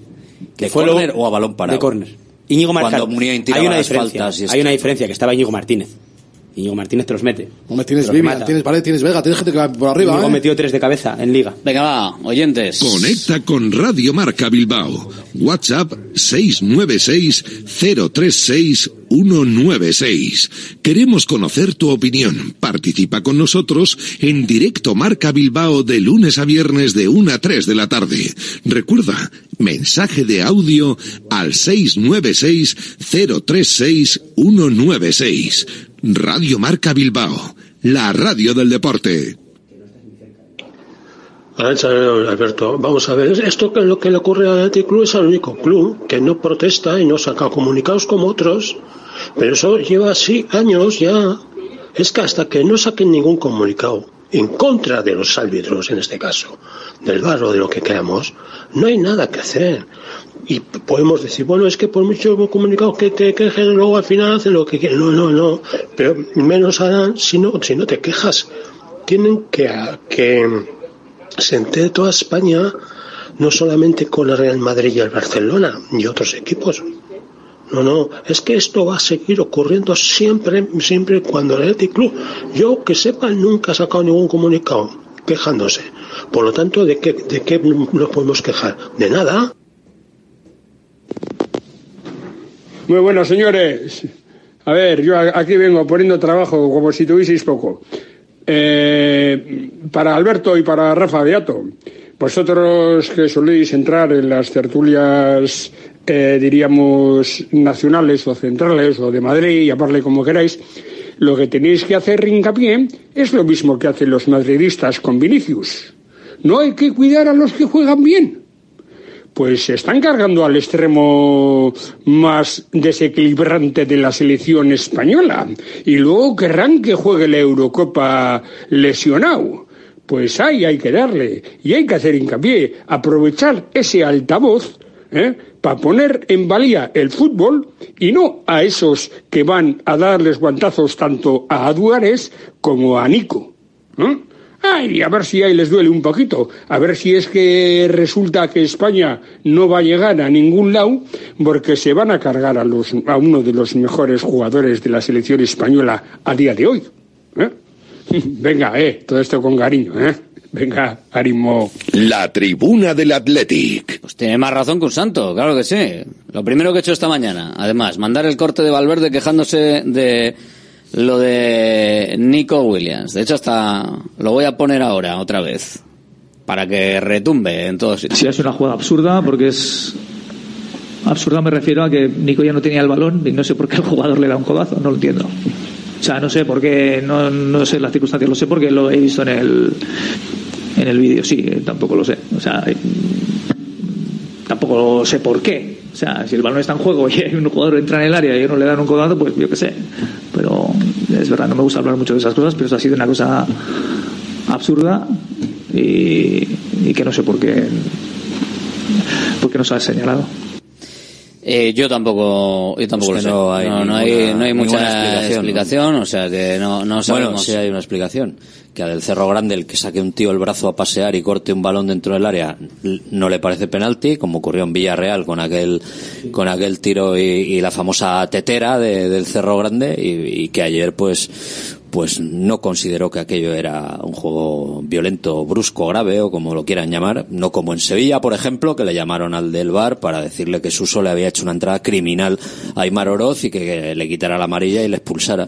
¿De córner o a balón parado? De córner. Íñigo Marcán. Hay una diferencia. Hay una este- diferencia, que estaba Íñigo Martínez. Íñigo Martínez te los mete. Gómez tienes Vivian, tienes Pared, tienes Vega, tienes gente que va por arriba. Íñigo ¿eh? metió tres de cabeza en Liga. Venga, va, oyentes. Conecta con Radio Marca Bilbao. WhatsApp 696-036-196. Queremos conocer tu opinión. Participa con nosotros en directo Marca Bilbao de lunes a viernes de 1 a 3 de la tarde. Recuerda, mensaje de audio al 696-036-196. Radio Marca Bilbao, la radio del deporte. Alberto, vamos a ver, esto que lo que le ocurre al Athletic Club es el único club que no protesta y no saca comunicados como otros, pero eso lleva así años ya. Es que hasta que no saquen ningún comunicado en contra de los árbitros, en este caso, del barro, de lo que queramos, no hay nada que hacer. Y podemos decir, bueno, es que por mucho comunicado que te quejes, luego al final hacen lo que quieren. No, no, no. Pero menos harán si no, si no te quejas. Tienen que, que toda España, no solamente con el Real Madrid y el Barcelona y otros equipos. No, no, es que esto va a seguir ocurriendo siempre, siempre cuando el Athletic Club, yo que sepa, nunca ha sacado ningún comunicado quejándose. Por lo tanto, ¿de qué, de qué nos podemos quejar? De nada. Muy bueno, señores. A ver, yo aquí vengo poniendo trabajo como si tuvieseis poco. Eh, para Alberto y para Rafa Beato, vosotros que soléis entrar en las tertulias, eh, diríamos, nacionales o centrales o de Madrid, llamarle como queráis, lo que tenéis que hacer hincapié es lo mismo que hacen los madridistas con Vinicius. No hay que cuidar a los que juegan bien pues se están cargando al extremo más desequilibrante de la selección española y luego querrán que juegue la Eurocopa lesionado. Pues ahí hay que darle y hay que hacer hincapié, aprovechar ese altavoz ¿eh? para poner en valía el fútbol y no a esos que van a darles guantazos tanto a Aduares como a Nico. Ay, a ver si ahí les duele un poquito, a ver si es que resulta que España no va a llegar a ningún lado porque se van a cargar a, los, a uno de los mejores jugadores de la selección española a día de hoy. ¿eh? [LAUGHS] Venga, eh, todo esto con cariño, ¿eh? Venga, ánimo. La tribuna del Athletic. Pues tiene más razón que un santo, claro que sí. Lo primero que he hecho esta mañana, además, mandar el corte de Valverde quejándose de lo de Nico Williams. De hecho, hasta lo voy a poner ahora otra vez. Para que retumbe en todos sitios. Sí, es una jugada absurda porque es. Absurda me refiero a que Nico ya no tenía el balón y no sé por qué el jugador le da un codazo, no lo entiendo. O sea, no sé por qué, no, no sé las circunstancias, lo sé porque lo he visto en el, en el vídeo, sí, tampoco lo sé. O sea, tampoco sé por qué. O sea, si el balón está en juego y hay un jugador entra en el área y ellos no le dan un codazo, pues yo qué sé. Pero es verdad, no me gusta hablar mucho de esas cosas, pero eso ha sido una cosa absurda y, y que no sé por qué, por qué no se ha señalado. Eh, yo tampoco, yo tampoco Pues lo sé. no hay no, hay, no hay mucha explicación, explicación, ¿no? o sea que no, no Bueno, sabemos. sí hay una explicación. Que a del Cerro Grande el que saque un tío el brazo a pasear y corte un balón dentro del área no le parece penalti, como ocurrió en Villarreal con aquel, con aquel tiro y, la famosa tetera de- del Cerro Grande y, que ayer pues, pues no consideró que aquello era un juego violento, brusco, grave o como lo quieran llamar, no como en Sevilla, por ejemplo, que le llamaron al del bar para decirle que Suso le había hecho una entrada criminal a Aymar Oroz y que le quitara la amarilla y le expulsara.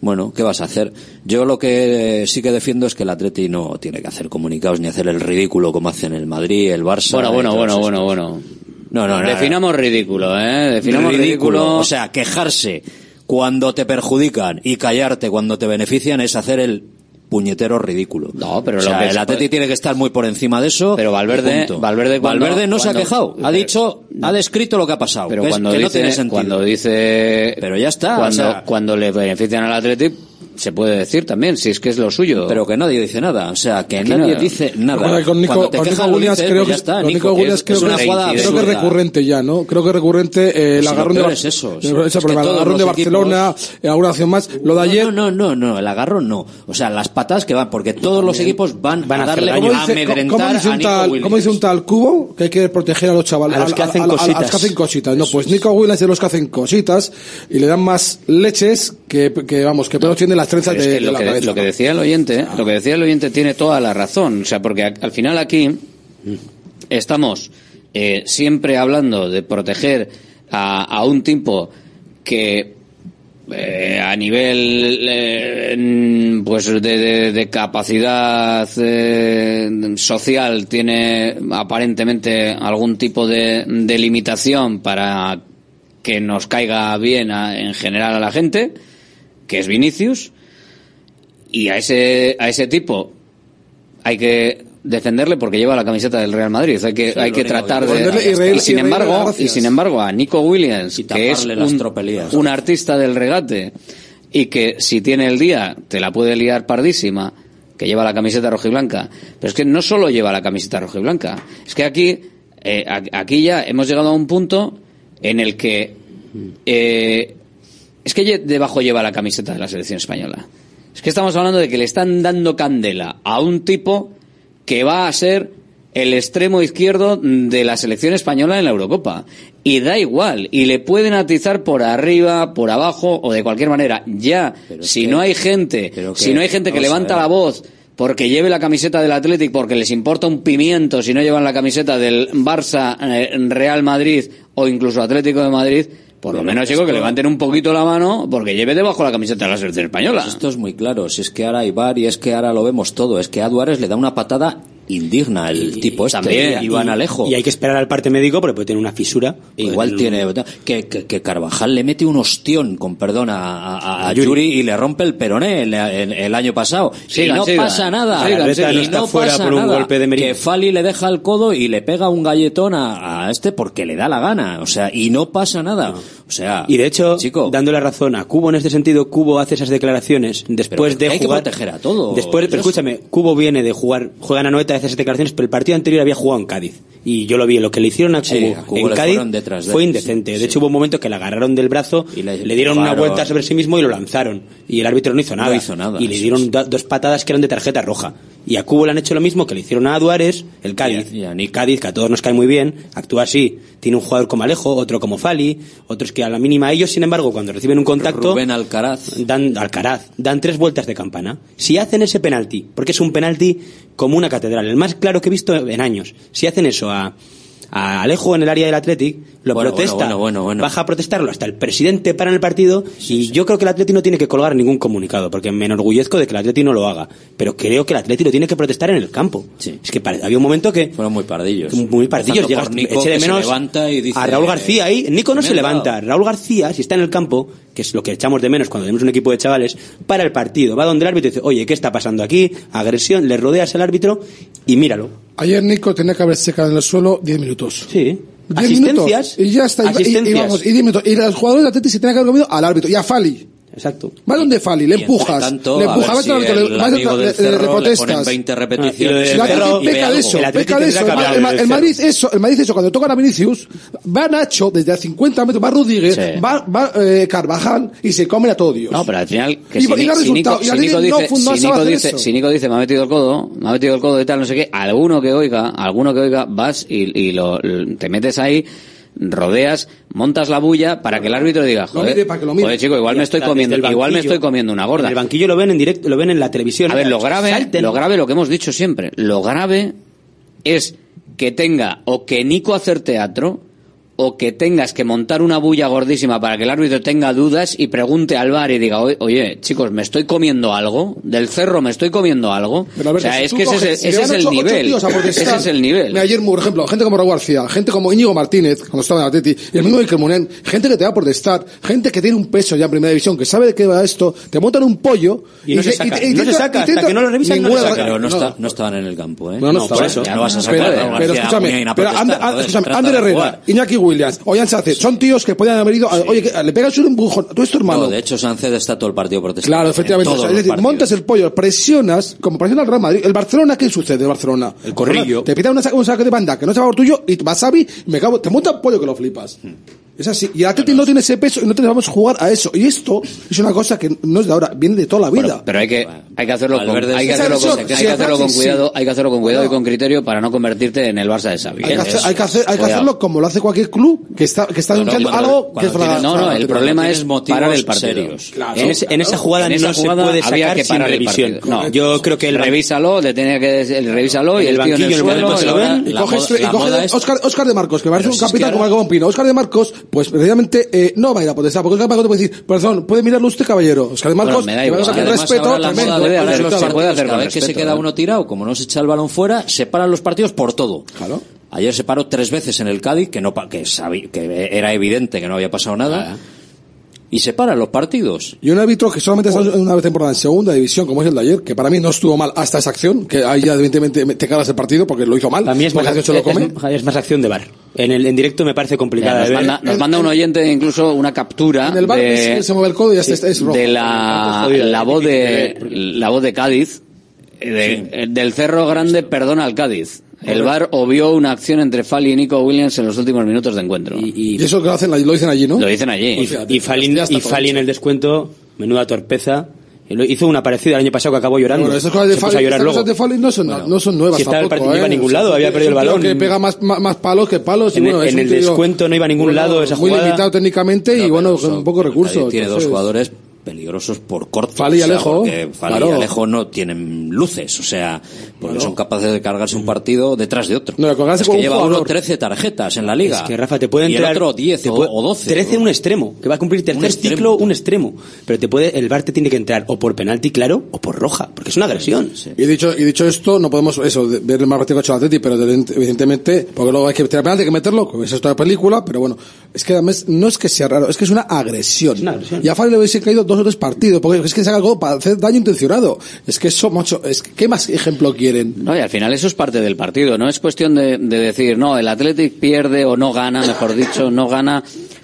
Bueno, ¿qué vas a hacer? Yo lo que sí que defiendo es que el Atleti no tiene que hacer comunicados ni hacer el ridículo como hacen el Madrid, el Barça. Bueno, bueno, bueno, bueno, bueno. No, no, no. Definamos ridículo, ¿eh? Definamos ridículo. O sea, quejarse cuando te perjudican y callarte cuando te benefician es hacer el puñetero ridículo. No, pero o lo sea, que el Atleti puede- tiene que estar muy por encima de eso. Pero Valverde-. Valverde cuando- Valverde no se ha quejado. Ha dicho, ha descrito lo que ha pasado. Pero que es- cuando no dice, tiene sentido. cuando dice, Pero ya está, Cuando, o sea- cuando le benefician al Athletic, se puede decir también, si es que es lo suyo. Pero que nadie dice nada. O sea, que Aquí nadie no- dice nada. Con, con Nico, Cuando te con Nico Williams creo pues que está. Nico, es- creo, es una jugada creo que es recurrente ya, ¿no? Creo que es recurrente eh, el agarrón de, es eso, ese es el agarrón de Barcelona, eh, alguna acción más. Lo de ayer, No, no, no, no, el agarrón no. O sea, las patas que van, porque todos los equipos van, Van a darle a daño. ¿Cómo dice, amedrentar a un Nico cómo dice un tal Cubo que hay que proteger a los chavales? A los que hacen a- a- los cositas. que hacen cositas. No, pues Nico Williams es de los que hacen cositas y le dan más leches que, que vamos, que pelos tiene las trenzas Pero es de, que de lo, la que, cabeza. lo que decía el oyente, lo que decía el oyente tiene toda la razón. O sea, porque a- al final aquí estamos eh, siempre hablando de proteger a, a un tipo que eh, a nivel eh, mm, pues de, de- de capacidad eh, social tiene aparentemente algún tipo de, de limitación para que nos caiga bien a- en general a la gente que es Vinicius y a ese, a ese tipo hay que defenderle porque lleva la camiseta del Real Madrid. Hay que, hay que tratar de. y y sin embargo, y sin embargo, a Nico Williams, que es un, un artista del regate y que si tiene el día te la puede liar pardísima, que lleva la camiseta rojiblanca. Pero es que no solo lleva la camiseta rojiblanca, es que aquí, eh, aquí ya hemos llegado a un punto en el que eh, es que debajo lleva la camiseta de la selección española. Es que estamos hablando de que le están dando candela a un tipo que va a ser el extremo izquierdo de la selección española en la Eurocopa. Y da igual, y le pueden atizar por arriba, por abajo o de cualquier manera. Ya, si, no hay gente, si no hay gente que levanta la voz porque lleve la camiseta del Athletic, porque les importa un pimiento si no llevan la camiseta del Barça, eh, Real Madrid o incluso Atlético de Madrid, por lo menos, chico, que levanten un poquito la mano porque lleve debajo la camiseta de la selección española. Pues esto es muy claro. Si es que ahora hay y es que ahora lo vemos todo. Es que a Duárez le da una patada indigna el tipo este. También, eh, Iván Alejo. Y hay que esperar al parte médico porque puede tener una fisura. E igual tiene... Que, que, que, Carvajal le mete un ostión, con perdón, a, a, a Yuri. Yuri. y le rompe el peroné el, el, el año pasado. Sí, y no pasa nada. No fuera un nada. golpe de. Que Fali le deja el codo y le pega un galletón a, a, este porque le da la gana. O sea, y no pasa nada. O sea, y de hecho, chico, dando la razón a Cubo en este sentido, Cubo hace esas declaraciones después de jugar. Hay que proteger a todo. Después, pero escúchame, Cubo viene de jugar, juega en Anoeta, hace esas declaraciones, pero el partido anterior había jugado en Cádiz. Y yo lo vi, lo que le hicieron a Cubo, sí, en Cádiz fue indecente. De hecho, hubo un momento que le agarraron del brazo, y le dieron una vuelta sobre sí mismo y lo lanzaron y el árbitro no hizo nada. Y le dieron dos patadas que eran de tarjeta roja. Y a Cubo le han hecho lo mismo que le hicieron a Duárez, el Cádiz. Y Cádiz, que a todos nos cae muy bien, actúa así. Tiene un jugador como Alejo, otro como Fali, otros que a la mínima ellos, sin embargo, cuando reciben un contacto... Rubén Alcaraz. Dan, Alcaraz. Dan tres vueltas de campana. Si hacen ese penalti, porque es un penalti como una catedral, el más claro que he visto en años. Si hacen eso a, a Alejo en el área del Athletic lo bueno, protesta, bueno, baja a protestarlo hasta el presidente para en el partido y yo creo que el Atleti no tiene que colgar ningún comunicado, porque me enorgullezco de que el Atleti no lo haga, pero creo que el Atleti lo tiene que protestar en el campo. Es que había un momento que... Fueron muy pardillos. Muy pardillos. Llegas, Nico, de menos levanta y dice, a Raúl García ahí. Nico no se levanta. Raúl García, si está en el campo, que es lo que echamos de menos cuando tenemos un equipo de chavales, para el partido. Va donde el árbitro y dice, oye, ¿qué está pasando aquí? Agresión, le rodeas al árbitro y míralo. Ayer Nico tenía que haberse caído en el suelo 10 minutos. Sí. 10 asistencias, minutos, y ya está. Y, vamos, y, 10 minutos. Y los jugadores de Atleti se tienen que haber comido al árbitro y a Fali. Exacto. Va donde Fali, le empujas. Tanto, le empujas, si le, le, protestas. 20 repeticiones. La, y peca de eso, peca de eso. El, Madrid eso, el Madrid eso, cuando tocan a Vinicius, va Nacho desde a 50 metros, va Rodríguez, sí. va, va eh, Carvajal y se comen a todo Dios. No, pero al final, que y, si, y Nico, si Nico, si Nico dice, no si Nico dice, si Nico dice, me ha metido el codo, me ha metido el codo y tal, no sé qué, alguno que oiga, alguno que oiga, vas y, y lo, te metes ahí rodeas, montas la bulla para que el árbitro diga, joder, no joder chico, igual me estoy comiendo, igual me estoy comiendo una gorda. El banquillo lo ven en directo, lo ven en la televisión. A ver, lo grave, lo grave, lo que hemos dicho siempre, lo grave es que tenga o que Nico hacer teatro o que tengas que montar una bulla gordísima para que el árbitro tenga dudas y pregunte al bar y diga, oye, chicos, ¿me estoy comiendo algo? ¿Del cerro me estoy comiendo algo? O sea, es que ese, es, el nivel. Ese es el nivel. Ayer, por ejemplo, gente como Raúl gente como Íñigo Martínez, cuando estaba en Atleti, y el mismo Iker Munén, gente que te va a protestar, gente que tiene un peso ya en Primera División, que sabe de qué va esto, te montan un pollo y, y no se saca. No hasta que no lo revisan no. Pero no, no, estaban en el campo, ¿eh? No, no. No vas a sacar pero, pero Herrera, Williams, o Jan Sánchez, son tíos que pueden haber ido, a, oye, le pegas un empujón, tú es tu hermano. No, de hecho Sánchez está todo el partido protestando. Claro, efectivamente. Es decir, montas el pollo, presionas, como presiona el Real Madrid. El Barcelona, ¿qué sucede Barcelona? El corrillo. Te pita un saco de banda que no se es favor tuyo y Basavi, me cago, te monta el pollo que lo flipas. Hmm. Es así. Y Atleti no tiene ese peso y no vamos que jugar a eso. Y esto es una cosa que no es de ahora, viene de toda la vida. Pero, hay, que, hay que hacerlo con, hay que hacerlo con, hay que hacerlo con cuidado, hay que hacerlo con cuidado y con criterio para no convertirte en el Barça de Xavi. Hay que, ¿eh? hacer, hay que, hacerlo como lo hace cualquier club que está, que está no, no, algo que es para, No, no, el problema es parar el partido. En, esa jugada en no jugada se puede sacar que parar sin revisión. No, yo creo que el revísalo, le tenía que revísalo y el banquillo en el suelo, y coges, este, Oscar, de Marcos, que parece un capitán como algo Pino. Oscar de Marcos pues precisamente eh, no va a ir a potestad, porque el puede decir, perdón, puede mirarlo usted, caballero. Oscar de respeto, ¿eh? puede hacer ¿eh? cada vez que se queda uno tirado, como no se echa el balón fuera, se paran los partidos por todo. Claro. Ayer se paró tres veces en el Cádiz, que no que, que era evidente que no había pasado nada y separa los partidos. Y un árbitro que solamente está una vez temporada en segunda división, como es el de ayer, que para mí no estuvo mal hasta esa acción, que ahí ya evidentemente te cagas el partido porque lo hizo mal. También es, más. Es, más acción de bar. En, el, en directo me parece complicada. nos, manda, un oyente incluso una captura. En el bar de, se mueve el codo y ya sí, está, es rojo. De la, voz de, la voz de Cádiz, eh, eh, del Cerro Grande, perdona al Cádiz. El VAR obvió una acción entre Fali y Nico Williams en los últimos minutos de encuentro. Y eso que lo, hacen, lo dicen allí, ¿no? Lo dicen allí. Y, y Fali, y Fali en el descuento, menuda torpeza. Hizo una parecida el año pasado que acabó llorando. Bueno, esas cosas de Fali, no son, no son nuevas si estaba el tampoco, partido, no iba a ¿eh? ningún lado, había perdido el balón. que pega más, más, más palos que palos. y En el- bueno, es en el descuento no iba a ningún bueno, lado esa Muy jugada. limitado técnicamente y bueno, con poco recurso. Cádiz tiene dos jugadores peligrosos por corto. Fali y o sea, Alejo, porque Fali y. Alejo no tienen luces, o sea, porque son capaces de cargarse un partido detrás de otro. No, es con que un lleva jugador. uno 13 tarjetas en la liga. Es que Rafa te puede y entrar el otro 10 te o, puede- o 12. 13 un extremo, que va a cumplir tercer extremo. ciclo un extremo, pero te puede el VAR te tiene que entrar o por penalti claro o por roja, porque es una agresión. Y dicho, y dicho esto, no podemos eso, ver el más partido que ha hecho el Atleti, pero de- evidentemente, porque luego hay que tirar penalti, hay que meterlo, como es esto de película, pero bueno, es que además no es que sea raro, es que es una agresión. Y a Fali le hubiese caído dos o tres partidos, porque es que se haga algo para hacer daño intencionado. Es que eso, macho, es que, ¿qué más ejemplo quieren? No, y al final eso es parte del partido. No es cuestión de, de decir, no, el Athletic pierde o no gana, mejor dicho, no gana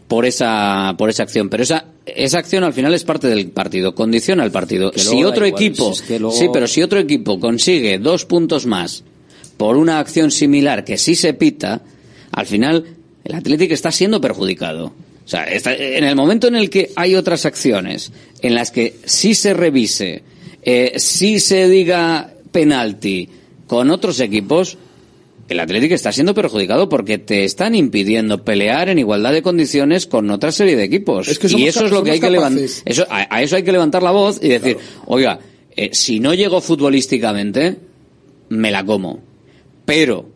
por esa, por esa acción. Pero esa, esa acción al final es parte del partido, condiciona el partido. Que Si otro igual, equipo, si es que luego- sí, pero si otro equipo consigue dos puntos más por una acción similar que sí se pita, al final el Athletic está siendo perjudicado. O sea, está- en el momento en el que hay otras acciones en las que sí se revise, eh, sí se diga penalti con otros equipos, el Atlético está siendo perjudicado porque te están impidiendo pelear en igualdad de condiciones con otra serie de equipos. Es que y eso es lo que hay que levantar. Eso, a, a eso hay que levantar la voz y decir, oiga, eh, si no llego futbolísticamente, me la como. Pero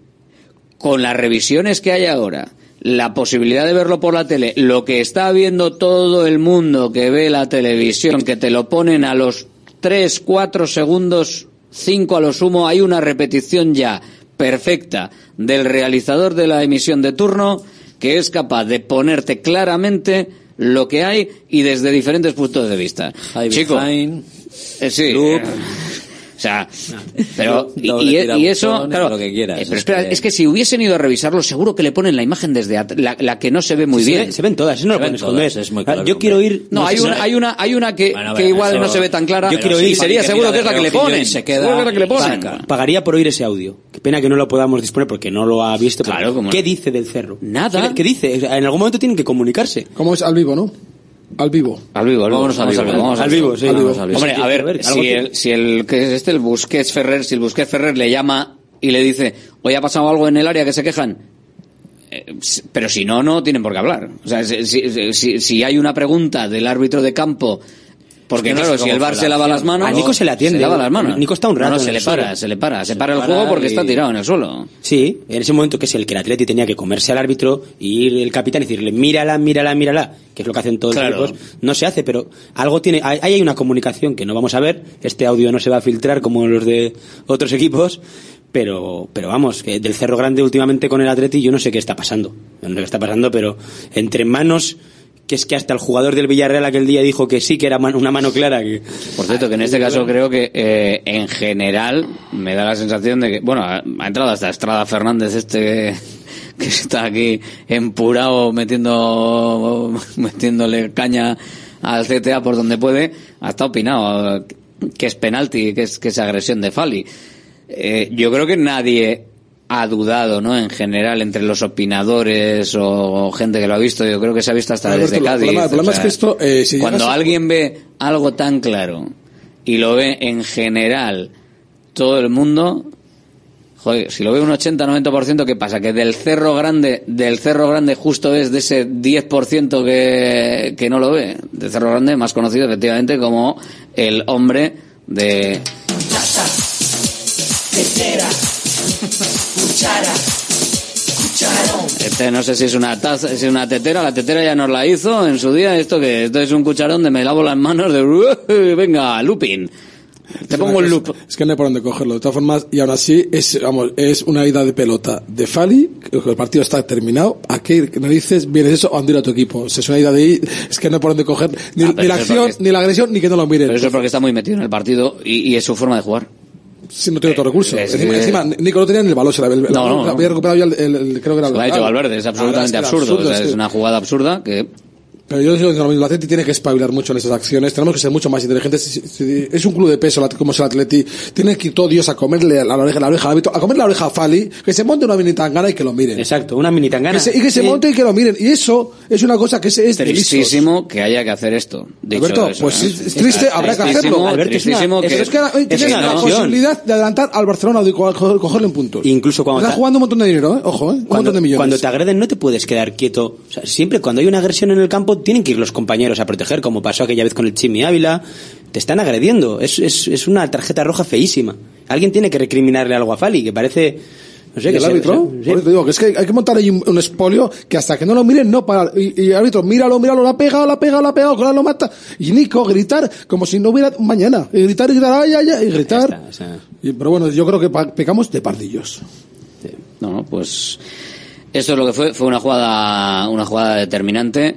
con las revisiones que hay ahora, la posibilidad de verlo por la tele, lo que está viendo todo el mundo que ve la televisión, que te lo ponen a los 3, 4 segundos, 5 a lo sumo, hay una repetición ya perfecta del realizador de la emisión de turno que es capaz de ponerte claramente lo que hay y desde diferentes puntos de vista. Chico, behind, eh, sí, loop. eh, o sea, pero [LAUGHS] y, y- y eso, claro, lo que quieras, eh, pero es espera, que- es que si hubiesen ido a revisarlo, seguro que le ponen la imagen desde at- la, la que no se ve muy Sí, se bien. ven- se ven todas, eso no lo ven pueden todas, esconder. es muy Ah, claro Yo quiero ir. No, hay sé si- una, hay una, hay una que, Bueno, que bueno, igual eso- no se ve tan clara. Yo quiero y ir- sería que seguro que es la que le ponen. y se queda- que es la que le ponen. saca. Pagaría por oír ese audio. Qué pena que no lo podamos disponer porque no lo ha visto. Claro, cómo ¿Qué no. dice del cerro? Nada. ¿Qué, dice? En algún momento tienen que comunicarse. ¿Cómo es al vivo, no? Al vivo. Al vivo, al vivo. Vámonos al Vamos vivo. vamos Al vivo, sí. Al vivo. Vamos al vivo. Hombre, a ver, si el, si el que es este, el Busquets Ferrer, si el Busquets Ferrer le llama y le dice, hoy ha pasado algo en el área que se quejan, eh, pero si no, no tienen por qué hablar. O sea, si, si- si- si hay una pregunta del árbitro de campo, porque claro, si el fue se la lava las manos, A Nico se le atiende. lava las manos. Nico está un rato No, se le para, se le para, se, Se para el juego porque y- está tirado en el suelo. Sí, en ese momento que es el que el Atleti tenía que comerse al árbitro y ir el capitán y decirle, mírala, mírala, mírala, que es lo que hacen todos Claro. los equipos. No se hace, pero algo tiene, ahí hay una comunicación que no vamos a ver, este audio no se va a filtrar como los de otros equipos, pero, pero vamos, que del Cerro Grande últimamente con el Atleti yo no sé qué está pasando, no sé qué está pasando, pero entre manos, que es que hasta el jugador del Villarreal aquel día dijo que sí, que era una mano clara, que... Por cierto, que en este caso creo que eh, en general me da la sensación de que, bueno, ha, ha entrado hasta Estrada Fernández este que [LAUGHS] está aquí empurado metiendo [LAUGHS] metiéndole caña al CTA por donde puede, hasta opinado que es penalti, que es que es agresión de Fali. Eh, yo creo que nadie ha dudado, ¿no? En general, entre los opinadores o gente que lo ha visto, yo creo que se ha visto hasta Alberto, desde Cádiz. problema- el problema o es que esto, eh, si cuando llegas alguien ve algo tan claro y lo ve en general todo el mundo, joder, si lo ve un 80-90%, ¿qué pasa? Que del Cerro Grande, del Cerro Grande justo es de ese 10% que, que no lo ve. Del Cerro Grande, más conocido efectivamente como el hombre de... cuchara, cucharón. Este no sé si es una taza, si es una tetera, la tetera ya nos la hizo en su día, esto que esto es un cucharón de me lavo las manos de "Uh, [LAUGHS] venga, looping. Te pongo un loop. Es que no hay por dónde cogerlo. De todas formas, y aún así, es, vamos, es una ida de pelota de Fali, el partido está terminado. ¿A qué narices vienes eso o a tu equipo? O sea, es una ida de es que no hay por dónde coger ni, Ah, ni la es acción, porque- ni la agresión, ni que no lo miren. Pero eso es porque está muy metido en el partido y, y es su forma de jugar. Si no tiene otro recurso. es encima, que- encima, Nico no tenía ni el balón, se la, No, no, la había recuperado ya el, el- el- creo que era el Lo ha hecho. Valverde, es absolutamente era absurdo. o sea, es es una jugada absurda que Pero yo digo que lo mismo, el Atleti tiene que espabilar mucho en esas acciones, tenemos que ser mucho más inteligentes. Es un club de peso como es el Atleti, tiene que ir todo Dios a comerle la oreja, la oreja al árbitro, a comer la oreja a Fali, que se monte una mini tangana y que lo miren. Exacto, una mini tangana. Que se- y que se Sí. monte y que lo miren. Y eso es una cosa que es, es. Tristísimo que haya que hacer esto. Dicho Alberto, eso, pues ¿eh? es, es triste, habrá que hacerlo. Pero es que ahora, hoy es tienes una la posibilidad de adelantar al Barcelona o de co- co- cogerle en puntos. Incluso cuando Estás jugando un montón de dinero, ¿eh? Ojo, ¿eh? Un Cuando, montón de millones. cuando te agreden no te puedes quedar quieto. O sea, siempre cuando hay una agresión en el campo tienen que ir los compañeros a proteger, como pasó aquella vez con el Chimi Ávila. Te están agrediendo. Es, es, es una tarjeta roja feísima. Alguien tiene que recriminarle algo a Fali, que parece... No sé, ¿Y que el árbitro? se- Por eso te digo que es que hay que montar ahí un, un expolio que hasta que no lo miren no para. Y, y el árbitro, míralo, míralo, la ha pegado, la ha pegado, la ha pegado, claro, lo mata. Y Nico, gritar como si no hubiera mañana. Y gritar, y gritar, ay, ay, ay, y gritar. Y- pero bueno, yo creo que pa- pecamos de pardillos. No, no, pues eso es lo que fue, fue una jugada, una jugada determinante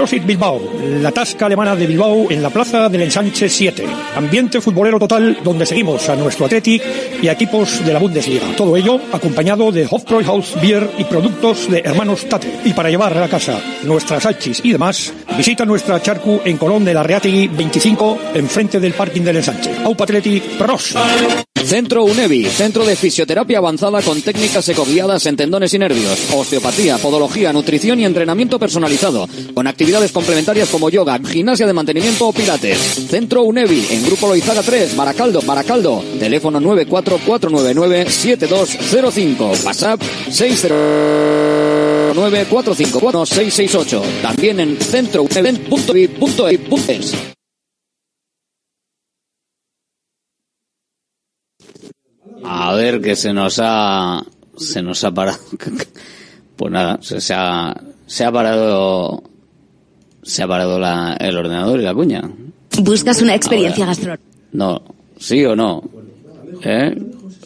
Prosit Bilbao, la tasca alemana de Bilbao en la plaza del Ensanche 7. Ambiente futbolero total donde seguimos a nuestro Athletic y a equipos de la Bundesliga. Todo ello acompañado de Hofbräuhaus Beer y productos de Hermanos Tate. Y para llevar a la casa nuestras salchis y demás, visita nuestra charcu en Colón de la Reategui 25, enfrente del parking del Ensanche. Aupa Athletic, pros. Centro UNEVI, centro de fisioterapia avanzada con técnicas ecoguiadas en tendones y nervios, osteopatía, podología, nutrición y entrenamiento personalizado, con actividades complementarias como yoga, gimnasia de mantenimiento o pilates. Centro UNEVI, en Grupo Loizaga 3, Baracaldo, Baracaldo, teléfono 944997205, WhatsApp 609454668, también en centrounevi.es. A ver que se nos ha se nos ha parado. [LAUGHS] Pues nada, se ha se ha parado se ha parado la- el ordenador y la cuña. ¿Buscas una experiencia gastronómica? No, sí o no. ¿Eh?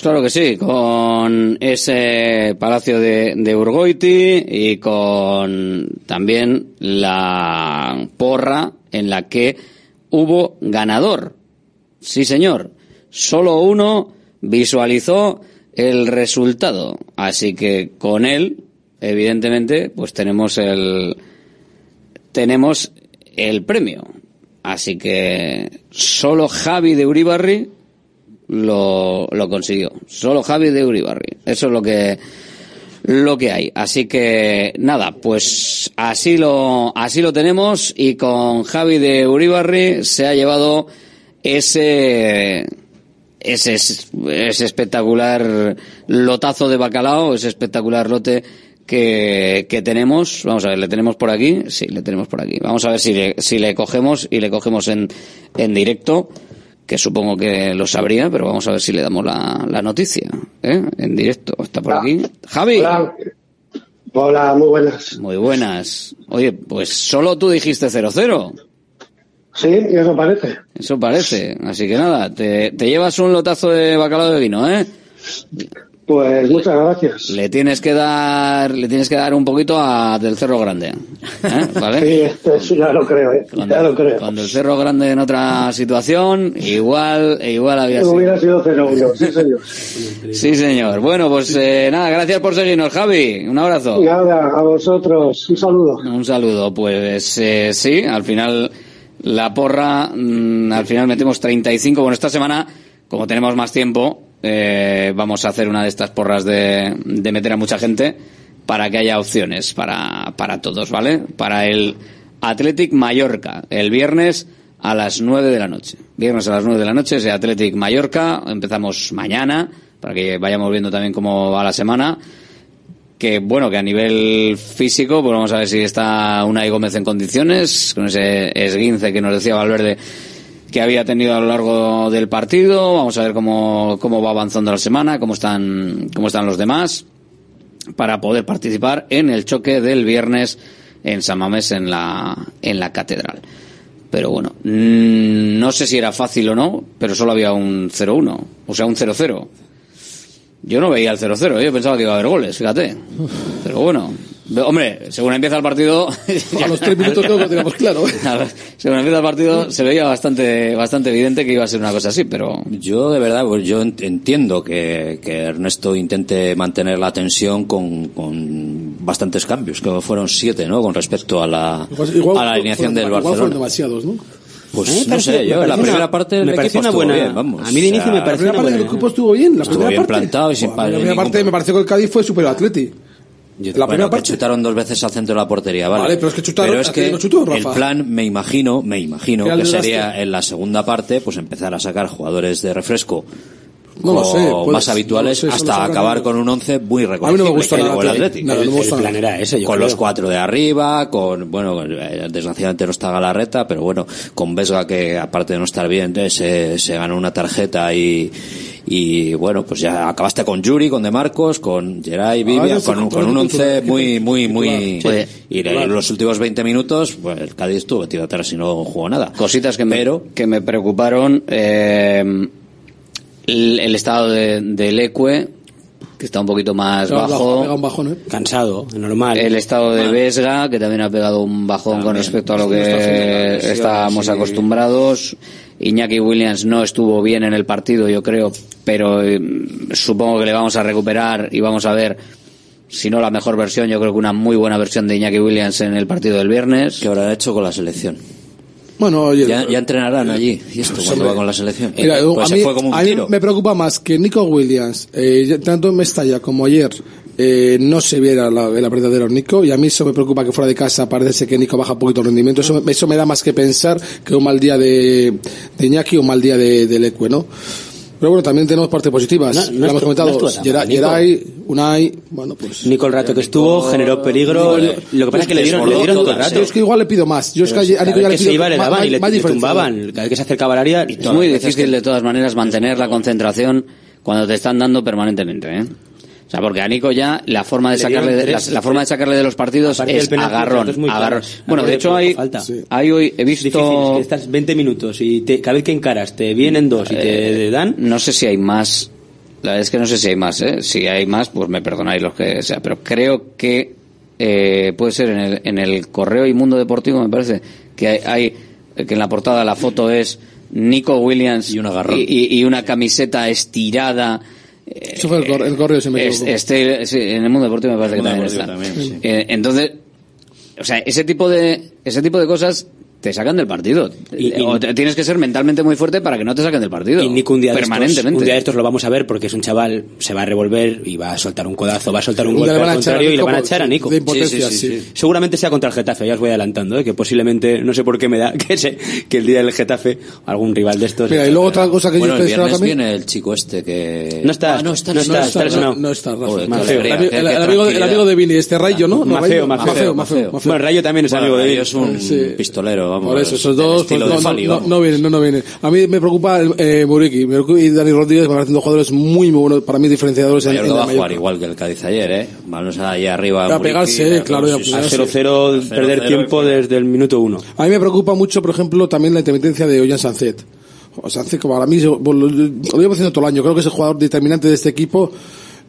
claro que sí, con ese Palacio de, de Urgoiti y con también la porra en la que hubo ganador. Sí, señor. Solo uno visualizó el resultado. Así que con él, evidentemente, pues tenemos el, tenemos el premio. Así que solo Javi de Uribarri lo, consiguió. Solo Javi de Uribarri. Eso es lo que lo que hay. Así que nada, pues así lo así lo tenemos y con Javi de Uribarri se ha llevado ese ese, ese espectacular lotazo de bacalao, ese espectacular lote que, que tenemos. Vamos a ver, ¿le tenemos por aquí? Sí, le tenemos por aquí. Vamos a ver si le, si le cogemos y le cogemos en, en directo, que supongo que lo sabría, pero vamos a ver si le damos la, la noticia, ¿eh? En directo. Está por aquí. Javi. Hola. Hola, muy buenas. Muy buenas. Oye, pues solo tú dijiste 0-0. Sí, eso parece. Eso parece. Así que nada, te, te llevas un lotazo de bacalao de vino, ¿eh? Pues muchas gracias. Le tienes que dar, le tienes que dar un poquito a del Cerro Grande, ¿eh? [LAUGHS] ¿vale? Sí, ya lo creo, ¿eh? ya lo creo. Cuando el Cerro Grande en otra situación, igual, igual había sido. Hubiera sido 0-1, sí [LAUGHS] señor. Sí, señor. Bueno, pues eh, nada, gracias por seguirnos, Javi. Un abrazo. Nada, a vosotros, un saludo. Un saludo. Pues eh, sí, al final la porra, mm, al final metemos 35. Bueno, esta semana, como tenemos más tiempo, eh, vamos a hacer una de estas porras de, de meter a mucha gente para que haya opciones para, para todos, ¿vale? Para el Athletic Mallorca, el viernes a las 9 de la noche. Viernes a las 9 de la noche, ese Athletic Mallorca. Empezamos mañana, para que vayamos viendo también cómo va la semana que bueno, que a nivel físico, pues vamos a ver si está Unai Gómez en condiciones, con ese esguince que nos decía Valverde que había tenido a lo largo del partido, vamos a ver cómo, cómo va avanzando la semana, cómo están, cómo están los demás, para poder participar en el choque del viernes en San Mamés en la, en la catedral. Pero bueno, mm, no sé si era fácil o no, pero solo había un 0-1, o sea, un 0-0. Yo no veía el 0-0, ¿eh? yo pensaba que iba a haber goles, fíjate. Pero bueno, hombre, según empieza el partido... [LAUGHS] A los tres [LAUGHS] minutos que lo teníamos claro. ¿eh? según empieza el partido se veía bastante, bastante evidente que iba a ser una cosa así, pero... Yo, de verdad, pues yo ent- entiendo que, que Ernesto intente mantener la tensión con, con bastantes cambios, que fueron siete, ¿no? Con respecto a la, a la alineación del igual fueron Barcelona. demasiados, ¿no? Pues no sé, yo en la primera una- parte me pareció una buena- bien, vamos. a mí de inicio me La pareció primera una parte del equipo estuvo bien. La Estuvo primera bien parte. plantado y sin La primera parte me pareció que el Cádiz fue super Atleti. La Bueno, primera parte. chutaron dos veces al centro de la portería, ¿vale? Vale, pero es que chutaron- Pero es que no chutó, el plan, me imagino, me imagino Que sería en la segunda parte, pues empezar a sacar jugadores de refresco No lo sé, más habituales no lo sé, solo hasta acabar con un once muy A mí no reconocible. me gustó que nada el Atleti. Atleti. Nada, no me El gustó plan nada. era ese, yo con creo. los cuatro de arriba, con, bueno, eh, desgraciadamente no está Galarreta, pero bueno, con Vesga que aparte de no estar bien, eh, se, se ganó una tarjeta y, y bueno, pues ya acabaste con Yuri, con De Marcos, con Geray, Vivian, Ah, ya sé, con, un- con un once muy, muy, muy. Sí. y en los últimos 20 minutos, pues el Cádiz estuvo metido atrás y no jugó nada. Cositas que me, que me preocuparon. eh, el, el estado de, del Ecue, que está un poquito más bajo. pega un bajón, ¿eh? Cansado, normal. El estado de Vesga, que también ha pegado un bajón con respecto a lo que estábamos sí. acostumbrados. Iñaki Williams no estuvo bien en el partido, yo creo, pero eh, supongo que le vamos a recuperar y vamos a ver, si no la mejor versión, yo creo que una muy buena versión de Iñaki Williams en el partido del viernes. ¿Qué habrá hecho con la selección? Bueno, oye. Ya, ya entrenarán allí. ¿Y esto cuando va con la selección? Mira, pues a se mí, fue como un a mí tiro. me preocupa más que Nico Williams, eh, tanto en Mestalla como ayer, eh, no se viera la, el verdadero Nico, y a mí eso me preocupa que fuera de casa parece que Nico baja un poquito el rendimiento. Eso, me- eso me da más que pensar que un mal día de, de Iñaki o un mal día de, del Ecue, ¿no? Pero bueno, también tenemos partes positivas. No, no Lo hemos comentado. no Geray. Geray, Unai, bueno, pues. Nico el rato que estuvo generó peligro. Lo que pasa es que le dieron, le dieron todo el rato. Yo es que igual le pido más. Yo es que a Nico ya le que se pido iba le más- daban y le, tumbaban. Cada vez que se acercaba al área. Es muy difícil de todas maneras mantener la concentración cuando te están dando permanentemente, ¿eh? O sea, porque a Nico ya la forma de sacarle de, la, la forma de sacarle de los partidos es agarrón, agarrón. Bueno, de hecho hay, falta. hay hoy he Es difícil, visto es que estás 20 minutos y te, cada vez que encaras te vienen dos y te dan. no sé si hay más. La verdad es que no sé si hay más, ¿eh? Si hay más, pues me perdonáis los que sea. Pero creo que eh, puede ser en el, en el correo Inmundo Deportivo, me parece, que hay, hay- que en la portada la foto es Nico Williams y, y- y una camiseta estirada. Eso fue el, cor- el correo, si me equivoco. este, sí, en el mundo deportivo me parece que también está. también, Eh, entonces, o sea, ese tipo de ese tipo de cosas te sacan del partido. Y- y- o te- tienes que ser mentalmente muy fuerte para que no te saquen del partido. Y Nico un día, de estos, permanentemente. un día de estos lo vamos a ver porque es un chaval, se va a revolver y va a soltar un codazo, va a soltar un Un golpe al contrario y le van a echar a Nico. de impotencia, sí. Seguramente sea contra el Getafe, ya os voy adelantando, ¿eh? que posiblemente, no sé por qué me da, que, se- que el día del Getafe, algún rival de estos... Mira, y luego otra cosa que Bueno, yo el viernes también. viene el chico este que... No está, Ah, no está, no está, está. No está. Joder, qué Mafeo. alegría, El, amigo, el amigo de Vini, este Rayo, ¿no? No, Mafeo. Mafeo, Mafeo. Bueno, Rayo también es amigo de él. es un Sí. Vamos. Por eso, esos dos, pues, no, Fali, no, no vienen, no, no vienen. A mí me preocupa el, eh, Muriqui y Dani Rodríguez, me parecen dos jugadores muy, muy buenos, para mí diferenciadores en, Mallorca en va a jugar Mallorca. igual que el Cádiz ayer, ¿eh? Vamos allí arriba. A Muriqui, pegarse, eh, claro, a sí, sí, A pegarse. 0-0, perder 0-0, tiempo desde el minuto uno. A mí me preocupa mucho, por ejemplo, también la intermitencia de Ollán Sancet. O Sancet, como para mí, lo llevo haciendo todo el año, creo que es el jugador determinante de este equipo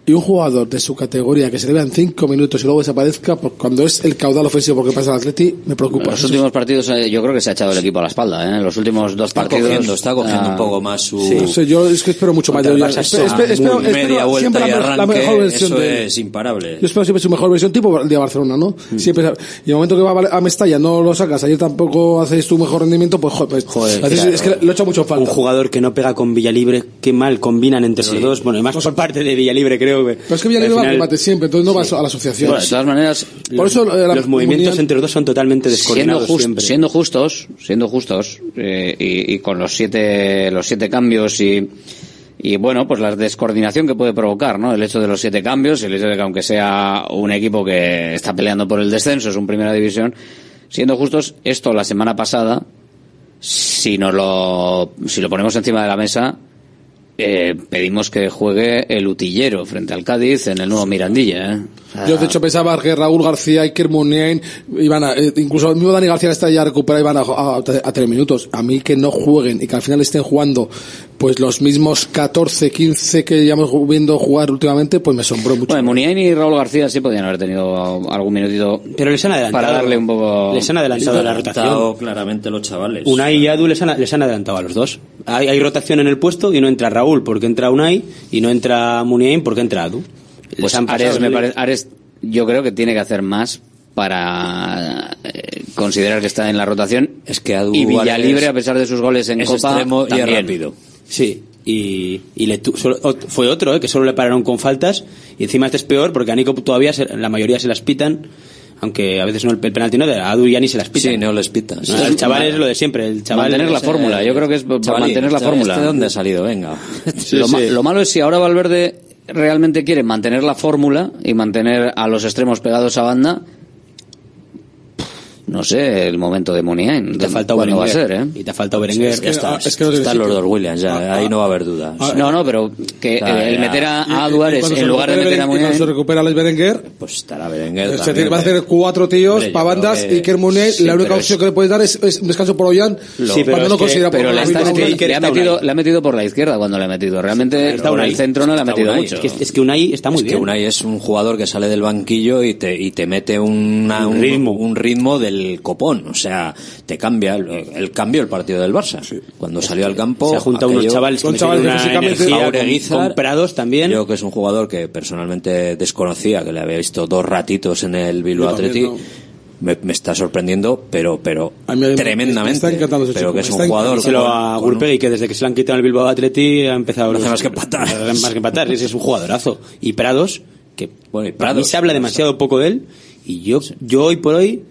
y un jugador de su categoría que se le vean cinco minutos y luego desaparezca, pues cuando es el caudal ofensivo porque pasa el Atleti, me preocupa. Los últimos partidos eh, yo creo que se ha echado el equipo a la espalda, ¿eh? En los últimos dos Está partidos. cogiendo, está cogiendo ah, un poco más su... No sé, yo es que espero mucho más de espero- muy espero media vuelta siempre y la, mejor versión eso de él. es imparable. Yo espero siempre su mejor versión, tipo el de Barcelona, ¿no? Mm. Siempre, y en el momento que va a Mestalla no lo sacas, ayer tampoco haces tu mejor rendimiento, pues joder, pues, haces- claro. es que lo he hecho mucho falta. Un jugador que no pega con Villalibre, qué mal combinan entre los dos. Bueno, y más por parte de Villalibre, creo que. Pero es que va al final- remate siempre, entonces no vas a la asociación. Bueno, de todas maneras, Por eso eh, la los movimientos entre los dos son totalmente siendo, descoordinados siempre. siendo justos, siendo justos, eh, y, y con los siete, los siete cambios y, y bueno, pues la descoordinación que puede provocar, ¿no? El hecho de los siete cambios, el hecho de que aunque sea un equipo que está peleando por el descenso, es un primera división, siendo justos, esto la semana pasada, si nos lo, si lo ponemos encima de la mesa, eh, pedimos que juegue el utillero frente al Cádiz en el nuevo Mirandilla, ¿eh? Sea, Yo de hecho pensaba que Raúl García, Iker Muniain, iban a, eh, incluso el mismo Dani García está ya recuperado, iban a, a, a tres minutos. A mí que no jueguen y que al final estén jugando pues los mismos 14, 15 que llevamos viendo jugar últimamente, pues me asombró mucho. Bueno, Muniain y Raúl García sí podían haber tenido algún minutito Pero les han adelantado. para darle un poco... Les han adelantado la rotación. claramente los chavales. Unai y Adu les han, les han adelantado a los dos. Hay, hay rotación en el puesto y no entra Raúl porque entra Unai y no entra Muniain porque entra Adu. Pues Ares, me el- pare- Ares, yo creo que tiene que hacer más para eh, considerar que está en la rotación. Es que Adu y Villalibre, a pesar de sus goles en es Copa, extremo y también. rápido. Sí, y, y le tu- solo- fue otro, ¿eh? que solo le pararon con faltas. Y encima este es peor porque a Nico todavía se- la mayoría se las pitan. Aunque a veces no el, el penalti no, de Adu ya ni se las pitan. Sí, no les pitan. No, el chaval es lo de siempre. El chaval Mantener la fórmula, yo creo que es Chavalín, mantener la ¿este fórmula. de dónde ha salido? Venga. [LAUGHS] lo, ma- lo malo es si ahora Valverde realmente quiere mantener la fórmula y mantener a los extremos pegados a banda. No sé, el momento de Muniain. te ha faltado ¿Cuándo va a Berenguer. ser, eh? Y te ha faltado Berenguer. ya está. ah, es que están los dos Williams, ya. ahí no va a haber duda. Sea, No, no, pero que eh, el ya. meter a, Y- a y Adu Ares cuando se en lugar de meter a cuando se Muniain... recupera Alex Berenguer, pues estará Berenguer. se también, tiene- va a hacer cuatro tíos para bandas que- y Iker Muniain, sí, la única opción es- que le puedes dar es, es un descanso por Ollán Sí, pero cuando es no que- considera Pero por le, la está le ha está metido, le ha metido por la izquierda cuando le ha metido. Realmente Está por el centro no le ha Está metido mucho. Es que, es que Unai está muy es que bien. Unai es un jugador que sale del banquillo y te, y te mete Un un, ritmo. un del copón. O sea, te cambia. El, el cambio el partido del Barça. Cuando salió al campo. Se ha juntado unos chavales chavales una energía con- Guizar, con Prados también. Yo que es un jugador que personalmente desconocía, que le había visto dos ratitos en el Bilbao Athletic. Me, me está sorprendiendo, pero pero A mí me- tremendamente. me está encantando ese pero que es un jugador Díselo con- a Gurpegui que desde que se le han quitado el Bilbao Atleti ha empezado No hace más que empatar. [LAUGHS] más que empatar es, es un jugadorazo y Prados que Bueno, y para mí Prados, se habla demasiado poco de él y yo yo hoy por hoy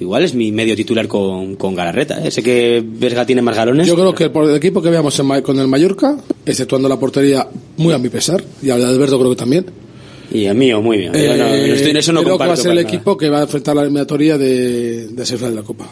igual es mi medio titular con, con Galarreta ¿eh? sé que Vesga tiene más galones Yo creo que por el equipo que veamos en con el Mallorca, exceptuando la portería, muy a mi pesar, y al de Alberto creo que también, y el mío muy bien Yo no, no estoy en eso no creo que va a ser el nada. equipo que va a enfrentar la eliminatoria de, de semifinal de la Copa.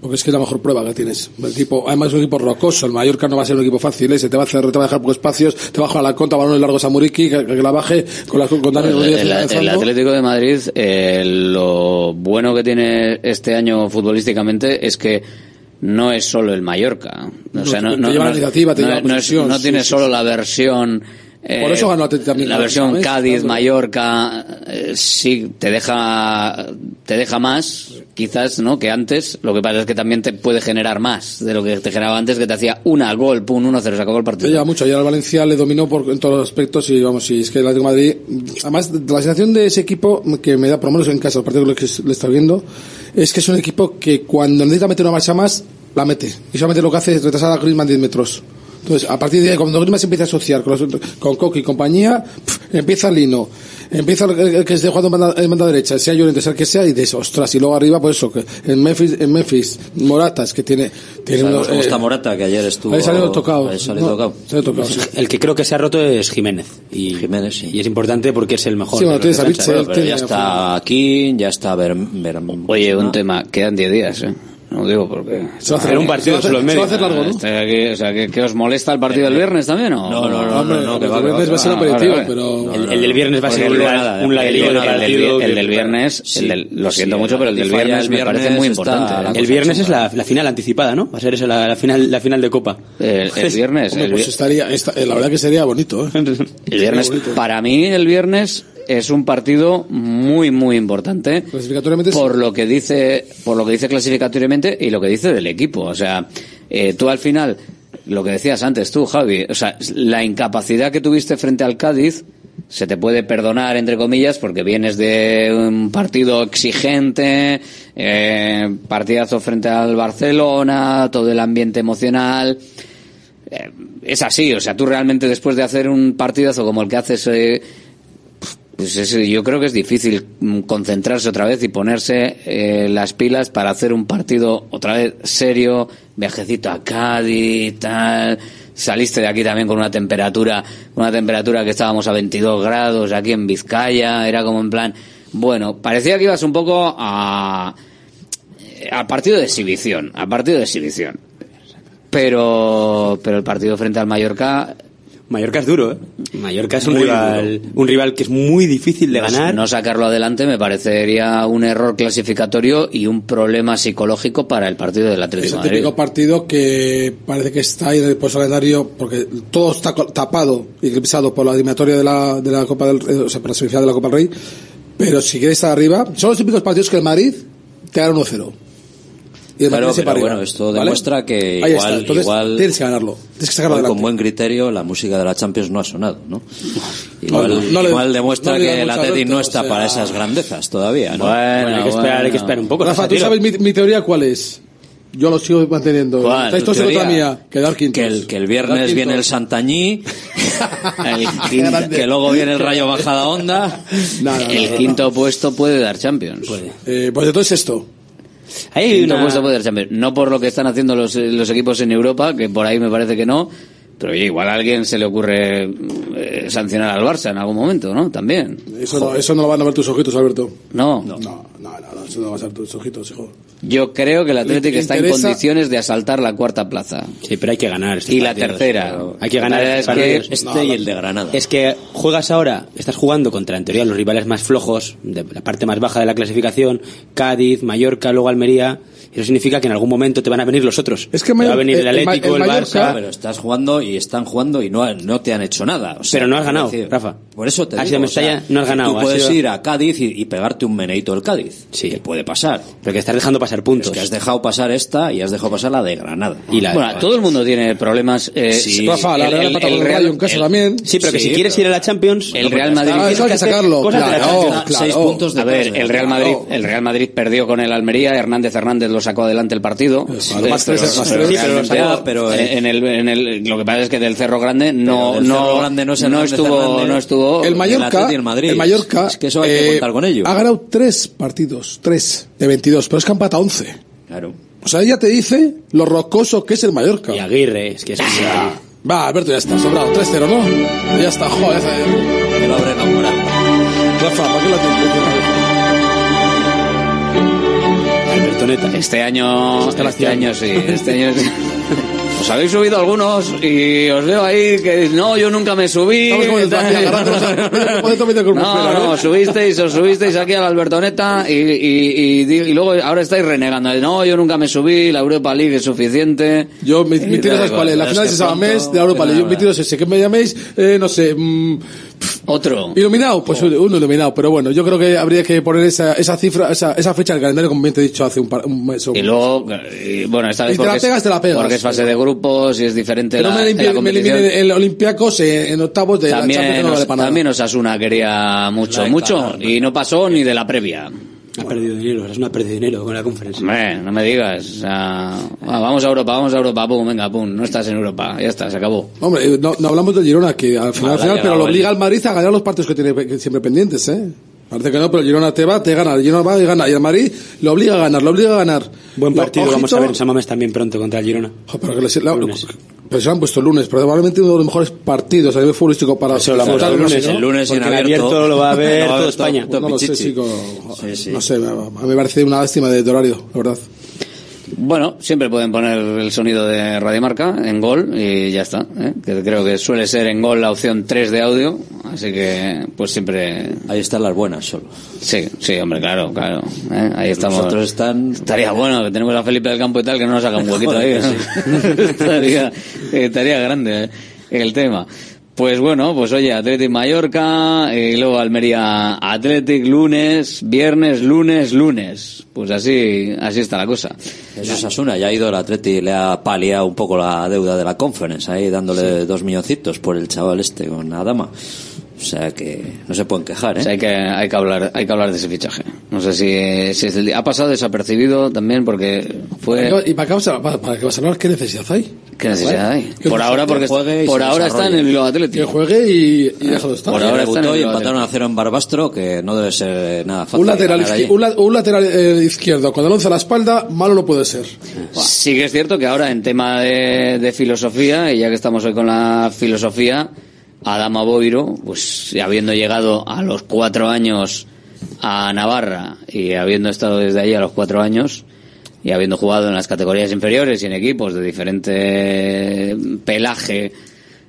Porque es que es la mejor prueba que tienes. El equipo, además es un equipo rocoso. El Mallorca no va a ser un equipo fácil. Ese te va a hacer, te va a dejar pocos espacios. Te va a jugar la contra, balones largos a Muriqui, que, que la baje con, la, con Dani El, Rodríguez el- el. Atlético de Madrid, eh, lo bueno que tiene este año futbolísticamente es que no es solo el Mallorca. O No, sea, no, no, lleva la no- no- no tiene solo la versión. Eh, Por eso ganó Atleti también, La versión. Cádiz. Mallorca, eh, sí, te deja, te deja más, quizás, ¿no? Que antes. Lo que pasa es que también te puede generar más de lo que te generaba antes, que te hacía una gol, pum, 1-0, se acabó el partido. lleva mucho. Ayer al Valencia le dominó por, en todos los aspectos y vamos, y es que el Atlético de Madrid, además, la sensación de ese equipo que me da, por lo menos en casa, el partido que le está viendo, es que es un equipo que cuando necesita meter una marcha más, la mete. Y solamente lo que hace es retrasar a Griezmann 10 metros. Entonces, a partir de ahí, cuando Griezmann se empieza a asociar con, los, con Coque y compañía, pf, empieza Lino, empieza el, el que esté jugando en banda, en banda derecha, sea Llorente, sea el que sea, y de eso, ostras, y luego arriba, pues eso, que en Memphis, en Memphis, Moratas, que tiene, tiene unos, cómo eh, está Morata, que ayer estuvo. ahí salió tocado. ahí salió No, tocado. salió tocado. el que creo que se ha roto es Jiménez y, Jiménez, sí. y es importante porque es el mejor Sí, bueno, de los tienes a defensas. Bitzel, Pero ya está aquí, ya está Ver, Ver- Oye, un tema, quedan 10 días, ¿eh? No digo porque... Se va a hacer- un partido solo en se va a medio. hacer largo, ¿no? O sea, ¿que, que os molesta el partido del viernes también o...? No, no, no, Hombre, no, no, que el va, que va, viernes va a ser aperitivo, vale, vale. pero... El, el del viernes va a ser un, ladrillo El, de del- viernes, lo siento mucho, pero el del viernes me parece muy importante. ¿eh? El viernes es la, final anticipada, ¿no? Va a ser esa la, final, la final de Copa. El, viernes, pues estaría, esta- eh, la verdad que sería bonito, ¿eh? el viernes, para mí el viernes es un partido muy muy importante Clasificatoriamente sí. por lo que dice por lo que dice clasificatoriamente y lo que dice del equipo o sea eh, tú al final lo que decías antes tú Javi o sea la incapacidad que tuviste frente al Cádiz se te puede perdonar entre comillas porque vienes de un partido exigente eh, partidazo frente al Barcelona todo el ambiente emocional eh, es así, o sea, tú realmente después de hacer un partidazo como el que haces, eh, pues es- yo creo que es difícil mm, concentrarse otra vez y ponerse eh, las pilas para hacer un partido otra vez serio, viajecito a Cádiz, tal. Saliste de aquí también con una temperatura, una temperatura que estábamos a 22 grados aquí en Vizcaya, era como en plan, bueno, parecía que ibas un poco a, al partido de exhibición, al partido de exhibición. Pero, pero el partido frente al Mallorca Mallorca es duro, ¿eh? Mallorca es un Muy rival, un rival que es muy difícil de no- ganar. No sacarlo adelante me parecería un error clasificatorio y un problema psicológico para el partido del Es Atlético el de Madrid. típico partido que parece que está ahí en el calendario porque todo está co- tapado y eclipsado por la eliminatoria de la, de la Copa del eh, o sea, por la semifinal de la Copa del Rey. Pero si quieres estar arriba, son los típicos partidos que el Madrid te gana 1-0. Y el Claro, pero bueno, esto ¿vale? demuestra que Ahí igual, está. Entonces, igual tienes que ganarlo. Tienes que sacarlo con buen criterio la música de la Champions no ha sonado, ¿no? Igual, no, no igual demuestra no le da que el Alberto, no o está sea- para esas grandezas todavía, ¿no? Bueno, Bueno, hay que esperar, hay que esperar un poco. Rafa, ¿tú Tiro. sabes mi, mi teoría cuál es? Yo lo sigo manteniendo. ¿Cuál? Estáis todos ¿Tu en contra teoría? mía. Quedar quintos. Que el, que el viernes viene el Santañí, [LAUGHS] el que luego viene el Rayo Bajada Onda. No, [LAUGHS] no, no, el no, quinto puesto puede dar Champions. Eh, pues entonces esto. Hay quinto una- Champions. No por lo que están haciendo los, los equipos en Europa, que por ahí me parece que no. Pero oye, igual a alguien se le ocurre eh, sancionar al Barça en algún momento, ¿no? También. Eso no, eso no lo van a ver tus ojitos, Alberto. No. No, no, no, no, eso no va a ser tus ojitos, hijo. Yo creo que el Atlético está en condiciones de asaltar la cuarta plaza. Sí, pero hay que ganar. estos Y la tercera. Hay que ganar La estos verdad es partidos. que- Este y el de Granada. Es que juegas ahora, estás jugando contra en teoría los rivales más flojos, de la parte más baja de la clasificación, Cádiz, Mallorca, luego Almería. Eso significa que en algún momento te van a venir los otros. Es que te va a venir el el- el Ma- Atlético, el el, Barça. Pero estás jugando y están jugando y no, no te han hecho nada. O sea, Pero no has ganado, Rafa. Por eso te Has digo, ido a o sea, Mestalla, no has ganado, Tú puedes ir a Cádiz y, y pegarte un meneito del Cádiz. Sí. Que puede pasar. Pero que estás dejando pasar puntos. Es que has dejado pasar esta y has dejado pasar la de Granada. Y la- Bueno, todo el mundo tiene problemas. eh, Sí. Rafa, la el- Real el- Pata el con el Real- Rayo en casa el- también. Sí, pero que Sí, si quieres ir a la Champions... El Real Madrid. Ah, eso hay que sacarlo. Claro, claro. Seis puntos de A ver, el Real Madrid, el Real Madrid perdió con el Almería, Hernández Hernández lo sacó adelante el partido. Más tres, más tres. Sí, pero lo realmente, sacó, pero, en, en el, en el, lo que pasa es que del Cerro Grande no, Pero no, Cerro Grande no Hernández estuvo, no estuvo. El Mallorca, el Madrid. Mallorca Es que eso hay que eh, contar con ello. ha ganado tres partidos, tres de 22, pero es que ha empatado 11. Claro. O sea, ella te dice lo rocoso que es el Mallorca. Y Aguirre, es que es... Va, Alberto, ya está, sobrado. 3-0, ¿no? Ya está, joder. Que lo habré enamorado. Rafa, ¿para qué lo tienes? Este año, este año sí, [LAUGHS] este año sí. Os habéis subido algunos y os veo ahí que no, yo nunca me subí. [LAUGHS] [LAUGHS] No, no, ¿no? subisteis, os subisteis aquí a la Albertoneta y, y, y, di- y luego ahora estáis renegando. No, yo nunca me subí, la Europa League es suficiente. Yo, mi, mi tiro, ¿sabes cuál es? La final es es esa mes de la Europa League. Yo. Mi tiro es ese, que me llaméis, eh, no sé, mm, Otro. iluminado, pues uno iluminado. Pero bueno, yo creo que habría que poner esa, esa cifra, esa, esa fecha del calendario, como bien te he dicho hace un, par, un mes. o- Y luego, y bueno, esta vez Y te la porque, pegas, es, te la pegas. porque es fase de grupos y es diferente no la, me, la me elimine el Olympiacos en, en octavos de la Champions, También, no vale para nada. también Osasuna quería mucho, mucho, y no pasó ni de la previa. Ha perdido dinero, es una pérdida de dinero con la conferencia. Hombre, no me digas. O sea, vamos a Europa, vamos a Europa, pum, venga, pum, no estás en Europa, ya está, se acabó. Hombre, eh, no, no hablamos del Girona, que al final, al final pero lo obliga al Madrid a ganar los partidos que tiene siempre pendientes, ¿eh? Parece que no, pero el Girona te va, te gana, el Girona va y gana, y el Madrid lo obliga a ganar, lo obliga a ganar. Buen Lo- partido, vamos ojito- a ver en San Mamés también pronto contra el Girona. Jo, pero, que les- la- Pero se lo han puesto el lunes, probablemente uno de los mejores partidos a nivel futbolístico para Eso lo han puesto el disfrutar, lunes, ¿no? El lunes y en el abierto. abierto lo va a [LAUGHS] ver toda España. No lo sé, chico. Sí, sí. No sé, a mí me parece una lástima de horario, la verdad. Bueno, siempre pueden poner el sonido de Radiomarca en gol y ya está. ¿eh? Que creo que suele ser en gol la opción 3 de audio, así que pues siempre... Ahí están las buenas solo. Sí, sí, hombre, claro, claro. ¿eh? Ahí estamos. Los otros están... Estaría bueno que tenemos a Felipe del Campo y tal, que no nos haga un [LAUGHS] huequito ahí. ¿no? [LAUGHS] estaría, estaría grande ¿eh? el tema. Pues bueno, pues oye, Athletic Mallorca, y luego Almería Athletic, lunes, viernes, lunes, lunes. Pues así, así está la cosa. Eso es Asuna, ya ha ido el Atleti, le ha paliado un poco la deuda de la conference, ahí dándole dos milloncitos por el chaval este con Adama. O sea que no se pueden quejar, ¿eh? O sea, hay que, hay que hablar, hay que hablar de ese fichaje. No sé si, si es el día. Ha pasado desapercibido también porque fue. ¿Y para qué vas a, para, para qué a hablar? ¿Qué necesidad hay? ¿Qué necesidad hay? Que Por ahora, que porque juegue y por ahora está en el Bilbao Athletic. Que juegue y, y deja de estar. Por ahora debutó y Bilbao empataron a cero en Barbastro, que no debe ser nada fácil. Un lateral, ganar izquier- allí. un, la- un lateral eh, izquierdo con el once a la espalda, malo no puede ser. Sí que es cierto que ahora en tema de, de filosofía, y ya que estamos hoy con la filosofía, Adama Boiro, pues habiendo llegado a los cuatro años a Navarra y habiendo estado desde ahí a los cuatro años y habiendo jugado en las categorías inferiores y en equipos de diferente pelaje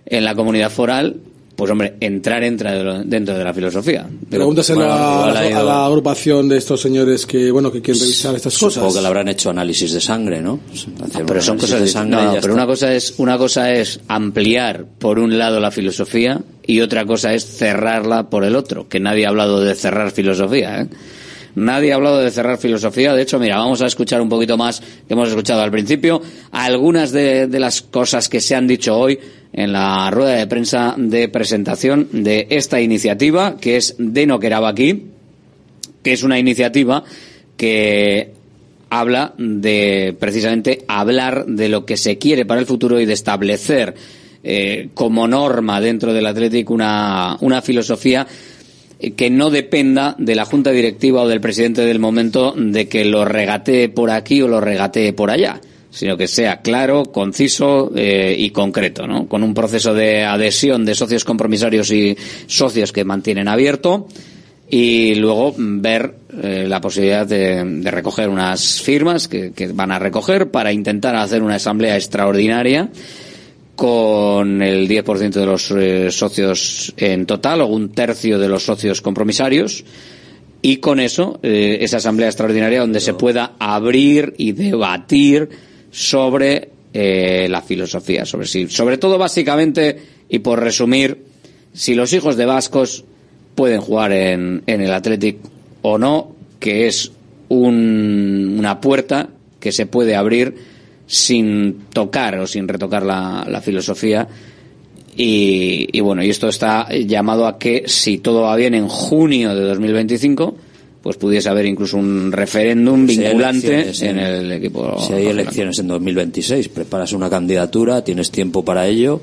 en la comunidad foral, pues hombre, entrar entra dentro de la filosofía. Pregúntaselo Bueno, a, ha a la agrupación de estos señores que, bueno, que quieren revisar estas Supongo cosas. que le habrán hecho análisis de sangre, ¿no? Hacer un pero son análisis cosas de sangre no, pero está. una cosa es una cosa es ampliar por un lado la filosofía y otra cosa es cerrarla por el otro que nadie ha hablado de cerrar filosofía ¿eh? Nadie ha hablado de cerrar filosofía. De hecho mira vamos a escuchar un poquito más que hemos escuchado al principio. Algunas de, de las cosas que se han dicho hoy en la rueda de prensa de presentación de esta iniciativa que es de no aquí que es una iniciativa que habla de precisamente hablar de lo que se quiere para el futuro y de establecer eh, como norma dentro del Athletic una, una filosofía que no dependa de la junta directiva o del presidente del momento de que lo regatee por aquí o lo regatee por allá sino que sea claro, conciso eh, y concreto, ¿no? Con un proceso de adhesión de socios compromisarios y socios que mantienen abierto y luego ver eh, la posibilidad de, de recoger unas firmas que, que van a recoger para intentar hacer una asamblea extraordinaria con el 10% de los eh, socios en total o un tercio de los socios compromisarios y con eso eh, esa asamblea extraordinaria donde se pueda abrir y debatir sobre eh, la filosofía sobre sí sobre todo básicamente y por resumir si los hijos de vascos pueden jugar en, en el Athletic o no que es un- una puerta que se puede abrir sin tocar o sin retocar la, la filosofía y, y bueno, y esto está llamado a que si todo va bien en junio de 2025, pues pudiese haber incluso un referéndum Si vinculante en el equipo. Si hay elecciones en 2026, preparas una candidatura, tienes tiempo para ello.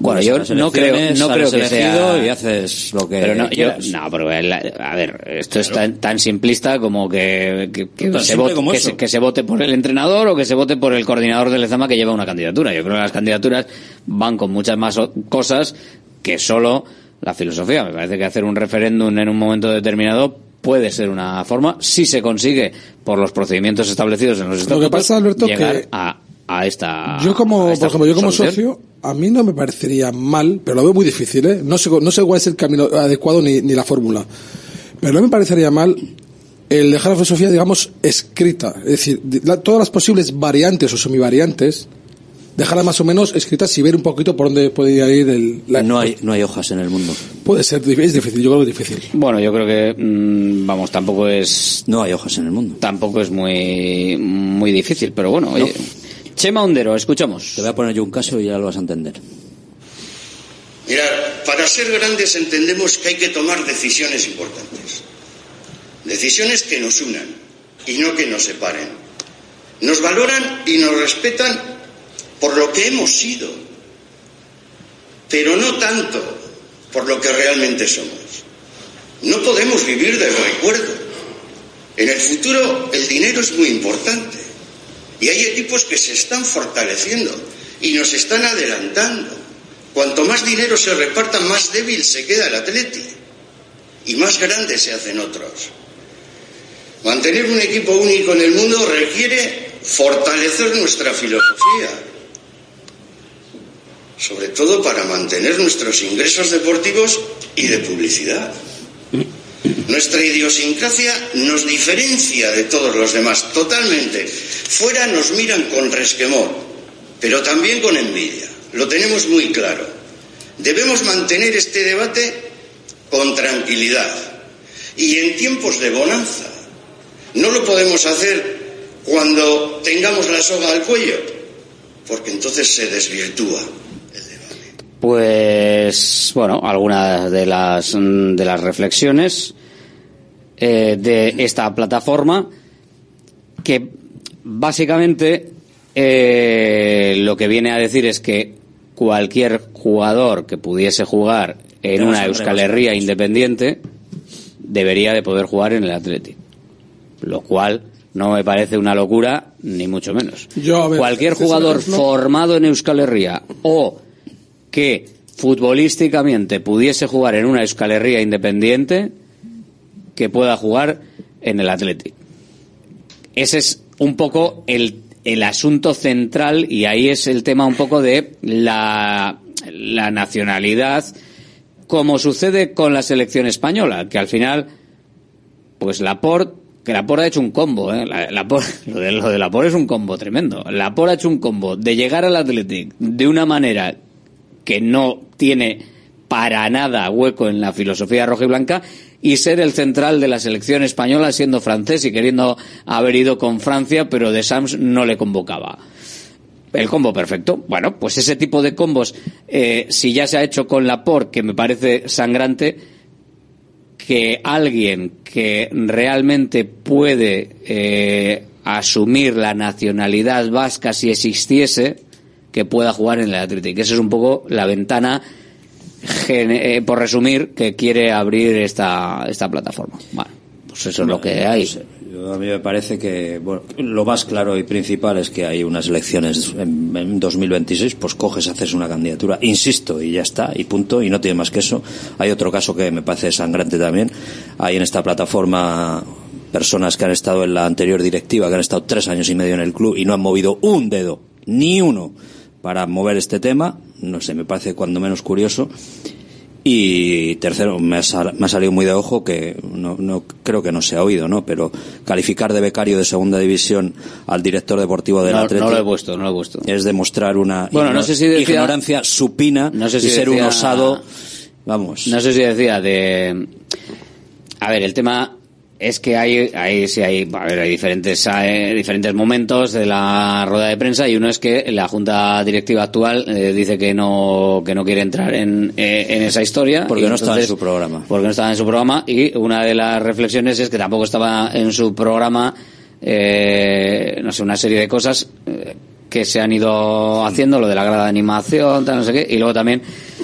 Bueno, yo no creo, no creo que sea y haces lo que pero no, yo, quieras. no, pero a ver, esto es tan, tan simplista como que, que, que Tan se vote, como que, eso. se, que se vote por el entrenador o que se vote por el coordinador del Lezama que lleva una candidatura. Yo creo que las candidaturas van con muchas más o- cosas que solo la filosofía. Me parece que hacer un referéndum en un momento determinado puede ser una forma, si se consigue por los procedimientos establecidos en los Lo estatutos, que pasa, Alberto, llegar que a, a esta Yo como, esta por ejemplo, yo como solución. socio, a mí no me parecería mal, pero lo veo muy difícil, ¿eh? No sé, no sé cuál es el camino adecuado ni, ni la fórmula. Pero no me parecería mal el dejar la filosofía, digamos, escrita. Es decir, de- la- todas las posibles variantes o semivariantes, dejarlas más o menos escritas y ver un poquito por dónde podría ir el... la- No hay, no hay hojas en el mundo. Puede ser, es difícil, yo creo que es difícil. Bueno, yo creo que, mm, vamos, tampoco es... No hay hojas en el mundo. Tampoco es muy, muy difícil, pero bueno, oye. Chema Ondero, escuchamos. Te voy a poner yo un caso y ya lo vas a entender. Mirad, para ser grandes entendemos que hay que tomar decisiones importantes. Decisiones que nos unan y no que nos separen. Nos valoran y nos respetan por lo que hemos sido, pero no tanto por lo que realmente somos. No podemos vivir del recuerdo. En el futuro el dinero es muy importante y hay equipos que se están fortaleciendo y nos están adelantando. Cuanto más dinero se reparta, más débil se queda el atleti y más grandes se hacen otros. Mantener un equipo único en el mundo requiere fortalecer nuestra filosofía, sobre todo para mantener nuestros ingresos deportivos y de publicidad. Nuestra idiosincrasia nos diferencia de todos los demás totalmente. Fuera nos miran con resquemor, pero también con envidia. Lo tenemos muy claro. Debemos mantener este debate con tranquilidad y en tiempos de bonanza. No lo podemos hacer cuando tengamos la soga al cuello, porque entonces se desvirtúa. Pues, bueno, algunas de las, de las reflexiones eh, de esta plataforma que básicamente eh, lo que viene a decir es que cualquier jugador que pudiese jugar en una Euskal Herria independiente debería de poder jugar en el Athletic. Lo cual no me parece una locura, ni mucho menos. Yo, ver, Cualquier jugador formado en Euskal Herria o que futbolísticamente pudiese jugar en una Euskal Herria independiente que pueda jugar en el Athletic. Ese es un poco el, el asunto central y ahí es el tema un poco de la, la nacionalidad, como sucede con la selección española, que al final, pues Laporte, que Laporte ha hecho un combo, ¿eh? La- Laporte- [LAUGHS] lo, de, lo de Laporte es un combo tremendo. Laporte ha hecho un combo de llegar al Athletic de una manera que no tiene para nada hueco en la filosofía roja y blanca y ser el central de la selección española siendo francés y queriendo haber ido con Francia, pero de Sams no le convocaba. El combo perfecto. Bueno, pues ese tipo de combos, eh, si ya se ha hecho con Laporte, que me parece sangrante, que alguien que realmente puede eh, asumir la nacionalidad vasca si existiese, que pueda jugar en el Athletic. Esa es un poco la ventana, eh, por resumir, que quiere abrir esta, esta plataforma. Bueno, pues eso es lo que hay. Yo- a mí me parece que bueno, lo más claro y principal es que hay unas elecciones en, en 2026, pues coges, haces una candidatura, insisto, y ya está, y punto, y no tiene más que eso. Hay otro caso que me parece sangrante también. Hay en esta plataforma personas que han estado en la anterior directiva, que han estado tres años y medio en el club y no han movido un dedo, ni uno, para mover este tema. No sé, me parece cuando menos curioso. Y tercero, me ha, sal- me ha salido muy de ojo que no, no creo que no se ha oído, ¿no? Pero calificar de becario de segunda división al director deportivo del No, Atleti no lo he puesto, no lo he puesto. es demostrar una Bueno, no sé si decía- ignorancia supina No sé si y ser un osado. Vamos. No sé si decía de. A ver, el tema es que hay, hay, sí hay, a ver, hay diferentes, diferentes momentos de la rueda de prensa y uno es que la junta directiva actual eh, dice que no, que no quiere entrar en, eh, en esa historia. Porque no estaba en su programa. Porque no estaba en su programa y una de las reflexiones es que tampoco estaba en su programa, eh, no sé, una serie de cosas eh, que se han ido haciendo, lo de la grada de animación, tal, no sé qué, y luego también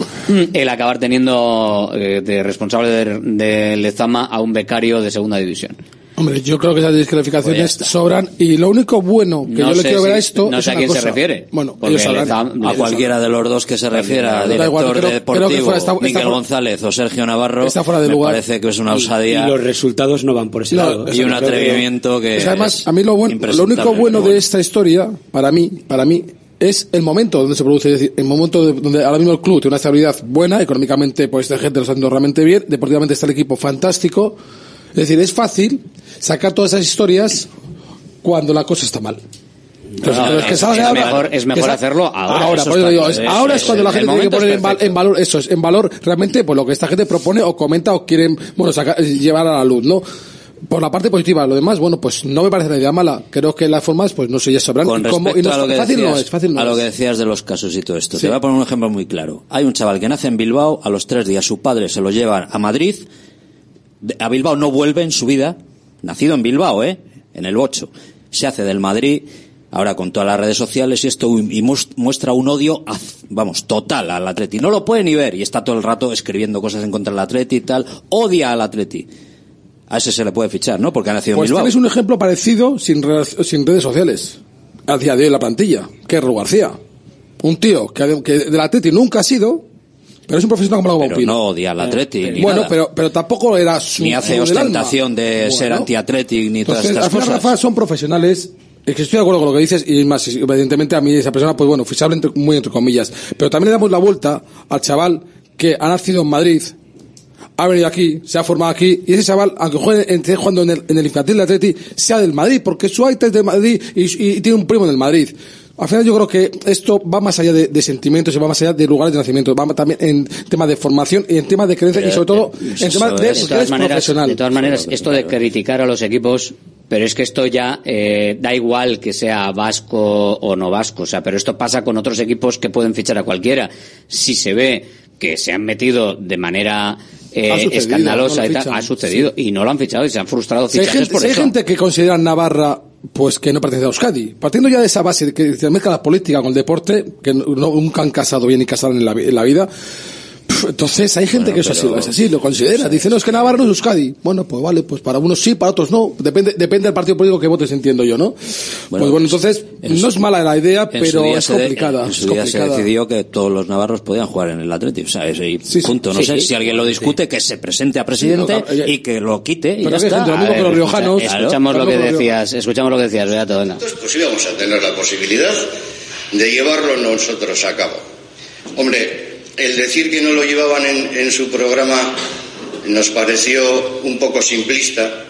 [COUGHS] el acabar teniendo eh, de responsable de, de Lezama a un becario de segunda división. Hombre, yo creo que esas descalificaciones sobran y lo único bueno que No yo le quiero ver a esto no es sé a una quién se cosa. refiere. Bueno, ellos sabrán. A cualquiera de los dos que se refiera, Da igual, director creo- de creo que deportivo, fuera- está- está Miguel fuera- González o Sergio Navarro, Está fuera de me lugar. parece que es una Y- osadía Y, los resultados no van por ese No, lado. y un creo que- atrevimiento que, O sea, además, a mí lo, bueno, lo único bueno de esta historia, para mí, para mí, es el momento donde se produce, es decir, el momento de- donde ahora mismo el club tiene una estabilidad buena, económicamente, pues esta gente lo está haciendo realmente bien, deportivamente está el equipo fantástico. Es decir, es fácil sacar todas esas historias cuando la cosa está mal. Entonces, No, pero es que es- es ahora- mejor- es hacerlo ahora, Ahora, digo, es- ahora es, es cuando la gente tiene que es poner en, val- en valor, eso es, en valor realmente, pues lo que esta gente propone o comenta o quieren, bueno, sacar- llevar a la luz, ¿no? Por la parte positiva, lo demás, bueno, pues no me parece una idea mala. Creo que las formas, pues no sé, ya sabrán. Con y cómo- y respecto no a lo es- que fácil no decías, es, fácil no a lo es. que decías de los casos y todo esto. Sí. Te voy a poner un ejemplo muy claro. Hay un chaval que nace en Bilbao, a los tres días su padre se lo lleva a Madrid, a Bilbao no vuelve en su vida, nacido en Bilbao, ¿eh? En el Bocho. Se hace del Madrid, ahora con todas las redes sociales y esto, y muestra un odio, vamos, total al Atleti. No lo puede ni ver y está todo el rato escribiendo cosas en contra del Atleti y tal. Odia al Atleti. A ese se le puede fichar, ¿no? Porque ha nacido Pues en Bilbao. tienes un ejemplo parecido sin, sin redes sociales. A día de hoy la plantilla, que es García. Un tío que, que del Atleti nunca ha sido, pero es un profesional como la Pero no odia al Atleti. ni Bueno, nada. pero, pero tampoco era su ni hace club del alma. ostentación de ser Bueno. anti-Athletic ni todas Entonces, estas al final, cosas. Rafa, son profesionales Es que estoy de acuerdo con lo que dices y más, evidentemente a mí esa persona, pues bueno, fichable entre, muy entre comillas. Pero también le damos la vuelta al chaval que ha nacido en Madrid, ha venido aquí, se ha formado aquí, y ese chaval, aunque juegue, esté jugando en el, en el infantil de Atleti, sea del Madrid, porque su aita es de Madrid y, y tiene un primo del Madrid. Al final yo creo que esto va más allá de, de sentimientos y va más allá de lugares de nacimiento, va también en tema de formación y en tema de creencia y sobre todo en tema de, de todas maneras, profesional. de todas maneras, esto de criticar a los equipos, pero es que esto ya eh, da igual que sea vasco o no vasco, o sea, pero esto pasa con otros equipos que pueden fichar a cualquiera. Si se ve que se han metido de manera eh, escandalosa no lo y tal, ha sucedido y no lo han fichado y se han frustrado Si hay, gente, por si hay eso. gente que considera Navarra pues que no pertenece a Euskadi. Partiendo ya de esa base de que se mezcla la política con el deporte, que no- nunca han casado bien ni casaron en la, en la vida, entonces hay gente que eso pero- así, es así, lo considera. Dicen, no, es que Navarra no es Euskadi. Bueno, pues vale, pues para unos sí, para otros no. Depende, depende del partido político que votes, entiendo yo, ¿no? pues bueno, entonces, en no es mala la idea, pero es se de- complicada. en es su día se complicada. decidió que todos los navarros podían jugar en el Atlético, o sea, ese punto. No Sí, sé sí. si alguien lo discute, que se presente a presidente Sí, no, y que lo quite y Pero ya que hay está. gente, lo mismo A que los ver, riojanos. escucha- Escuchamos lo que Claro, decías, escuchamos lo que decías, Beato, venga. pues íbamos a tener la posibilidad de llevarlo nosotros a cabo. Hombre, el decir que no lo llevaban en, su programa nos pareció un poco simplista,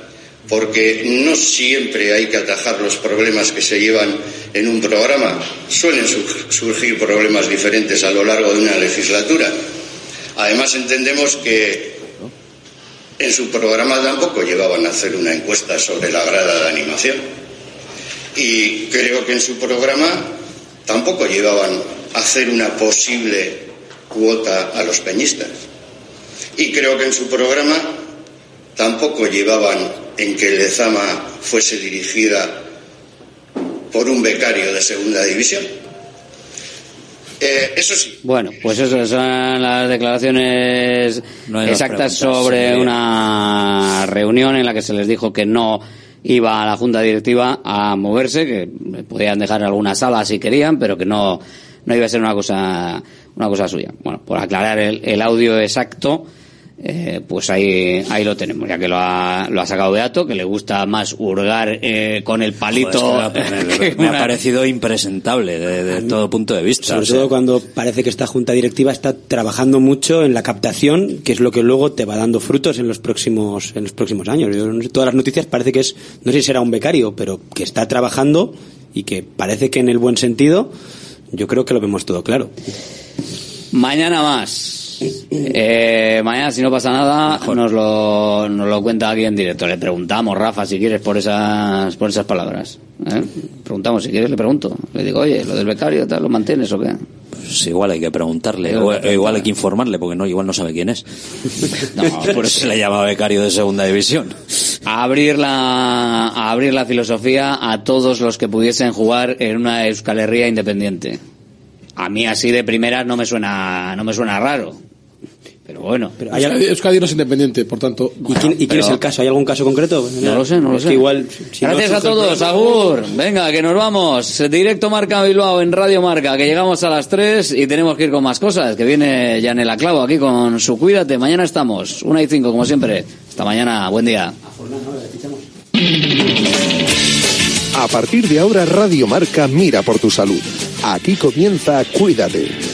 porque no siempre hay que atajar los problemas que se llevan en un programa. Suelen sur- surgir problemas diferentes a lo largo de una legislatura. Además, entendemos que en su programa tampoco llevaban a hacer una encuesta sobre la grada de animación. Y creo que en su programa tampoco llevaban a hacer una posible cuota a los peñistas. Y creo que en su programa tampoco llevaban en que Lezama fuese dirigida por un becario de segunda división. Eh, eso sí, Bueno, pues eso son las declaraciones No exactas sobre sí. una reunión en la que se les dijo que no iba a la junta directiva a moverse, que podían dejar alguna sala si querían, pero que no, no iba a ser una cosa, una cosa suya. Bueno, por aclarar el, el audio exacto, eh, pues ahí, ahí lo tenemos, ya que lo ha, lo ha sacado Beato, que le gusta más hurgar eh, con el palito. Joder, es que me, ha [LAUGHS] parecido impresentable de, de todo punto de vista. Sobre o sea, todo cuando parece que esta junta directiva está trabajando mucho en la captación, que es lo que luego te va dando frutos en los próximos en los próximos años. Yo todas las noticias parece que es, no sé si será un becario, pero que está trabajando y que parece que en el buen sentido, yo creo que lo vemos todo claro. Mañana más. Eh, mañana, si no pasa nada, nos lo, nos lo cuenta aquí en directo. Le preguntamos, Rafa, si quieres, por esas, por esas palabras. ¿eh? Preguntamos, si quieres, le pregunto. Le digo, oye, lo del becario, tal, ¿lo mantienes o qué? pues igual hay que preguntarle, o, o igual hay que informarle, porque no, igual no sabe quién es. [LAUGHS] No, [LAUGHS] por eso se le llama becario de segunda división. A abrir la, a abrir la filosofía a todos los que pudiesen jugar en una Euskal Herria independiente. A mí así de primera no me suena, no me suena raro. Pero bueno. Euskadi, Euskadi no es independiente, por tanto. ¿Y quién, y quién pero- es el caso? ¿Hay algún caso concreto? No lo sé, no lo Es sé. que igual, si no Gracias a todos, Agur. Venga, que nos vamos. Directo Marca Bilbao en Radio Marca, que llegamos a las 3 y tenemos que ir con más cosas. Que viene Yanela Clavo aquí con su Cuídate. Mañana estamos, una y cinco, como siempre. Hasta mañana, buen día. A partir de ahora, Radio Marca mira por tu salud. Aquí comienza Cuídate.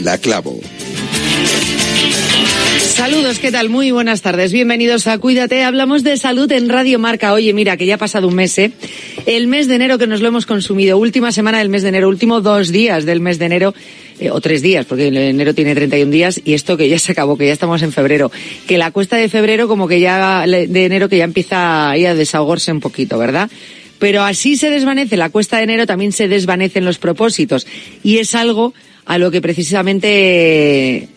Yanela Clavo. todos, ¿qué tal? Muy buenas tardes. Bienvenidos a Cuídate. Hablamos de salud en Radio Marca. Oye, mira, que ya ha pasado un mes, ¿eh? El mes de enero que nos lo hemos consumido. Última semana del mes de enero, último dos días del mes de enero. eh, o tres días, porque enero tiene 31 días y esto que ya se acabó, que ya estamos en febrero. Que la cuesta de febrero como que ya, de enero que ya empieza ahí a desahogarse un poquito, ¿verdad? Pero así se desvanece la cuesta de enero, también se desvanecen los propósitos. Y es algo a lo que precisamente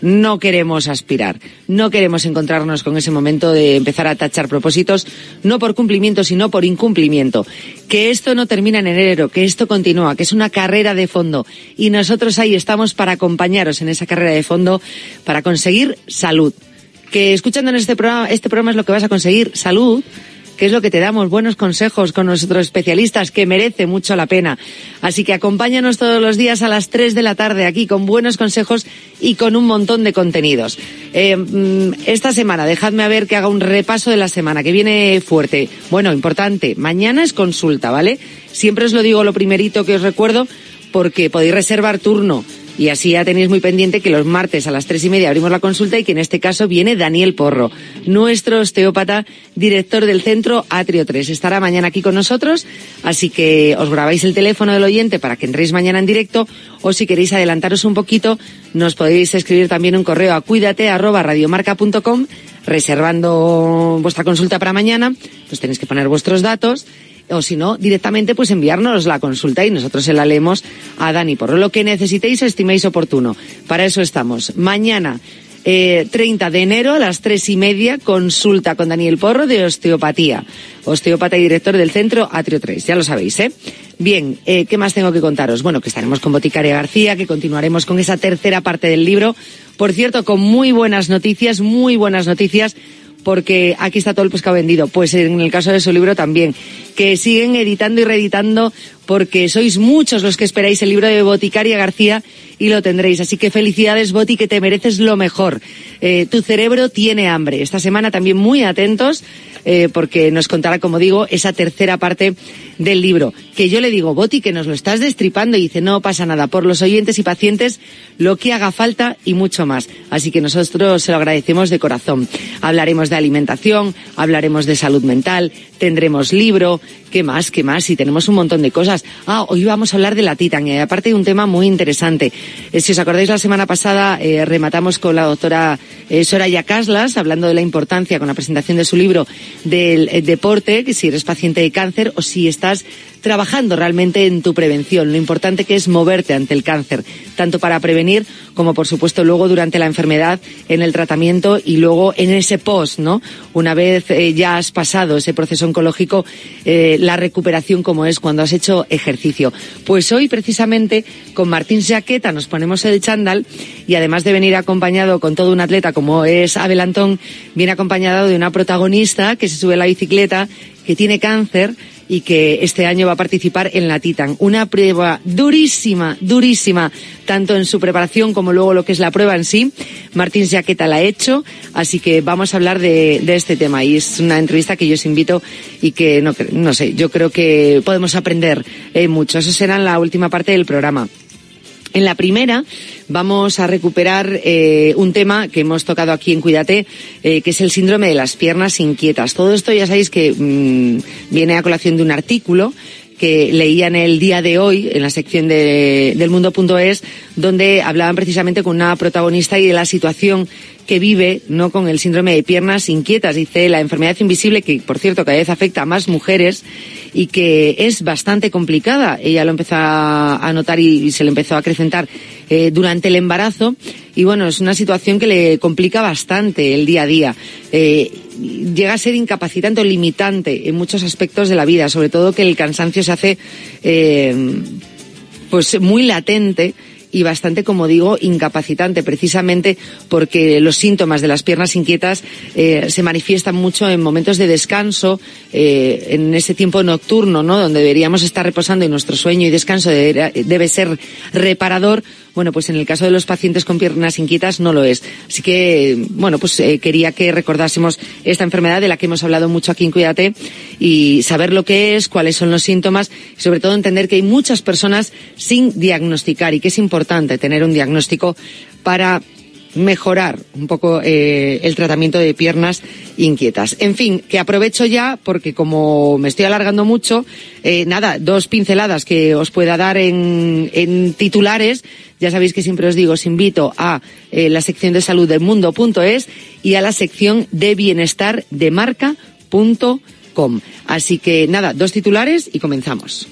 no queremos aspirar. No queremos encontrarnos con ese momento de empezar a tachar propósitos, no por cumplimiento, sino por incumplimiento. Que esto no termina en enero, que esto continúa, que es una carrera de fondo. Y nosotros ahí estamos para acompañaros en esa carrera de fondo, para conseguir salud. Que escuchando en este programa, este programa es lo que vas a conseguir, salud, que es lo que te damos, buenos consejos con nuestros especialistas, que merece mucho la pena. Así que acompáñanos todos los días a las 3 de la tarde aquí con buenos consejos y con un montón de contenidos. Eh, mm, esta semana, dejadme a ver que haga un repaso de la semana, que viene fuerte. Bueno, importante, mañana es consulta, ¿vale? Siempre os lo digo lo primerito que os recuerdo, porque podéis reservar turno. Y así ya tenéis muy pendiente que los martes a las tres y media abrimos la consulta y que en este caso viene Daniel Porro, nuestro osteópata, director del centro Atrio 3. Estará mañana aquí con nosotros, así que os grabáis el teléfono del oyente para que entréis mañana en directo o si queréis adelantaros un poquito, nos podéis escribir también un correo a cuídate arroba reservando vuestra consulta para mañana, pues tenéis que poner vuestros datos o si no, directamente pues enviárnoslos la consulta y nosotros se la leemos a Dani por lo que necesitéis estiméis oportuno. Para eso estamos. Mañana, eh, 30 de enero a las tres y media, consulta con Daniel Porro de osteopatía. Osteópata y director del centro Atrio 3, ya lo sabéis, ¿eh? Bien, eh, ¿qué más tengo que contaros? Bueno, que estaremos con Boticaria García, que continuaremos con esa tercera parte del libro. Por cierto, con muy buenas noticias, muy buenas noticias porque aquí está todo el pescado vendido. Pues en el caso de su libro también, que siguen editando y reeditando porque sois muchos los que esperáis el libro de Boticaria García y lo tendréis. Así que felicidades, Boti, que te mereces lo mejor. Eh, tu cerebro tiene hambre. Esta semana también muy atentos eh, porque nos contará, como digo, esa tercera parte del libro. Que yo le digo, Boti, que nos lo estás destripando y dice, no pasa nada, por los oyentes y pacientes, lo que haga falta y mucho más. Así que nosotros se lo agradecemos de corazón. Hablaremos de alimentación, hablaremos de salud mental, tendremos libro, ¿qué más? ¿Qué más? Y tenemos un montón de cosas. Ah, hoy vamos a hablar de la Titan, y aparte de un tema muy interesante. Eh, si os acordáis, la semana pasada eh, rematamos con la doctora eh, Soraya Caslas, hablando de la importancia con la presentación de su libro del eh, deporte, que si eres paciente de cáncer o si estás trabajando realmente en tu prevención, lo importante que es moverte ante el cáncer, tanto para prevenir como por supuesto luego durante la enfermedad, en el tratamiento y luego en ese post, ¿no? Una vez eh, ya has pasado ese proceso oncológico, eh, la recuperación como es cuando has hecho ejercicio. Pues hoy precisamente con Martín Jaqueta nos ponemos el chándal y además de venir acompañado con todo un atleta como es Abel Antón, viene acompañado de una protagonista que se sube a la bicicleta, que tiene cáncer, y que este año va a participar en la Titan. Una prueba durísima, durísima, tanto en su preparación como luego lo que es la prueba en sí. Martín Jaqueta la ha hecho, así que vamos a hablar de, de este tema. Y es una entrevista que yo os invito y que, no, no sé, yo creo que podemos aprender eh, mucho. Eso será la última parte del programa. En la primera vamos a recuperar eh, un tema que hemos tocado aquí en Cuídate, eh, que es el síndrome de las piernas inquietas. Todo esto ya sabéis que mmm, viene a colación de un artículo que leía en el día de hoy, en la sección de, del mundo.es, donde hablaban precisamente con una protagonista y de la situación que vive no con el síndrome de piernas inquietas, dice la enfermedad invisible que por cierto cada vez afecta a más mujeres y que es bastante complicada. Ella lo empezó a notar y, se le empezó a acrecentar eh, durante el embarazo y bueno, es una situación que le complica bastante el día a día. Eh, llega a ser incapacitante o limitante en muchos aspectos de la vida, sobre todo que el cansancio se hace eh, pues muy latente y bastante, como digo, incapacitante, precisamente porque los síntomas de las piernas inquietas eh, se manifiestan mucho en momentos de descanso, eh, en ese tiempo nocturno, ¿no? Donde deberíamos estar reposando y nuestro sueño y descanso debe, debe ser reparador. Bueno, pues en el caso de los pacientes con piernas inquietas no lo es. Así que, bueno, pues eh, quería que recordásemos esta enfermedad de la que hemos hablado mucho aquí en Cuídate y saber lo que es, cuáles son los síntomas y sobre todo entender que hay muchas personas sin diagnosticar y que es importante tener un diagnóstico para mejorar un poco eh, el tratamiento de piernas inquietas. En fin, que aprovecho ya porque como me estoy alargando mucho, eh, nada, dos pinceladas que os pueda dar en, en titulares. Ya sabéis que siempre os digo, os invito a eh, la sección de salud del mundo.es y a la sección de bienestar de marca.com. Así que nada, dos titulares y comenzamos.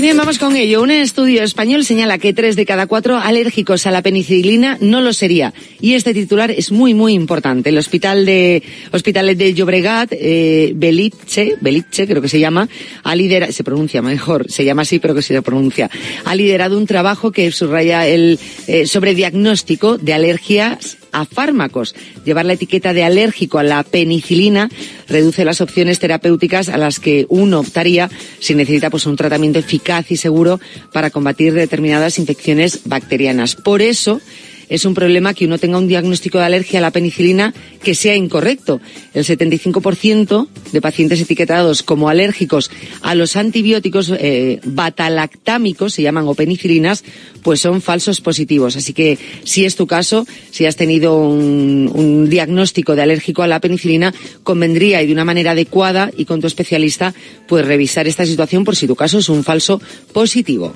Bien, vamos con ello. Un estudio español señala que tres de cada cuatro alérgicos a la penicilina no lo sería. Y este titular es muy, muy importante. El hospital de, hospitales de Llobregat, eh, Belice, Belice creo que se llama, ha liderado, se pronuncia mejor, se llama así, pero que se pronuncia, ha liderado un trabajo que subraya el eh, sobrediagnóstico de alergias a fármacos. Llevar la etiqueta de alérgico a la penicilina reduce las opciones terapéuticas a las que uno optaría si necesita pues un tratamiento eficaz y seguro para combatir determinadas infecciones bacterianas. Por eso, es un problema que uno tenga un diagnóstico de alergia a la penicilina que sea incorrecto. El 75% de pacientes etiquetados como alérgicos a los antibióticos eh, batalactámicos, se llaman o penicilinas, pues son falsos positivos. Así que si es tu caso, si has tenido un, un diagnóstico de alérgico a la penicilina, convendría y de una manera adecuada y con tu especialista, pues revisar esta situación por si tu caso es un falso positivo.